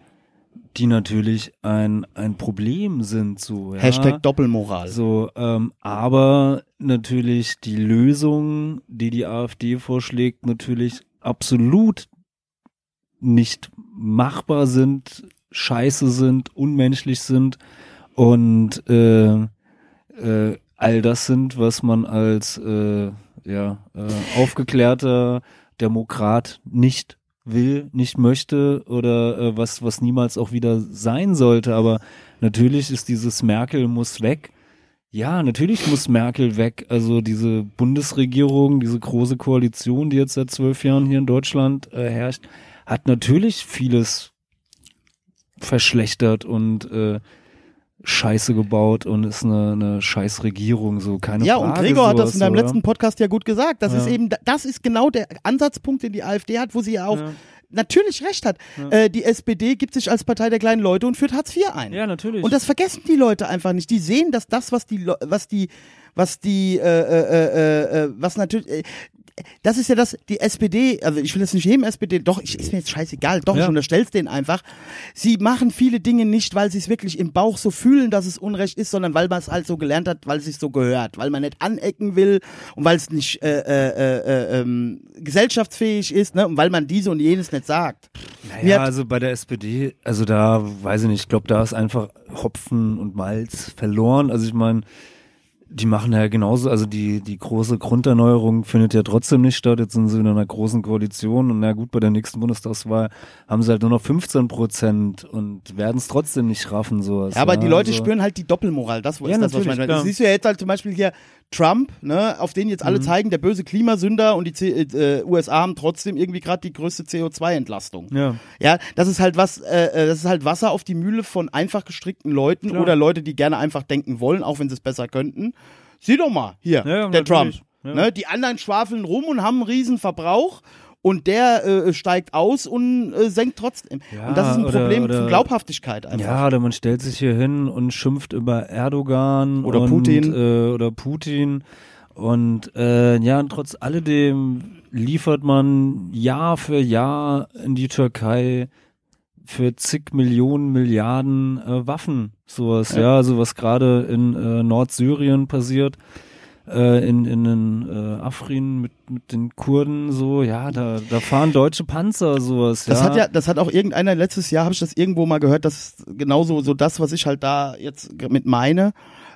die natürlich ein, ein Problem sind, so, ja. Hashtag Doppelmoral. So, ähm, aber natürlich die Lösungen, die die AfD vorschlägt, natürlich absolut nicht machbar sind, scheiße sind, unmenschlich sind und äh, äh, all das sind, was man als äh, ja, äh, aufgeklärter Demokrat nicht will, nicht möchte oder äh, was, was niemals auch wieder sein sollte. Aber natürlich ist dieses Merkel muss weg. Ja, natürlich muss Merkel weg. Also diese Bundesregierung, diese große Koalition, die jetzt seit zwölf Jahren hier in Deutschland äh, herrscht, hat natürlich vieles verschlechtert und äh, Scheiße gebaut und ist eine, eine scheiß Regierung, so keine ja, Frage. und Gregor hat das in deinem oder? letzten Podcast ja gut gesagt. Das Ja. ist eben, das ist genau der Ansatzpunkt, den die AfD hat, wo sie ja auch Ja. natürlich recht hat. Äh, die SPD gibt sich als Partei der kleinen Leute und führt Hartz IV ein. Ja, natürlich. Und das vergessen die Leute einfach nicht. Die sehen, dass das, was die, was die, was die, äh, äh, äh, äh, was natürlich, äh, das ist ja das, die SPD, also ich will jetzt nicht jedem SPD, doch, ich, ist mir jetzt scheißegal, doch, Ja. ich unterstell's denen einfach. Sie machen viele Dinge nicht, weil sie es wirklich im Bauch so fühlen, dass es Unrecht ist, sondern weil man es halt so gelernt hat, weil es sich so gehört, weil man nicht anecken will und weil es nicht äh, äh, äh, äh, ähm, gesellschaftsfähig ist, ne, und weil man diese und jenes nicht sagt. Mir Ja, hat- also bei der SPD, also da weiß ich nicht, ich glaube, da ist einfach Hopfen und Malz verloren. Also ich meine, die machen ja genauso, also die, die große Grunderneuerung findet ja trotzdem nicht statt. Jetzt sind sie in einer großen Koalition und na gut, bei der nächsten Bundestagswahl haben sie halt nur noch 15 Prozent und werden es trotzdem nicht raffen, sowas. Ja, aber die Leute also, spüren halt die Doppelmoral. Das ist Ja, das, was ich natürlich, meine. Das siehst du ja jetzt halt zum Beispiel hier Trump, ne, auf den jetzt alle Mhm. zeigen, der böse Klimasünder und die C äh, USA haben trotzdem irgendwie gerade die größte CO2-Entlastung. Ja. Ja, das ist halt was, äh, äh, das ist halt Wasser auf die Mühle von einfach gestrickten Leuten Klar. oder Leute, die gerne einfach denken wollen, auch wenn sie es besser könnten. Sieh doch mal, hier, Ja, der Trump. natürlich. Ja. Ne, die anderen schwafeln rum und haben einen riesen Verbrauch. Und der äh, steigt aus und äh, senkt trotzdem. Ja, und das ist ein oder- Problem oder- von Glaubhaftigkeit einfach. Ja, oder man stellt sich hier hin und schimpft über Erdogan Oder und, Putin. Äh, oder Putin. Und äh, ja, und trotz alledem liefert man Jahr für Jahr in die Türkei für zig Millionen, Milliarden äh, Waffen. Sowas, ja, Ja. also was gerade in äh, Nordsyrien passiert, äh, in, in den äh, Afrin mit, mit den Kurden, so, ja, da, da fahren deutsche Panzer, sowas, Das ja. hat ja, das hat auch irgendeiner letztes Jahr habe ich das irgendwo mal gehört, das ist genauso so das, was ich halt da jetzt mit meine.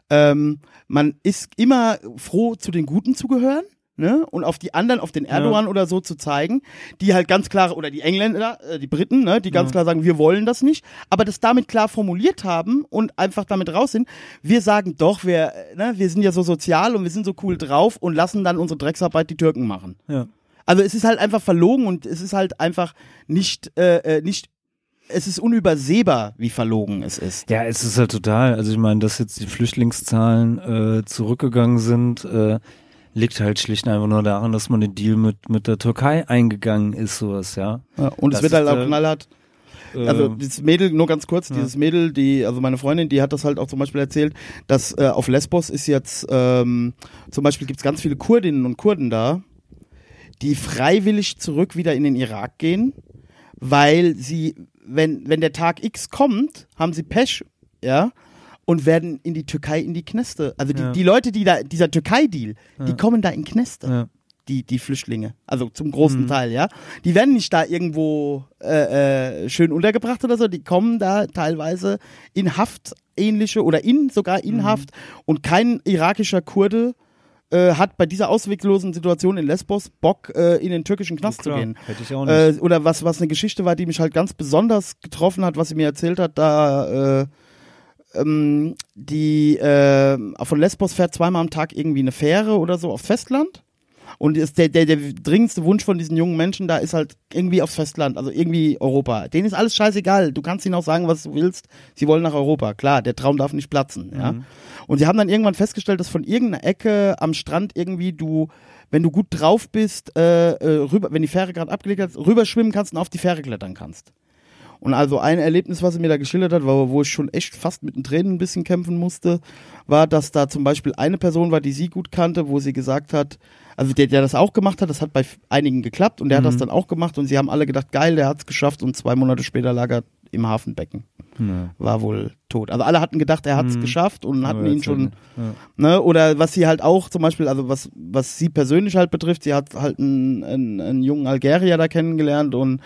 Ähm, man ist immer froh, zu den Guten zu gehören. Ne? Und auf die anderen, auf den Erdogan oder so zu zeigen, die halt ganz klar, oder die Engländer, äh, die Briten, ne, die ganz Ja. klar sagen, wir wollen das nicht, aber das damit klar formuliert haben und einfach damit raus sind. Wir sagen doch, wir, äh, ne, wir sind ja so sozial und wir sind so cool drauf und lassen dann unsere Drecksarbeit die Türken machen. ja. Also es ist halt einfach verlogen und es ist halt einfach nicht, äh, äh, nicht, es ist unübersehbar, wie verlogen es ist. Ja, es ist halt total. Also ich meine, dass jetzt die Flüchtlingszahlen äh, zurückgegangen sind, äh, liegt halt schlicht und einfach nur daran, dass man den Deal mit mit der Türkei eingegangen ist, sowas, ja. Ja, und Das es wird halt auch knallhart. Äh, Also dieses Mädel, nur ganz kurz, Ja. dieses Mädel, die, also meine Freundin, die hat das halt auch zum Beispiel erzählt, dass äh, auf Lesbos ist jetzt, ähm, zum Beispiel gibt's ganz viele Kurdinnen und Kurden da, die freiwillig zurück wieder in den Irak gehen, weil sie, wenn, wenn der Tag X kommt, haben sie Pech, ja, und werden in die Türkei in die Kneste. Also die, Ja. die Leute, die da, dieser Türkei-Deal, die Ja. kommen da in Kneste ja. die, die Flüchtlinge. Also zum großen Mhm. Teil, ja. Die werden nicht da irgendwo äh, äh, schön untergebracht oder so, die kommen da teilweise in Haft ähnliche oder in sogar in Mhm. Haft und kein irakischer Kurde äh, hat bei dieser ausweglosen Situation in Lesbos Bock, äh, in den türkischen Knast zu Klar, gehen. Hätte ich auch nicht. Äh, oder was, was eine Geschichte war, die mich halt ganz besonders getroffen hat, was sie mir erzählt hat, da äh, ähm, die äh, von Lesbos fährt zweimal am Tag irgendwie eine Fähre oder so aufs Festland. Und ist der, der, der dringendste Wunsch von diesen jungen Menschen da ist halt irgendwie aufs Festland, also irgendwie Europa. Denen ist alles scheißegal. Du kannst ihnen auch sagen, was du willst. Sie wollen nach Europa. Klar, der Traum darf nicht platzen. Ja. Mhm. Und sie haben dann irgendwann festgestellt, dass von irgendeiner Ecke am Strand irgendwie du, wenn du gut drauf bist, äh, äh, rüber, wenn die Fähre gerade abgelegt hat, rüberschwimmen kannst und auf die Fähre klettern kannst. Und also ein Erlebnis, was sie mir da geschildert hat, war, wo ich schon echt fast mit den Tränen ein bisschen kämpfen musste, war, dass da zum Beispiel eine Person war, die sie gut kannte, wo sie gesagt hat, also der, der das auch gemacht hat, das hat bei einigen geklappt und der hat das Mhm. dann auch gemacht und sie haben alle gedacht, geil, der hat's geschafft und zwei Monate später lag er im Hafenbecken. Ja. War wohl tot. Also alle hatten gedacht, er hat's Mhm. geschafft und hatten ihn schon halt nicht. Ne, oder was sie halt auch zum Beispiel, also was, was sie persönlich halt betrifft, sie hat halt einen, einen, einen jungen Algerier da kennengelernt und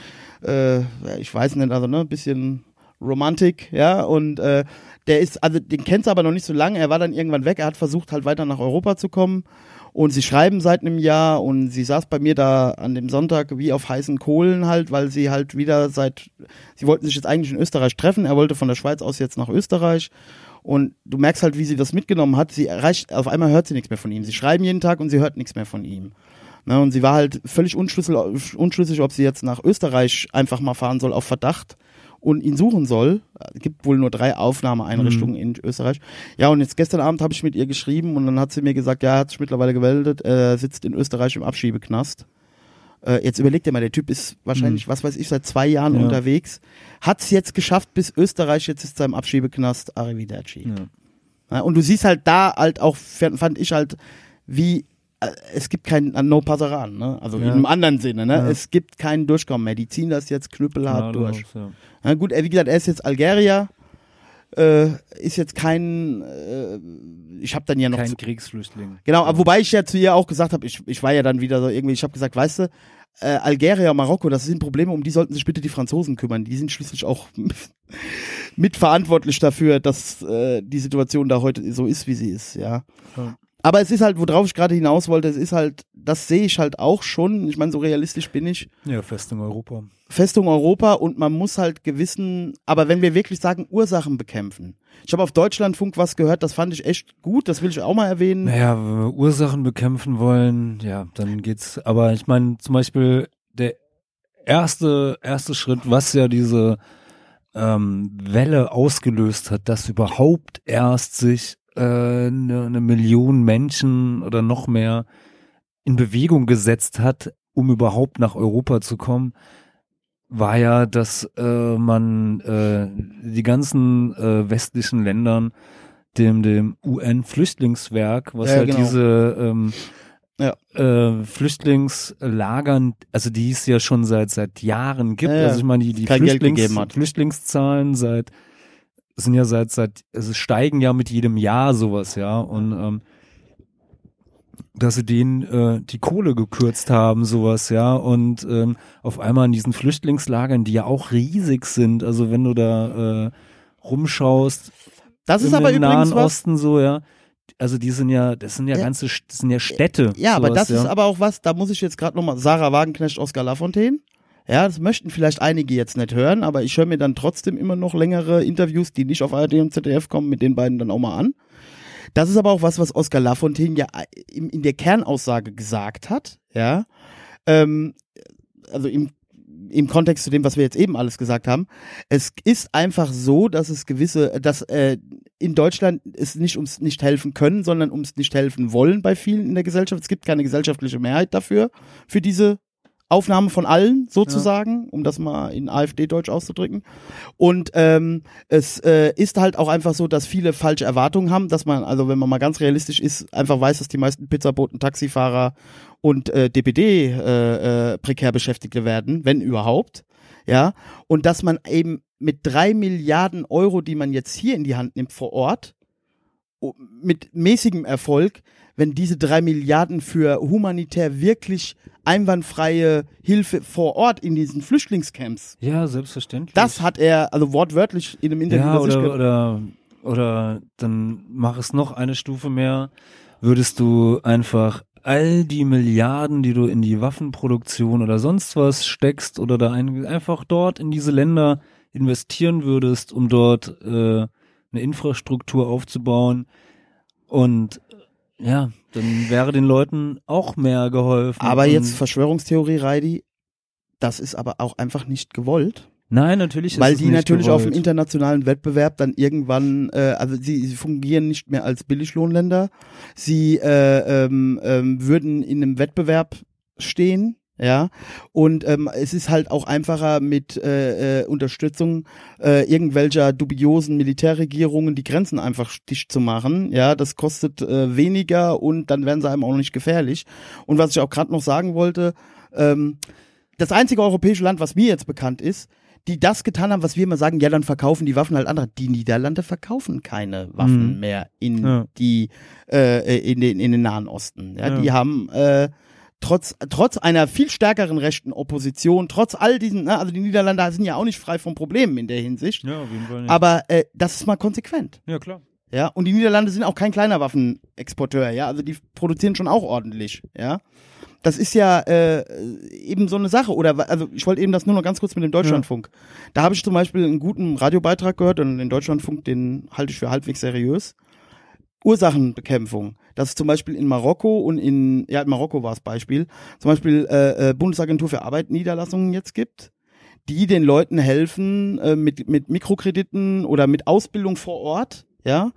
äh, ich weiß nicht, also ne, ein bisschen Romantik, ja, und äh, der ist, also den kennt sie aber noch nicht so lange, er war dann irgendwann weg, er hat versucht halt weiter nach Europa zu kommen und sie schreiben seit einem Jahr und sie saß bei mir da an dem Sonntag wie auf heißen Kohlen halt, weil sie halt wieder seit, sie wollten sich jetzt eigentlich in Österreich treffen, er wollte von der Schweiz aus jetzt nach Österreich und du merkst halt, wie sie das mitgenommen hat. Sie erreicht, auf einmal hört sie nichts mehr von ihm. Sie schreiben jeden Tag und sie hört nichts mehr von ihm. Ne, und sie war halt völlig unschlüssig, unschlüssig, ob sie jetzt nach Österreich einfach mal fahren soll auf Verdacht und ihn suchen soll. Es gibt wohl nur drei Aufnahmeeinrichtungen in Österreich. Ja, und jetzt gestern Abend habe ich mit ihr geschrieben und dann hat sie mir gesagt, ja, er hat sich mittlerweile gemeldet, er sitzt in Österreich im Abschiebeknast. Äh, jetzt überleg dir mal, der Typ ist wahrscheinlich, was weiß ich, seit zwei Jahren Ja. unterwegs. Hat es jetzt geschafft bis Österreich, jetzt ist er im Abschiebeknast, Arrivederci. Ja. Ja, und du siehst halt da halt auch, fand ich halt, wie, äh, es gibt kein äh, No Passaran, ne? Also Ja. in einem anderen Sinne, ne? Ja. Es gibt keinen Durchkommen mehr. Die ziehen das jetzt knüppelhart Gnadenlos, durch. ja. Na gut, äh, wie gesagt, er ist jetzt Algerier, äh, ist jetzt kein, äh, ich habe dann ja noch Kein zu, Kriegsflüchtling. Genau, aber wobei ich ja zu ihr auch gesagt habe, ich, ich war ja dann wieder so irgendwie, ich habe gesagt, weißt du, äh, Algerier, Marokko, das sind Probleme, um die sollten sich bitte die Franzosen kümmern. Die sind schließlich auch mitverantwortlich dafür, dass äh, die Situation da heute so ist, wie sie ist, ja. Ja. Aber es ist halt, worauf ich gerade hinaus wollte, es ist halt, das sehe ich halt auch schon. Ich meine, so realistisch bin ich. Ja, Festung Europa. Festung Europa und man muss halt gewissen, aber wenn wir wirklich sagen, Ursachen bekämpfen. Ich habe auf Deutschlandfunk was gehört, das fand ich echt gut, das will ich auch mal erwähnen. Naja, wenn wir Ursachen bekämpfen wollen, ja, dann geht's. Aber ich meine, zum Beispiel der erste, erste Schritt, was ja diese ähm, Welle ausgelöst hat, dass überhaupt erst sich eine, eine Million Menschen oder noch mehr in Bewegung gesetzt hat, um überhaupt nach Europa zu kommen, war ja, dass äh, man äh, die ganzen äh, westlichen Ländern dem dem UN-Flüchtlingswerk, was Ja, ja genau. diese ähm, Ja. äh, Flüchtlingslagern, also die es ja schon seit seit Jahren gibt. Ja. Also ich meine, die, die Flüchtlings. Flüchtlingszahlen seit sind ja seit seit also steigen ja mit jedem Jahr sowas, ja und ähm, dass sie denen äh, die Kohle gekürzt haben, sowas, ja, und ähm, auf einmal in diesen Flüchtlingslagern, die ja auch riesig sind, also wenn du da äh, rumschaust, Das ist im aber Nahen übrigens was, Osten so, ja, also die sind ja, das sind ja, Ja. ganze, das sind ja Städte. Ja, aber sowas, das ist ja. aber auch was, da muss ich jetzt gerade nochmal, Sarah Wagenknecht, Oskar Lafontaine. Ja, das möchten vielleicht einige jetzt nicht hören, aber ich höre mir dann trotzdem immer noch längere Interviews, die nicht auf ARD und ZDF kommen, mit den beiden dann auch mal an. Das ist aber auch was, was Oskar Lafontaine ja in, in der Kernaussage gesagt hat, ja. Ähm, also im, im Kontext zu dem, was wir jetzt eben alles gesagt haben. Es ist einfach so, dass es gewisse, dass äh, in Deutschland es nicht ums nicht helfen können, sondern ums nicht helfen wollen bei vielen in der Gesellschaft. Es gibt keine gesellschaftliche Mehrheit dafür, für diese Aufnahme von allen sozusagen, um das mal in AfD-Deutsch auszudrücken. Und ähm, es äh, ist halt auch einfach so, dass viele falsche Erwartungen haben, dass man, also wenn man mal ganz realistisch ist, einfach weiß, dass die meisten Pizzaboten, Taxifahrer und äh, DPD äh, äh, prekär Beschäftigte werden, wenn überhaupt. Ja, und dass man eben mit drei Milliarden Euro, die man jetzt hier in die Hand nimmt vor Ort, o- mit mäßigem Erfolg, wenn diese drei Milliarden für humanitär wirklich einwandfreie Hilfe vor Ort in diesen Flüchtlingscamps, Ja, selbstverständlich. das hat er, also wortwörtlich in einem Interview ja, oder, oder, oder dann mach es noch eine Stufe mehr, würdest du einfach all die Milliarden, die du in die Waffenproduktion oder sonst was steckst oder da ein, einfach dort in diese Länder investieren würdest, um dort äh, eine Infrastruktur aufzubauen und ja, dann wäre den Leuten auch mehr geholfen. Aber jetzt Verschwörungstheorie, Reidi, das ist aber auch einfach nicht gewollt. Nein, natürlich ist Weil die natürlich auf dem gewollt. internationalen Wettbewerb dann irgendwann, äh, also sie, sie fungieren nicht mehr als Billiglohnländer. Sie äh, ähm, ähm, würden in einem Wettbewerb stehen, ja. Und ähm, es ist halt auch einfacher mit äh, äh, Unterstützung äh, irgendwelcher dubiosen Militärregierungen die Grenzen einfach dicht zu machen. Ja, das kostet äh, weniger und dann werden sie einem auch noch nicht gefährlich. Und was ich auch gerade noch sagen wollte, ähm, das einzige europäische Land, was mir jetzt bekannt ist, die das getan haben, was wir immer sagen, ja, dann verkaufen die Waffen halt andere. Die Niederlande verkaufen keine Waffen Mhm. mehr in Ja. die äh, in den in den Nahen Osten. Ja, Ja. die haben äh, trotz trotz einer viel stärkeren rechten Opposition, trotz all diesen, ne, also die Niederlande sind ja auch nicht frei von Problemen in der Hinsicht. Ja, auf jeden Fall nicht. Aber äh, das ist mal konsequent. ja, klar. Ja, und die Niederlande sind auch kein kleiner Waffenexporteur, ja, also die produzieren schon auch ordentlich, ja. Das ist ja äh, eben so eine Sache. Oder also ich wollte eben das nur noch ganz kurz mit dem Deutschlandfunk. Da habe ich zum Beispiel einen guten Radiobeitrag gehört und den Deutschlandfunk, den halte ich für halbwegs seriös. Ursachenbekämpfung. Dass es zum Beispiel in Marokko und in, ja, in Marokko war das Beispiel, zum Beispiel äh, äh, Bundesagentur für Arbeit Niederlassungen jetzt gibt, die den Leuten helfen äh, mit, mit Mikrokrediten oder mit Ausbildung vor Ort, ja,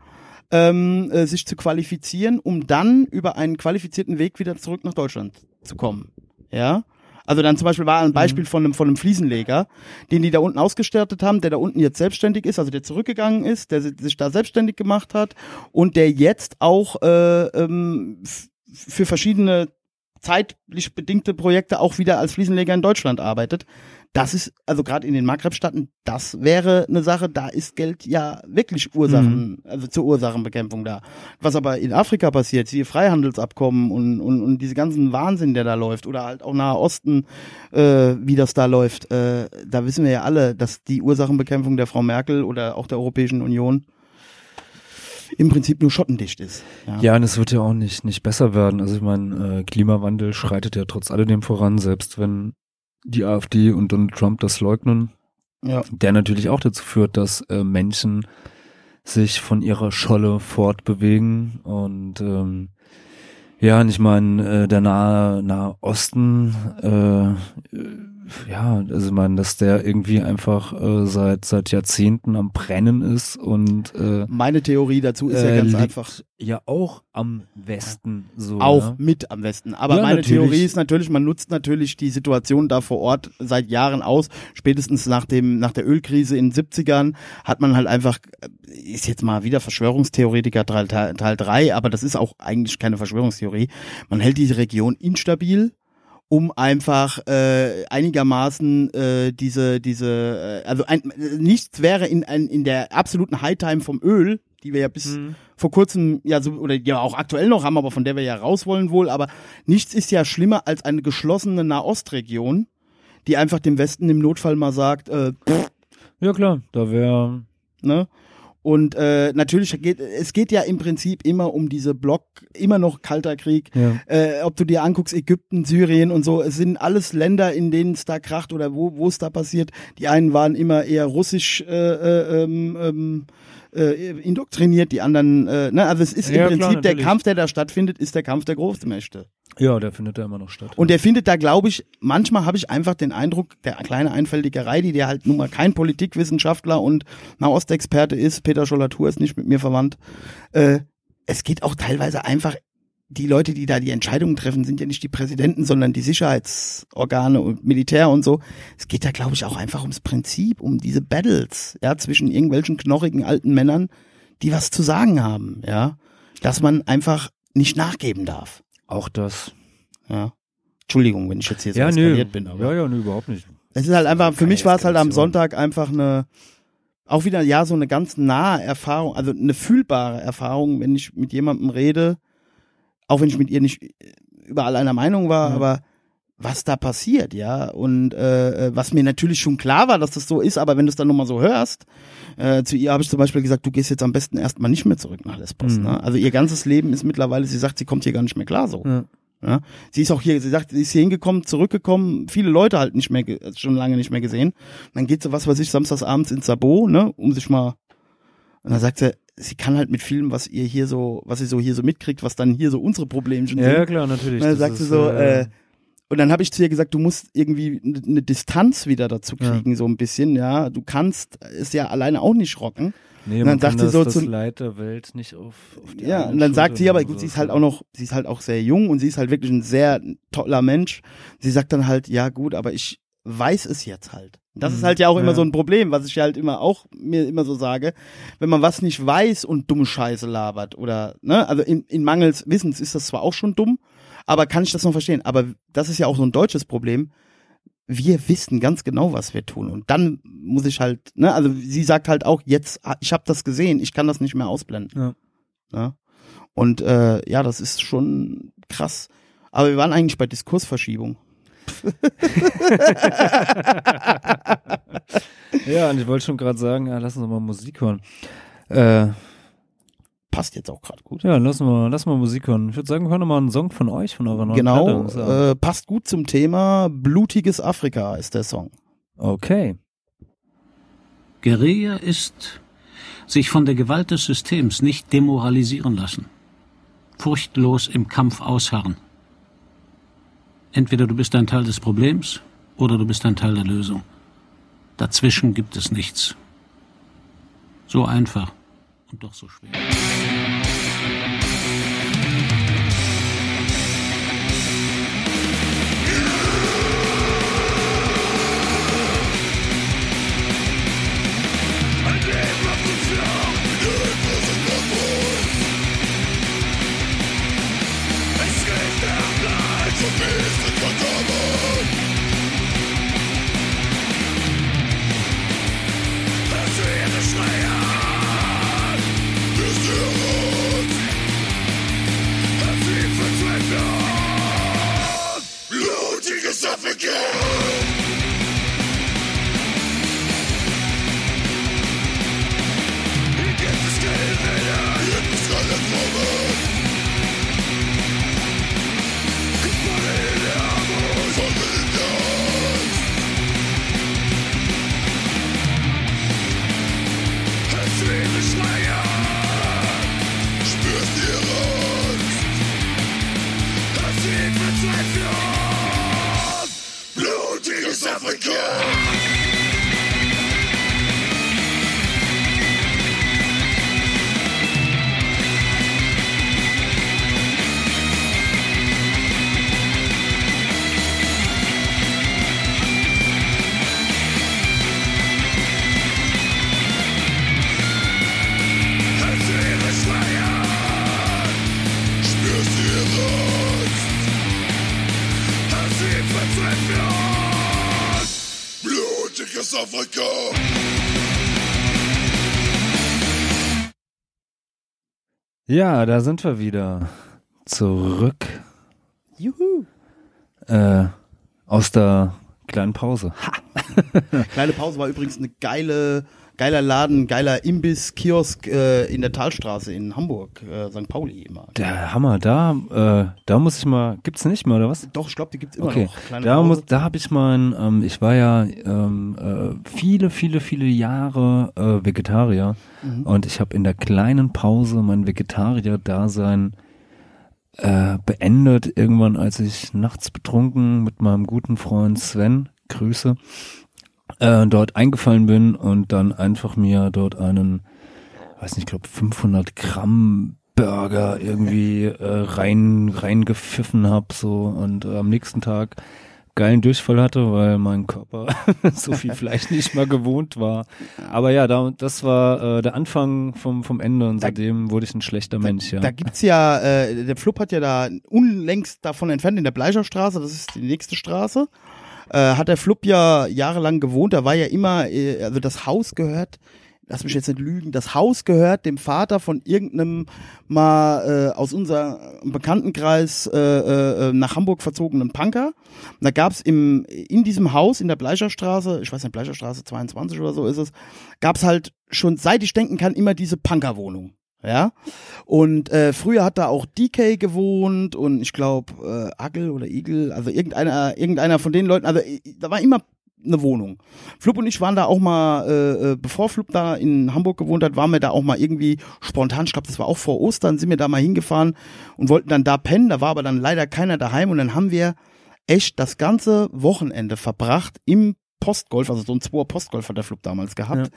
ähm, äh, sich zu qualifizieren, um dann über einen qualifizierten Weg wieder zurück nach Deutschland zu kommen. Ja. Also dann zum Beispiel war ein Beispiel von einem, von einem Fliesenleger, den die da unten ausgestattet haben, der da unten jetzt selbstständig ist, also der zurückgegangen ist, der si- sich da selbstständig gemacht hat und der jetzt auch äh, ähm, für verschiedene zeitlich bedingte Projekte auch wieder als Fliesenleger in Deutschland arbeitet. Das ist, also gerade in den Maghreb-Staaten, das wäre eine Sache, da ist Geld ja wirklich Ursachen, also zur Ursachenbekämpfung da. Was aber in Afrika passiert, siehe Freihandelsabkommen und, und, und diese ganzen Wahnsinn, der da läuft, oder halt auch Nahe Osten, äh, wie das da läuft, äh, da wissen wir ja alle, dass die Ursachenbekämpfung der Frau Merkel oder auch der Europäischen Union im Prinzip nur schottendicht ist. Ja. Ja, und es wird ja auch nicht, nicht besser werden. Also ich meine, äh, Klimawandel schreitet ja trotz alledem voran, selbst wenn die AfD und Donald Trump das leugnen. Ja. Der natürlich auch dazu führt, dass äh, Menschen sich von ihrer Scholle fortbewegen und ähm, ja, und ich meine, äh, der nahe, nahe Osten, äh, ja, also ich meine, dass der irgendwie einfach äh, seit seit Jahrzehnten am Brennen ist und äh, Meine Theorie dazu ist ja äh, ganz liegt einfach. ja auch am Westen so. Auch ja. mit am Westen. Aber Ja, meine natürlich. Theorie ist natürlich, man nutzt natürlich die Situation da vor Ort seit Jahren aus. Spätestens nach dem, nach der Ölkrise in den 70ern hat man halt einfach, äh, ist jetzt mal wieder Verschwörungstheoretiker Teil, Teil, Teil 3, aber das ist auch eigentlich keine Verschwörungstheorie. Man hält diese Region instabil um einfach äh, einigermaßen äh, diese diese äh, also ein, nichts wäre in ein, in der absoluten Hightime vom Öl, die wir ja bis vor kurzem ja so oder ja auch aktuell noch haben, aber von der wir ja raus wollen wohl, aber nichts ist ja schlimmer als eine geschlossene Nahostregion, die einfach dem Westen im Notfall mal sagt, äh, pff, Ja klar, da wäre ne? Und äh, natürlich geht es geht ja im Prinzip immer um diese Block, immer noch kalter Krieg. ja. Äh, ob du dir anguckst, Ägypten, Syrien und so, es sind alles Länder, in denen es da kracht oder wo wo es da passiert. Die einen waren immer eher russisch äh, äh, ähm, ähm, äh, indoktriniert, die anderen, äh, ne, also es ist Ja, im klar, Prinzip der natürlich. Kampf, der da stattfindet, ist der Kampf der Großmächte. ja, der findet ja immer noch statt. Und der findet da, glaube ich, manchmal habe ich einfach den Eindruck, der kleine Einfältigerei, die der halt nun mal kein Politikwissenschaftler und Nahostexperte ist, Peter Schollatur ist nicht mit mir verwandt, äh, es geht auch teilweise einfach, die Leute, die da die Entscheidungen treffen, sind ja nicht die Präsidenten, sondern die Sicherheitsorgane und Militär und so. Es geht da, glaube ich, auch einfach ums Prinzip, um diese Battles, ja, zwischen irgendwelchen knochigen alten Männern, die was zu sagen haben, ja, dass man einfach nicht nachgeben darf. auch das. Ja. Entschuldigung, wenn ich jetzt hier so ja, eskaliert bin, aber. ja, ja, nö, überhaupt nicht. Es ist halt einfach, für mich war es halt am. Sonntag einfach eine, auch wieder, ja, so eine ganz nahe Erfahrung, also eine fühlbare Erfahrung, wenn ich mit jemandem rede, auch wenn ich mit ihr nicht überall einer Meinung war, Ja. aber was da passiert, ja, und äh, was mir natürlich schon klar war, dass das so ist, aber wenn du es dann nochmal so hörst, äh, zu ihr habe ich zum Beispiel gesagt, du gehst jetzt am besten erstmal nicht mehr zurück nach Lesbos, Mhm. ne? Also ihr ganzes Leben ist mittlerweile, sie sagt, sie kommt hier gar nicht mehr klar so. Ja. Ja, sie ist auch hier, sie sagt, sie ist hier hingekommen, zurückgekommen, viele Leute halt nicht mehr, schon lange nicht mehr gesehen. dann geht sie, was weiß ich, samstags abends ins Sabo, ne, um sich mal, und dann sagt sie, sie kann halt mit vielem, was ihr hier so, was sie so hier so mitkriegt, was dann hier so unsere Problemchen Ja, ja, sind. klar, natürlich. dann Das sagt sie so, äh, und dann habe ich zu ihr gesagt, du musst irgendwie eine ne Distanz wieder dazu Ja. kriegen, so ein bisschen, ja. Du kannst es ja alleine auch nicht rocken. nee, dann man sagt sie so das zu- Leid der Welt nicht auf, auf die Ja, und dann sagt sie aber, gut, so. sie ist halt auch noch, sie ist halt auch sehr jung und sie ist halt wirklich ein sehr toller Mensch. Sie sagt dann halt, ja gut, aber ich weiß es jetzt halt. Das ist Mhm. halt ja auch immer Ja. so ein Problem, was ich halt immer auch mir immer so sage. Wenn man was nicht weiß und dumme Scheiße labert oder, ne, also in, in Mangels Wissens ist das zwar auch schon dumm, aber kann ich das noch verstehen. Aber das ist ja auch so ein deutsches Problem. Wir wissen ganz genau, was wir tun. Und dann muss ich halt, ne, also sie sagt halt auch, jetzt, ich habe das gesehen, ich kann das nicht mehr ausblenden. Ja. Ja. Und äh, ja, das ist schon krass. Aber wir waren eigentlich bei Diskursverschiebung. Ja, und ich wollte schon gerade sagen, ja, lass uns mal Musik hören. Äh, Passt jetzt auch gerade gut. ja, lass mal, lass mal Musik hören. Ich würde sagen, wir hören mal einen Song von euch, von eurer neuen Genau, Platte. Äh, passt gut zum Thema. Blutiges Afrika ist der Song. Okay. Guerilla ist sich von der Gewalt des Systems nicht demoralisieren lassen. Furchtlos im Kampf ausharren. Entweder du bist ein Teil des Problems oder du bist ein Teil der Lösung. Dazwischen gibt es nichts. So einfach und doch so schwer. again! Blutiges Afrika! Blutiges Afrika! Ja, da sind wir wieder. Zurück. Juhu. Äh, aus der kleinen Pause. Ha. Kleine Pause war übrigens eine geile, geiler Laden, geiler Imbiss, Kiosk äh, in der Talstraße in Hamburg, äh, St. Pauli immer. Der Hammer, da, äh, da muss ich mal, gibt's nicht mehr, oder was? Doch, ich glaube, die gibt's immer Okay, noch. Kleine da Pause. muss, da habe ich mal, ein, ähm, ich war ja ähm, äh, viele, viele, viele Jahre äh, Vegetarier Mhm. und ich habe in der kleinen Pause mein Vegetarier-Dasein äh, beendet, irgendwann als ich nachts betrunken mit meinem guten Freund Sven, Grüße, äh, dort eingefallen bin und dann einfach mir dort einen, weiß nicht, ich glaube 500 Gramm Burger irgendwie äh, rein reingepfiffen hab so und äh, am nächsten Tag geilen Durchfall hatte, weil mein Körper so viel vielleicht nicht mal gewohnt war. Aber ja, da, das war äh, der Anfang vom vom Ende und seitdem wurde ich ein schlechter Mensch. Ja. Da gibt's ja, äh, der Flup hat ja da unlängst davon entfernt in der Bleicherstraße, das ist die nächste Straße, äh, hat der Flup ja jahrelang gewohnt. Da war ja immer, äh, also das Haus gehört, lass mich jetzt nicht lügen, das Haus gehört dem Vater von irgendeinem mal äh, aus unserem Bekanntenkreis äh, äh, nach Hamburg verzogenen Punker. Und da gab's im in diesem Haus in der Bleicherstraße, ich weiß nicht, Bleicherstraße 22 oder so ist es, gab's halt schon seit ich denken kann immer diese Punkerwohnung. Ja. Und äh, früher hat da auch DK gewohnt und ich glaube äh, Agel oder Igel, also irgendeiner, irgendeiner von den Leuten, also äh, da war immer eine Wohnung. Flup und ich waren da auch mal, äh, äh, bevor Flup da in Hamburg gewohnt hat, waren wir da auch mal irgendwie spontan, ich glaube, das war auch vor Ostern, sind wir da mal hingefahren und wollten dann da pennen, da war aber dann leider keiner daheim und dann haben wir echt das ganze Wochenende verbracht im Postgolf, also so ein Zweier Postgolf hat der Flup damals gehabt.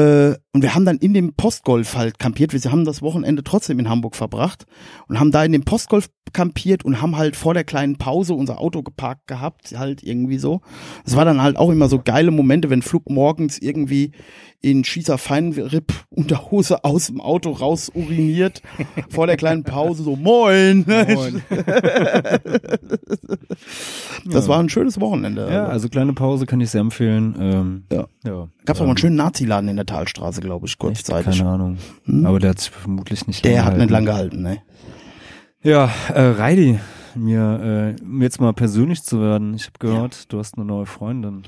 Äh, und wir haben dann in dem Postgolf halt kampiert. Wir haben das Wochenende trotzdem in Hamburg verbracht und haben da in dem Postgolf kampiert und haben halt vor der kleinen Pause unser Auto geparkt gehabt, halt irgendwie so. Es war dann halt auch immer so geile Momente, wenn Flug morgens irgendwie in Schießer Feinripp Unterhose aus dem Auto raus uriniert, vor der kleinen Pause so moin. Moin. das war ein schönes Wochenende. Ja, also kleine Pause kann ich sehr empfehlen. Ähm, ja. ja. Gab's auch mal Ähm, einen schönen Nazi-Laden in der Talstraße, glaube ich, kurzzeitig. Keine Ahnung. Hm? Aber der hat sich vermutlich nicht Der hat nicht gehalten. lang gehalten, ne? Ja, äh, Reidi, mir, äh, um jetzt mal persönlich zu werden. Ich habe gehört, du hast eine neue Freundin.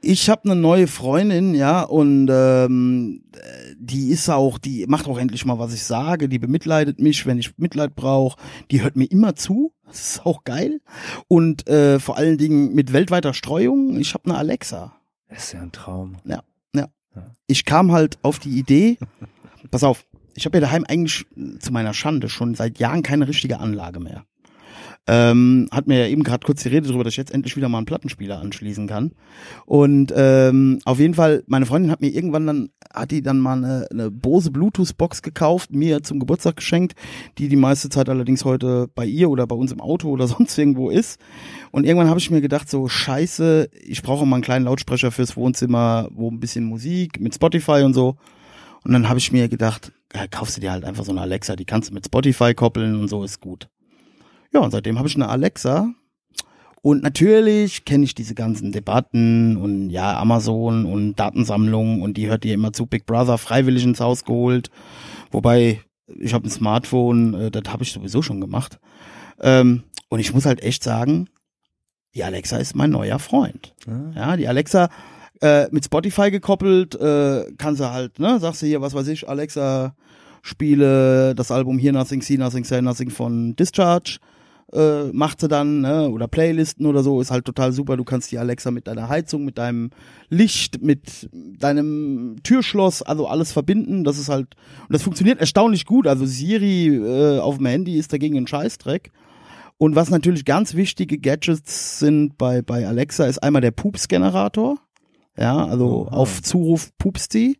Ich habe eine neue Freundin, ja, und ähm, die ist auch, die macht auch endlich mal, was ich sage. Die bemitleidet mich, wenn ich Mitleid brauche. Die hört mir immer zu. Das ist auch geil. Und äh, vor allen Dingen mit weltweiter Streuung. Ich habe eine Alexa. Das ist ja ein Traum. Ja, ja. Ich kam halt auf die Idee. pass auf, ich habe ja daheim eigentlich äh, zu meiner Schande schon seit Jahren keine richtige Anlage mehr. Ähm, hat mir ja eben gerade kurz die Rede darüber, dass ich jetzt endlich wieder mal einen Plattenspieler anschließen kann. Und ähm, auf jeden Fall, meine Freundin hat mir irgendwann dann, hat die dann mal eine, eine Bose Bluetooth-Box gekauft, mir zum Geburtstag geschenkt, die die meiste Zeit allerdings heute bei ihr oder bei uns im Auto oder sonst irgendwo ist. Und irgendwann habe ich mir gedacht, so scheiße, ich brauche mal einen kleinen Lautsprecher fürs Wohnzimmer, wo ein bisschen Musik mit Spotify und so. Und dann habe ich mir gedacht, ja, kaufst du dir halt einfach so eine Alexa, die kannst du mit Spotify koppeln und so ist gut. Ja, und seitdem habe ich eine Alexa. Und natürlich kenne ich diese ganzen Debatten und ja, Amazon und Datensammlungen und die hört ihr immer zu Big Brother freiwillig ins Haus geholt. Wobei, ich habe ein Smartphone, äh, das habe ich sowieso schon gemacht. Ähm, und ich muss halt echt sagen, die Alexa ist mein neuer Freund. Ja, die Alexa äh, mit Spotify gekoppelt, äh, kann sie halt, ne, sagst du hier, was weiß ich, Alexa, spiele das Album Hear Nothing, See Nothing, Say Nothing von Discharge, äh, macht sie dann, ne? oder Playlisten oder so, ist halt total super. Du kannst die Alexa mit deiner Heizung, mit deinem Licht, mit deinem Türschloss, also alles verbinden. Das ist halt, und das funktioniert erstaunlich gut. Also Siri äh, auf dem Handy ist dagegen ein Scheißdreck. Und was natürlich ganz wichtige Gadgets sind bei, bei Alexa, ist einmal der Pups-Generator. Ja, also auf Zuruf pupst die.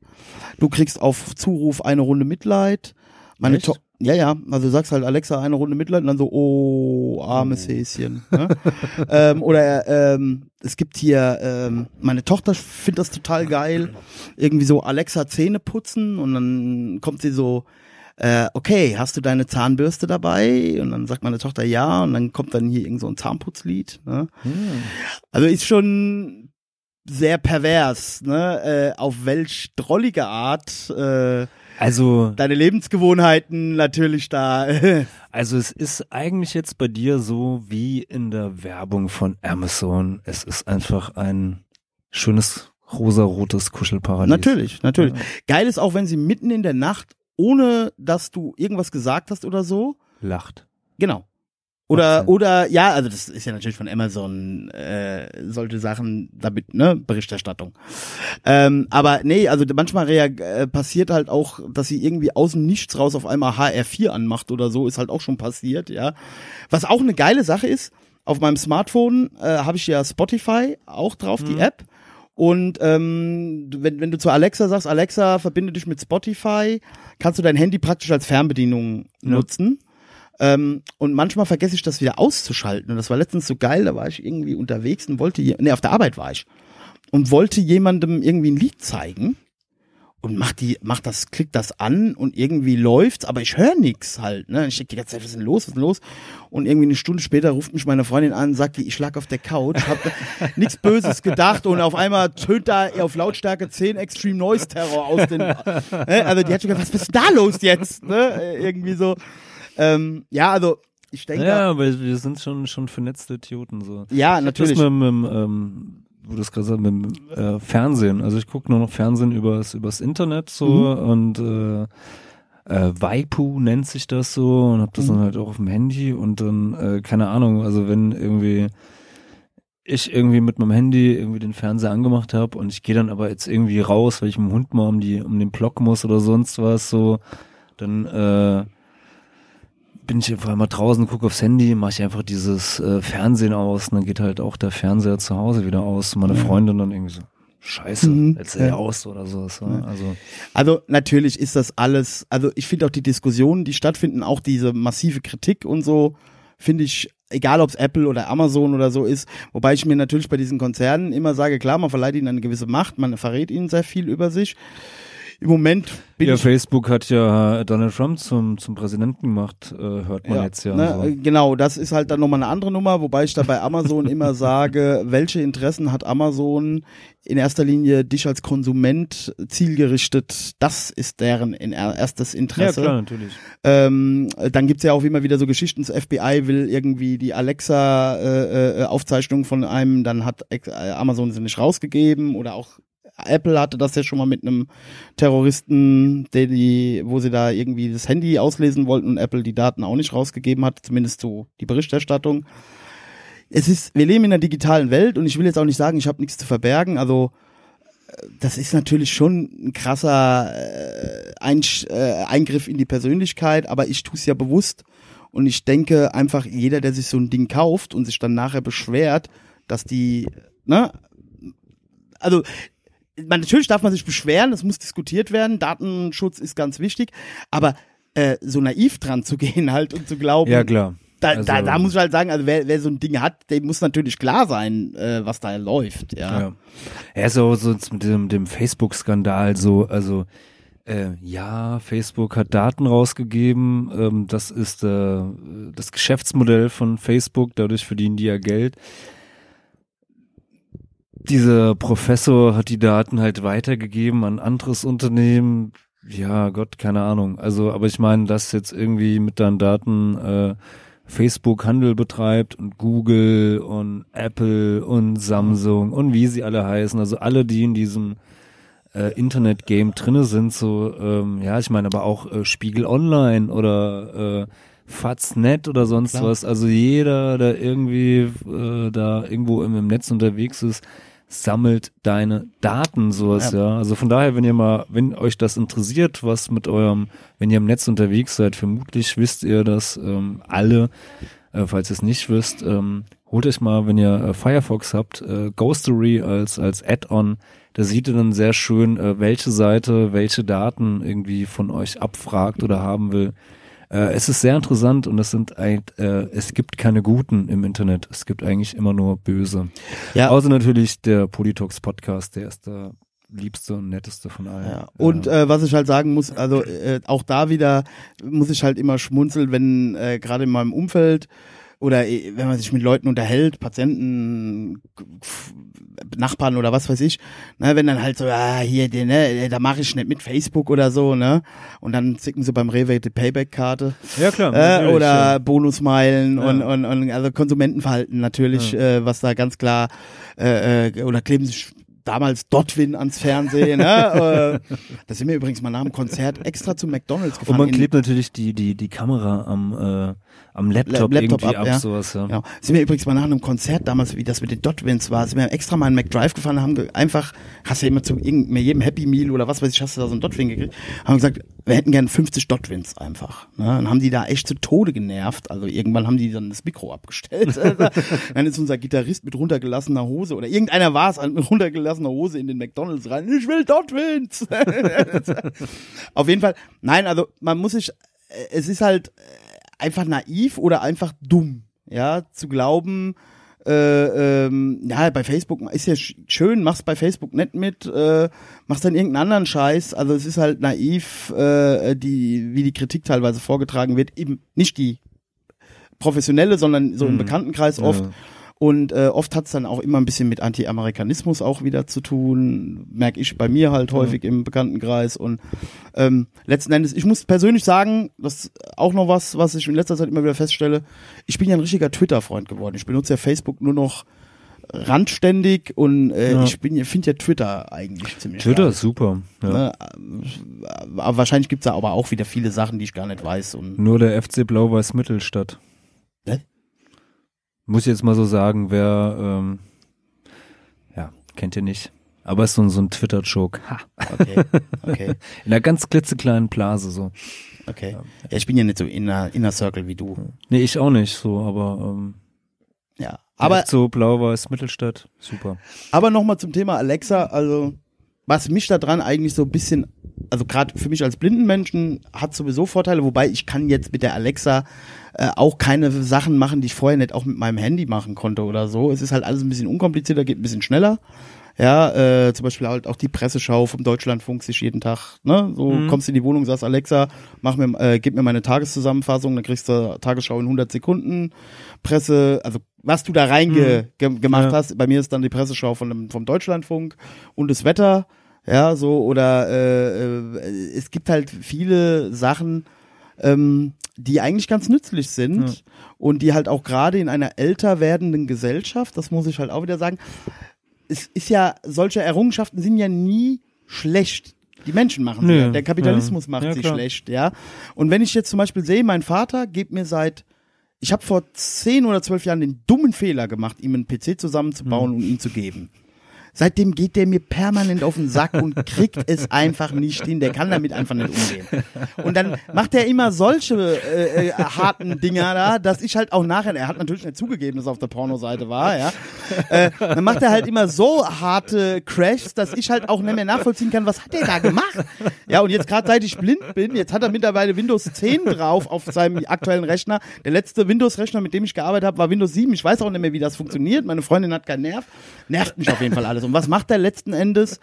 Du kriegst auf Zuruf eine Runde Mitleid. Meine? To ja, ja, also du sagst halt Alexa eine Runde Mitleid und dann so, oh, armes Häschen. Ne? ähm, oder ähm, es gibt hier, ähm, meine Tochter findet das total geil, irgendwie so Alexa Zähne putzen und dann kommt sie so, äh, okay, hast du deine Zahnbürste dabei? Und dann sagt meine Tochter ja und dann kommt dann hier irgend so ein Zahnputzlied. Ne? Also ist schon sehr pervers, ne? Äh, auf welch drollige Art äh, Also, deine Lebensgewohnheiten natürlich da. Also es ist eigentlich jetzt bei dir so wie in der Werbung von Amazon. Es ist einfach ein schönes rosarotes Kuschelparadies. natürlich, natürlich. Geil ist auch, wenn sie mitten in der Nacht, ohne dass du irgendwas gesagt hast oder so, Lacht. genau. Oder, oder, ja, also das ist ja natürlich von Amazon, äh, solche Sachen, damit, ne, Berichterstattung. Ähm, aber nee, also manchmal äh, passiert halt auch, dass sie irgendwie aus dem Nichts raus auf einmal HR4 anmacht oder so, ist halt auch schon passiert, ja. Was auch eine geile Sache ist, auf meinem Smartphone äh, habe ich ja Spotify auch drauf, die App. Und ähm, wenn, wenn du zu Alexa sagst, Alexa, verbinde dich mit Spotify, kannst du dein Handy praktisch als Fernbedienung nutzen. Ähm, und manchmal vergesse ich das wieder auszuschalten. Und das war letztens so geil, da war ich irgendwie unterwegs und wollte, je- nee, auf der Arbeit war ich. Und wollte jemandem irgendwie ein Lied zeigen. Und macht die, macht das, klickt das an und irgendwie läuft's, aber ich höre nix halt, ne? Ich denk die ganze Zeit, was ist denn los, was ist denn los? Und irgendwie eine Stunde später ruft mich meine Freundin an, sagt die, ich lag auf der Couch, hab nichts Böses gedacht und auf einmal tönt da auf Lautstärke 10 Extreme Noise Terror aus den, ne? also die hat schon gedacht, was ist da los jetzt, ne? Äh, Irgendwie so. Ähm, ja, also ich denke, Ja, aber wir sind schon, schon vernetzte Idioten so. Ja, Ich natürlich. Das mit, dem, ähm, wo du es gerade sagst, mit dem äh, Fernsehen. Also ich gucke nur noch Fernsehen übers, übers Internet so Mhm. und äh, äh, Waipu nennt sich das so und hab das Mhm. dann halt auch auf dem Handy und dann, äh, keine Ahnung, also wenn irgendwie ich irgendwie mit meinem Handy irgendwie den Fernseher angemacht habe und ich gehe dann aber jetzt irgendwie raus, weil ich mit dem Hund mal um die um den Block muss oder sonst was so, dann äh, bin ich einfach mal draußen, gucke aufs Handy, mache ich einfach dieses äh, Fernsehen aus und dann geht halt auch der Fernseher zu Hause wieder aus. Meine. Freundin dann irgendwie so, scheiße, Mhm, jetzt ja. aus oder so. so. Ja. Also Also natürlich ist das alles, also ich finde auch die Diskussionen, die stattfinden, auch diese massive Kritik und so, finde ich, egal ob es Apple oder Amazon oder so ist, wobei ich mir natürlich bei diesen Konzernen immer sage, klar, man verleiht ihnen eine gewisse Macht, man verrät ihnen sehr viel über sich. Im Moment bin ja, ich Facebook hat ja Donald Trump zum, zum Präsidenten gemacht, äh, hört man jetzt ja. ne, so. äh, Genau, das ist halt dann nochmal eine andere Nummer, wobei ich da bei Amazon immer sage, welche Interessen hat Amazon in erster Linie dich als Konsument zielgerichtet, das ist deren in er- erstes Interesse. Ja, klar, natürlich. Ähm, dann gibt's ja auch immer wieder so Geschichten, das FBI will irgendwie die Alexa-Aufzeichnung von einem, dann hat äh, Amazon sie nicht rausgegeben oder auch Apple hatte das ja schon mal mit einem Terroristen, der die, wo sie da irgendwie das Handy auslesen wollten und Apple die Daten auch nicht rausgegeben hat, zumindest so die Berichterstattung. Es ist, wir leben in einer digitalen Welt und ich will jetzt auch nicht sagen, ich habe nichts zu verbergen. Also äh, das ist natürlich schon ein krasser äh, Einsch äh, Eingriff in die Persönlichkeit, aber ich tue es ja bewusst und ich denke einfach, jeder, der sich so ein Ding kauft und sich dann nachher beschwert, dass die, ne, also man, natürlich darf man sich beschweren, das muss diskutiert werden, Datenschutz ist ganz wichtig, aber äh, so naiv dran zu gehen halt und zu glauben, Ja, klar. Da, Also- da, da muss ich halt sagen, also wer, wer so ein Ding hat, dem muss natürlich klar sein, äh, was da läuft, ja. Ja. Ja, so, so mit dem, dem Facebook-Skandal, so, also, äh, ja, Facebook hat Daten rausgegeben, ähm, das ist äh, das Geschäftsmodell von Facebook, dadurch verdienen die ja Geld. Dieser Professor hat die Daten halt weitergegeben an anderes Unternehmen. Ja, Gott, keine Ahnung. Also, aber ich meine, dass jetzt irgendwie mit deinen Daten äh, Facebook Handel betreibt und Google und Apple und Samsung und wie sie alle heißen, also alle, die in diesem äh, Internet-Game drinne sind, so, ähm, ja, ich meine aber auch äh, Spiegel Online oder äh, Faznet oder sonst Klar. was. Also jeder, der irgendwie äh, da irgendwo im, im Netz unterwegs ist, sammelt deine Daten, sowas, ja. Ja. Also von daher, wenn ihr mal, wenn euch das interessiert, was mit eurem, wenn ihr im Netz unterwegs seid, vermutlich wisst ihr das ähm, alle, äh, falls ihr es nicht wisst, ähm, holt euch mal, wenn ihr äh, Firefox habt, äh, Ghostery als, als Add-on, da seht ihr dann sehr schön, äh, welche Seite welche Daten irgendwie von euch abfragt oder haben will. Äh, es ist sehr interessant und es sind ein, äh, es gibt keine Guten im Internet. Es gibt eigentlich immer nur Böse. Ja. Außer natürlich der Politox Podcast, der ist der liebste und netteste von allen. Ja. Und äh, was ich halt sagen muss, also äh, auch da wieder muss ich halt immer schmunzeln, wenn äh, gerade in meinem Umfeld oder äh, wenn man sich mit Leuten unterhält, Patienten, Nachbarn oder was weiß ich, ne, wenn dann halt so, ah, hier, den, ne, da mache ich nicht mit Facebook oder so, ne? Und dann zicken sie beim Rewe die Payback-Karte. Ja, klar, Äh, oder ja. Bonusmeilen Ja. und, und, und also Konsumentenverhalten natürlich, äh, was da ganz klar äh, äh, oder kleben sich damals Dotwin ans Fernsehen. ne? äh, da sind wir übrigens mal nach dem Konzert extra zu McDonalds gefahren. Und man klebt natürlich die, die, die Kamera am, äh, am Laptop, Laptop irgendwie ab, ab, ja. sowas, ja. Genau. Sind wir übrigens mal nach einem Konzert damals, wie das mit den Dotwins war, sind wir extra mal in McDrive gefahren, haben einfach, hast ja immer zu jedem Happy Meal oder was weiß ich, hast du da so einen Dotwin gekriegt, haben gesagt, wir hätten gern 50 Dotwins einfach. Ne? Dann haben die da echt zu Tode genervt. Also irgendwann haben die dann das Mikro abgestellt. dann ist unser Gitarrist mit runtergelassener Hose oder irgendeiner war es halt mit runtergelassener Hose in den McDonalds rein. Ich will Dotwins. Auf jeden Fall, nein, also man muss sich, äh, es ist halt einfach naiv oder einfach dumm, ja, zu glauben, äh, ähm, ja, bei Facebook ist ja sch- schön, mach's bei Facebook nicht mit, äh, machst dann irgendeinen anderen Scheiß. Also es ist halt naiv, äh, die, wie die Kritik teilweise vorgetragen wird, eben nicht die professionelle, sondern so im Mhm. Bekanntenkreis Ja. Und äh, oft hat's dann auch immer ein bisschen mit Anti-Amerikanismus auch wieder zu tun, merke ich bei mir halt Ja. häufig im Bekanntenkreis. Und ähm, letzten Endes, ich muss persönlich sagen, das ist auch noch was, was ich in letzter Zeit immer wieder feststelle, ich bin ja ein richtiger Twitter-Freund geworden. Ich benutze ja Facebook nur noch randständig und äh, Ja. ich bin finde ja Twitter eigentlich ziemlich Twitter geil. ist super. Ja. Ne? Aber wahrscheinlich gibt's da aber auch wieder viele Sachen, die ich gar nicht weiß. Und Nur der FC Blau-Weiß Mittelstadt. Muss ich jetzt mal so sagen, wer, ähm, ja, kennt ihr nicht. Aber ist so, ein- so ein Twitter-Joke. Ha. Okay, okay. In einer ganz klitzekleinen Blase so. Okay. Ja, ich bin ja nicht so inner, inner Circle wie du. Nee, ich auch nicht so, aber ähm, Ja. Aber, so Blau-Weiß Mittelstadt, super. aber nochmal zum Thema Alexa. Also, was mich da dran eigentlich so ein bisschen, also gerade für mich als blinden Menschen hat sowieso Vorteile, wobei ich kann jetzt mit der Alexa äh, auch keine Sachen machen, die ich vorher nicht auch mit meinem Handy machen konnte oder so. Es ist halt alles ein bisschen unkomplizierter, geht ein bisschen schneller. Ja, äh, zum Beispiel halt auch die Presseschau vom Deutschlandfunk sich jeden Tag, ne? So Mhm. kommst in die Wohnung, sagst Alexa, mach mir, äh, gib mir meine Tageszusammenfassung, dann kriegst du Tagesschau in 100 Sekunden. Presse, also was du da reinge ge gemacht Ja. hast, bei mir ist dann die Presseschau von dem, vom Deutschlandfunk und das Wetter, ja, so, oder äh, äh, es gibt halt viele Sachen, ähm, die eigentlich ganz nützlich sind Ja. und die halt auch gerade in einer älter werdenden Gesellschaft, das muss ich halt auch wieder sagen, es ist ja, solche Errungenschaften sind ja nie schlecht. Die Menschen machen sie ja. Der Kapitalismus macht sie schlecht, ja. Und wenn ich jetzt zum Beispiel sehe, mein Vater gibt mir seit, ich habe vor zehn oder zwölf Jahren den dummen Fehler gemacht, ihm einen PC zusammenzubauen Hm. und ihm zu geben. Seitdem geht der mir permanent auf den Sack und kriegt es einfach nicht hin. Der kann damit einfach nicht umgehen. Und dann macht er immer solche äh, äh, harten Dinger da, dass ich halt auch nachher, er hat natürlich nicht zugegeben, dass er auf der Pornoseite war, ja. Äh, dann macht er halt immer so harte Crashs, dass ich halt auch nicht mehr nachvollziehen kann, was hat er da gemacht? Ja, und jetzt gerade seit ich blind bin, jetzt hat er mittlerweile Windows 10 drauf auf seinem aktuellen Rechner. Der letzte Windows-Rechner, mit dem ich gearbeitet habe, war Windows 7. Ich weiß auch nicht mehr, wie das funktioniert. Meine Freundin hat keinen Nerv. Nervt mich auf jeden Fall alles. Und was macht er letzten Endes?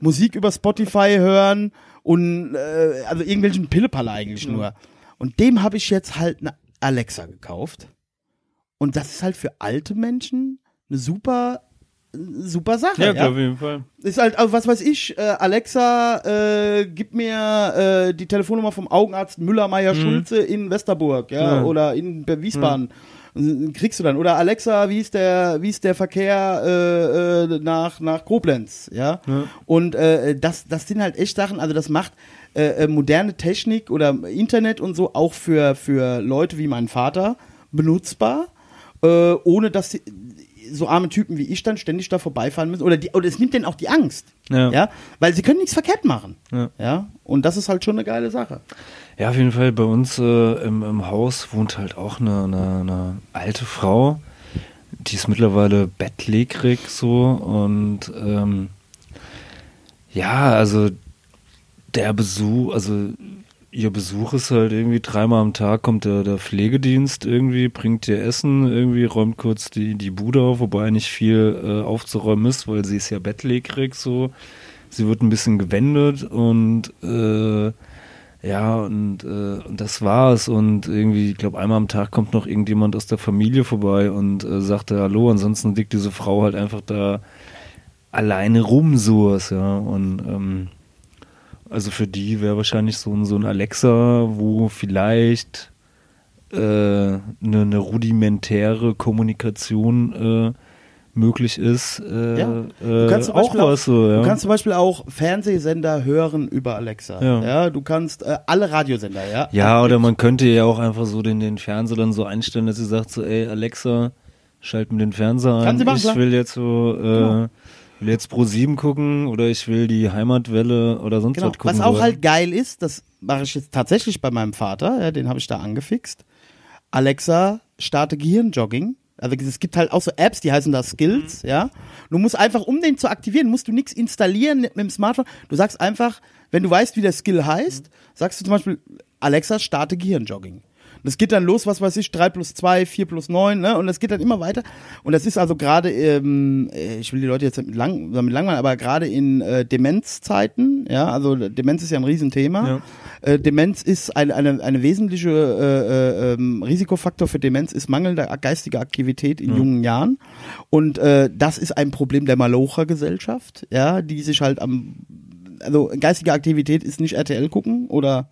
Musik über Spotify hören und äh, also irgendwelchen Pillepalle eigentlich nur. Und dem habe ich jetzt halt eine Alexa gekauft. Und das ist halt für alte Menschen eine super super Sache. Ja, Ja, auf jeden Fall. Ist halt, also was weiß ich, äh, Alexa, äh, gib mir äh, die Telefonnummer vom Augenarzt Müller-Meyer-Schulze in Westerburg, ja, Ja. oder in Wiesbaden. Und kriegst du dann oder Alexa, wie ist der wie ist der Verkehr äh, äh, nach nach Koblenz, ja? Ja. Und äh, das das sind halt echt Sachen, also das macht äh, äh, moderne Technik oder Internet und so auch für für Leute wie mein Vater benutzbar, äh, ohne dass sie, so arme Typen wie ich dann ständig da vorbeifahren müssen oder die oder es nimmt denen auch die Angst. Ja. ja, weil sie können nichts verkehrt machen. Ja. Ja, und das ist halt schon eine geile Sache. Ja, auf jeden Fall bei uns äh, im, im Haus wohnt halt auch eine, eine, eine alte Frau, die ist mittlerweile bettlägerig so und ähm, ja, also der Besuch, also ihr Besuch ist halt irgendwie dreimal am Tag kommt der, der Pflegedienst irgendwie, bringt ihr Essen, irgendwie räumt kurz die, die Bude auf, wobei nicht viel äh, aufzuräumen ist, weil sie ist ja bettlägerig so. Sie wird ein bisschen gewendet und äh, ja, und, äh, und das war's. Und irgendwie, ich glaube, einmal am Tag kommt noch irgendjemand aus der Familie vorbei und äh, sagt Hallo. Ansonsten liegt diese Frau halt einfach da alleine rum, sowas, ja. Und ähm, also für die wäre wahrscheinlich so ein, so ein Alexa, wo vielleicht äh, eine, eine rudimentäre Kommunikation äh, möglich ist, äh, Ja. äh, Du kannst zum auch Beispiel auch, so, ja. du kannst zum Beispiel auch Fernsehsender hören über Alexa. Ja. Ja, du kannst äh, alle Radiosender, ja. Ja, oder man könnte ja auch einfach so den, den Fernseher dann so einstellen, dass sie sagt so, ey Alexa, schalt mir den Fernseher sie machen, ich klar. will jetzt so, äh, Genau. will jetzt Pro 7 gucken oder ich will die Heimatwelle oder sonst Genau. was gucken. Was auch so. halt geil ist, das mache ich jetzt tatsächlich bei meinem Vater, ja, den habe ich da angefixt. Alexa, starte Gehirnjogging. Also es gibt halt auch so Apps, die heißen da Skills, ja. Du musst einfach, um den zu aktivieren, musst du nichts installieren mit dem Smartphone. Du sagst einfach, wenn du weißt, wie der Skill heißt, sagst du zum Beispiel, Alexa, starte Gehirnjogging. Das geht dann los, was weiß ich, 3 plus 2, 4 plus 9, ne? Und das geht dann immer weiter. Und das ist also gerade, ähm, äh, ich will die Leute jetzt nicht mit lang, damit langweilen, aber gerade in äh, Demenzzeiten, ja, also Demenz ist ja ein Riesenthema. Ja. Äh, Demenz ist eine, eine, eine wesentliche äh, äh, ähm, Risikofaktor für Demenz ist mangelnde geistige Aktivität in jungen Jahren. Und äh, das ist ein Problem der Malocher-Gesellschaft, ja, die sich halt am, also geistige Aktivität ist nicht RTL gucken oder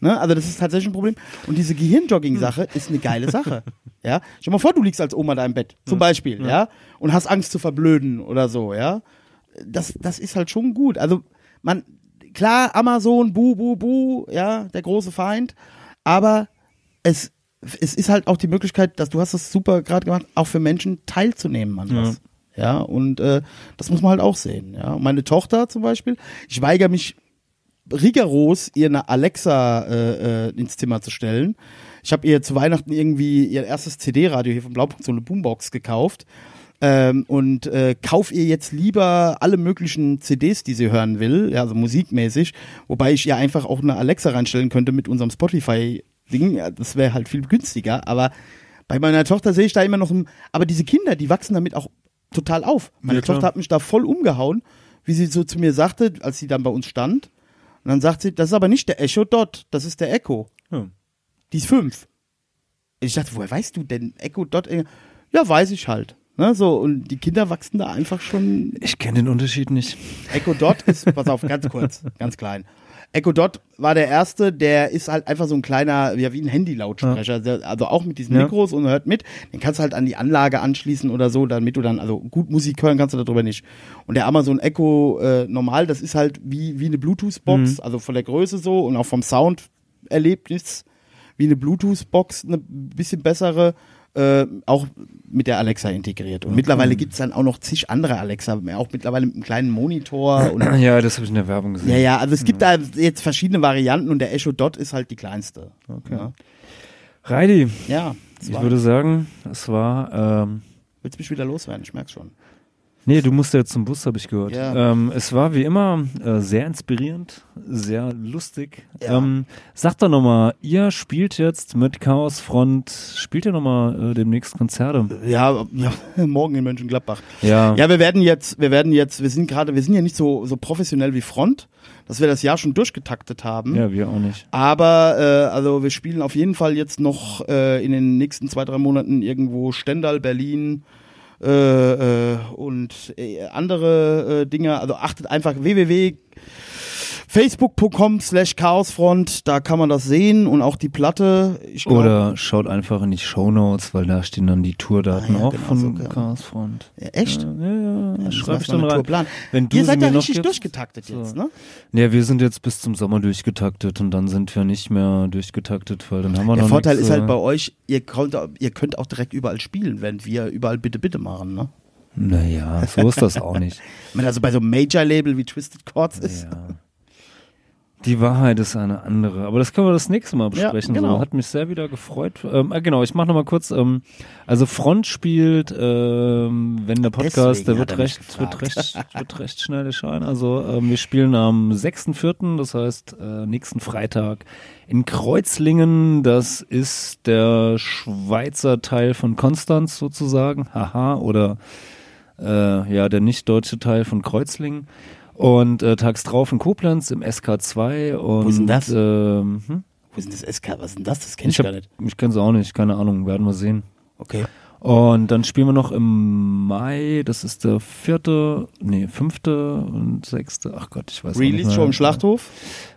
Ne? Also das ist tatsächlich ein Problem. Und diese Gehirnjogging-Sache ist eine geile Sache. Ja, stell mal vor, du liegst als Oma da im Bett, zum Beispiel, ja. und hast Angst zu verblöden oder so, ja. Das, das ist halt schon gut. Also man, klar, Amazon, bu, bu, bu, ja, der große Feind, aber es, es ist halt auch die Möglichkeit, dass du hast das super gerade gemacht, auch für Menschen teilzunehmen an was. Ja, und äh, das muss man halt auch sehen. Ja, Und meine Tochter zum Beispiel, ich weigere mich rigoros, ihr eine Alexa äh, äh, ins Zimmer zu stellen. Ich habe ihr zu Weihnachten irgendwie ihr erstes CD-Radio hier vom Blaupunkt, so eine Boombox gekauft. Ähm, und äh, kauf ihr jetzt lieber alle möglichen CDs, die sie hören will, ja, also musikmäßig, wobei ich ihr einfach auch eine Alexa reinstellen könnte mit unserem Spotify-Ding. Ja, das wäre halt viel günstiger, aber bei meiner Tochter sehe ich da immer noch ein, aber diese Kinder, die wachsen damit auch total auf. Meine Ja. Tochter hat mich da voll umgehauen, wie sie so zu mir sagte, als sie dann bei uns stand. Und dann sagt sie, das ist aber nicht der Echo Dot, das ist der Echo. Ja. Die ist fünf. Ich dachte, woher weißt du denn Echo Dot? Ja, weiß ich halt. Ne, so, und die Kinder wachsen da einfach schon. Ich kenne den Unterschied nicht. Echo Dot ist, pass auf, ganz kurz, ganz klein. Echo Dot war der erste, der ist halt einfach so ein kleiner, ja, wie ein Handy-Lautsprecher, der- also auch mit diesen Ja. Mikros und hört mit. Den kannst du halt an die Anlage anschließen oder so, damit du dann, also gut Musik hören kannst du darüber nicht. Und der Amazon Echo äh, normal, das ist halt wie, wie eine Bluetooth-Box, Mhm. also von der Größe so und auch vom Sound-Erlebnis wie eine Bluetooth-Box, eine bisschen bessere, äh, auch mit der Alexa integriert. Und mittlerweile gibt's dann auch noch zig andere Alexa, auch mittlerweile mit einem kleinen Monitor und Ja, das habe ich in der Werbung gesehen. ja, ja, also es gibt da jetzt verschiedene Varianten und der Echo Dot ist halt die kleinste. Okay. Reidi, Ja, ich würde sagen, es war ähm, willst mich wieder loswerden, ich merk's schon. Nee, du musst jetzt zum Bus, habe ich gehört. Ja. Ähm, es war wie immer äh, sehr inspirierend, sehr lustig. Ja. Ähm, sag doch nochmal, ihr spielt jetzt mit Chaos Front, spielt ihr nochmal äh, demnächst Konzerte? Ja, ja, morgen in Mönchengladbach. Ja. Ja, wir werden jetzt, wir werden jetzt, wir sind gerade, wir sind ja nicht so, so professionell wie Front, dass wir das Jahr schon durchgetaktet haben. Ja, wir auch nicht. Aber äh, also wir spielen auf jeden Fall jetzt noch äh, in den nächsten zwei, drei Monaten irgendwo Stendal, Berlin äh, äh, und äh, andere äh, Dinge. Also achtet einfach Facebook.com slash Chaosfront, da kann man das sehen und auch die Platte. Glaub, Oder schaut einfach in die Shownotes, weil da stehen dann die Tourdaten Ah, ja, auch genau, von so kann- Chaosfront. Ja, echt? Ja, ja, ja, Ja, schreib ich dann rein. Tourplan. Wenn du Ihr seid noch richtig gibst. durchgetaktet jetzt, ne? Ja, wir sind jetzt bis zum Sommer durchgetaktet und dann sind wir nicht mehr durchgetaktet, weil dann haben wir Der noch Vorteil nichts, ist halt äh, bei euch, ihr könnt, ihr könnt auch direkt überall spielen, während wir überall bitte bitte machen, ne? Naja, so ist das auch nicht. Ich meine, also bei so einem Major-Label wie Twisted Chords ist. Ja. Die Wahrheit ist eine andere. Aber das können wir das nächste Mal Ja, besprechen. genau. so. Hat mich sehr wieder gefreut. Ähm, ah, genau, ich mache nochmal kurz. Ähm, also Front spielt, ähm, wenn der Podcast, Deswegen der wird recht, wird recht, wird recht schnell erscheinen. Also ähm, wir spielen am 6.4., das heißt äh, nächsten Freitag in Kreuzlingen. Das ist der Schweizer Teil von Konstanz sozusagen. Haha. Oder äh, ja, der nicht deutsche Teil von Kreuzlingen. Und äh, tags drauf in Koblenz im SK2 und Wo ist denn das? Ähm, hm? Wo ist denn das SK? Was ist denn das? Das kenn ich, ich gar nicht. Ich kenn's auch nicht, keine Ahnung, werden wir sehen. Okay. Und dann spielen wir noch im Mai, das ist der vierte, nee, fünfte und sechste, ach Gott, ich weiß auch nicht Release. Show im Schlachthof?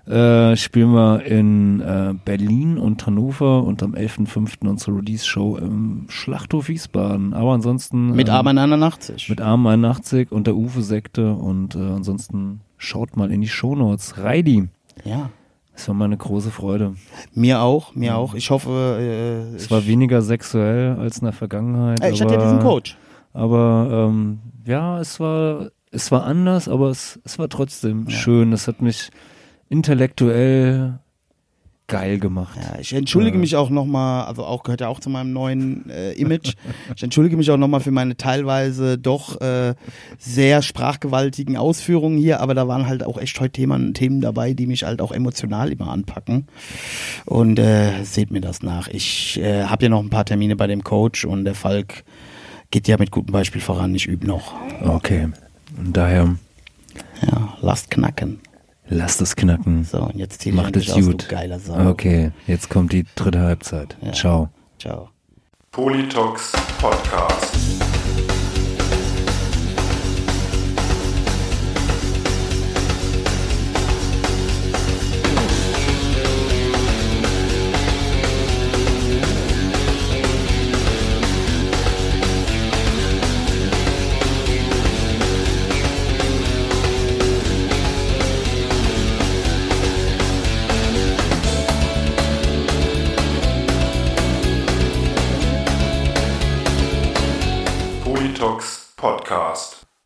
Äh, spielen wir in äh, Berlin und Hannover und am 11.05. unsere Release-Show im Schlachthof Wiesbaden. Aber ansonsten... Mit ähm, Arm 81. Mit Arm 81 und der Uwe-Sekte und äh, ansonsten schaut mal in die Shownotes. Reidi. Ja. Das war meine große Freude. Mir auch, mir auch. Ich hoffe, äh, Es war weniger sexuell als in der Vergangenheit. Ey, ich aber, hatte ja diesen Coach. Aber ähm, ja, es war, es war anders, aber es, es war trotzdem schön. Es hat mich intellektuell geil gemacht. Ja, ich entschuldige mich auch nochmal, also auch gehört ja auch zu meinem neuen äh, Image. Ich entschuldige mich auch nochmal für meine teilweise doch äh, sehr sprachgewaltigen Ausführungen hier, aber da waren halt auch echt heute Themen, Themen dabei, die mich halt auch emotional immer anpacken. Und äh, seht mir das nach. Ich äh, habe ja noch ein paar Termine bei dem Coach und der Falk geht ja mit gutem Beispiel voran. Ich übe noch. Okay. Und daher Ja, lasst knacken. Lasst es knacken. So, und jetzt zieh aus, du gut. geiler Sau. Okay, jetzt kommt die dritte Halbzeit. Ja. Ciao. Ciao. Politox Podcast. Podcast.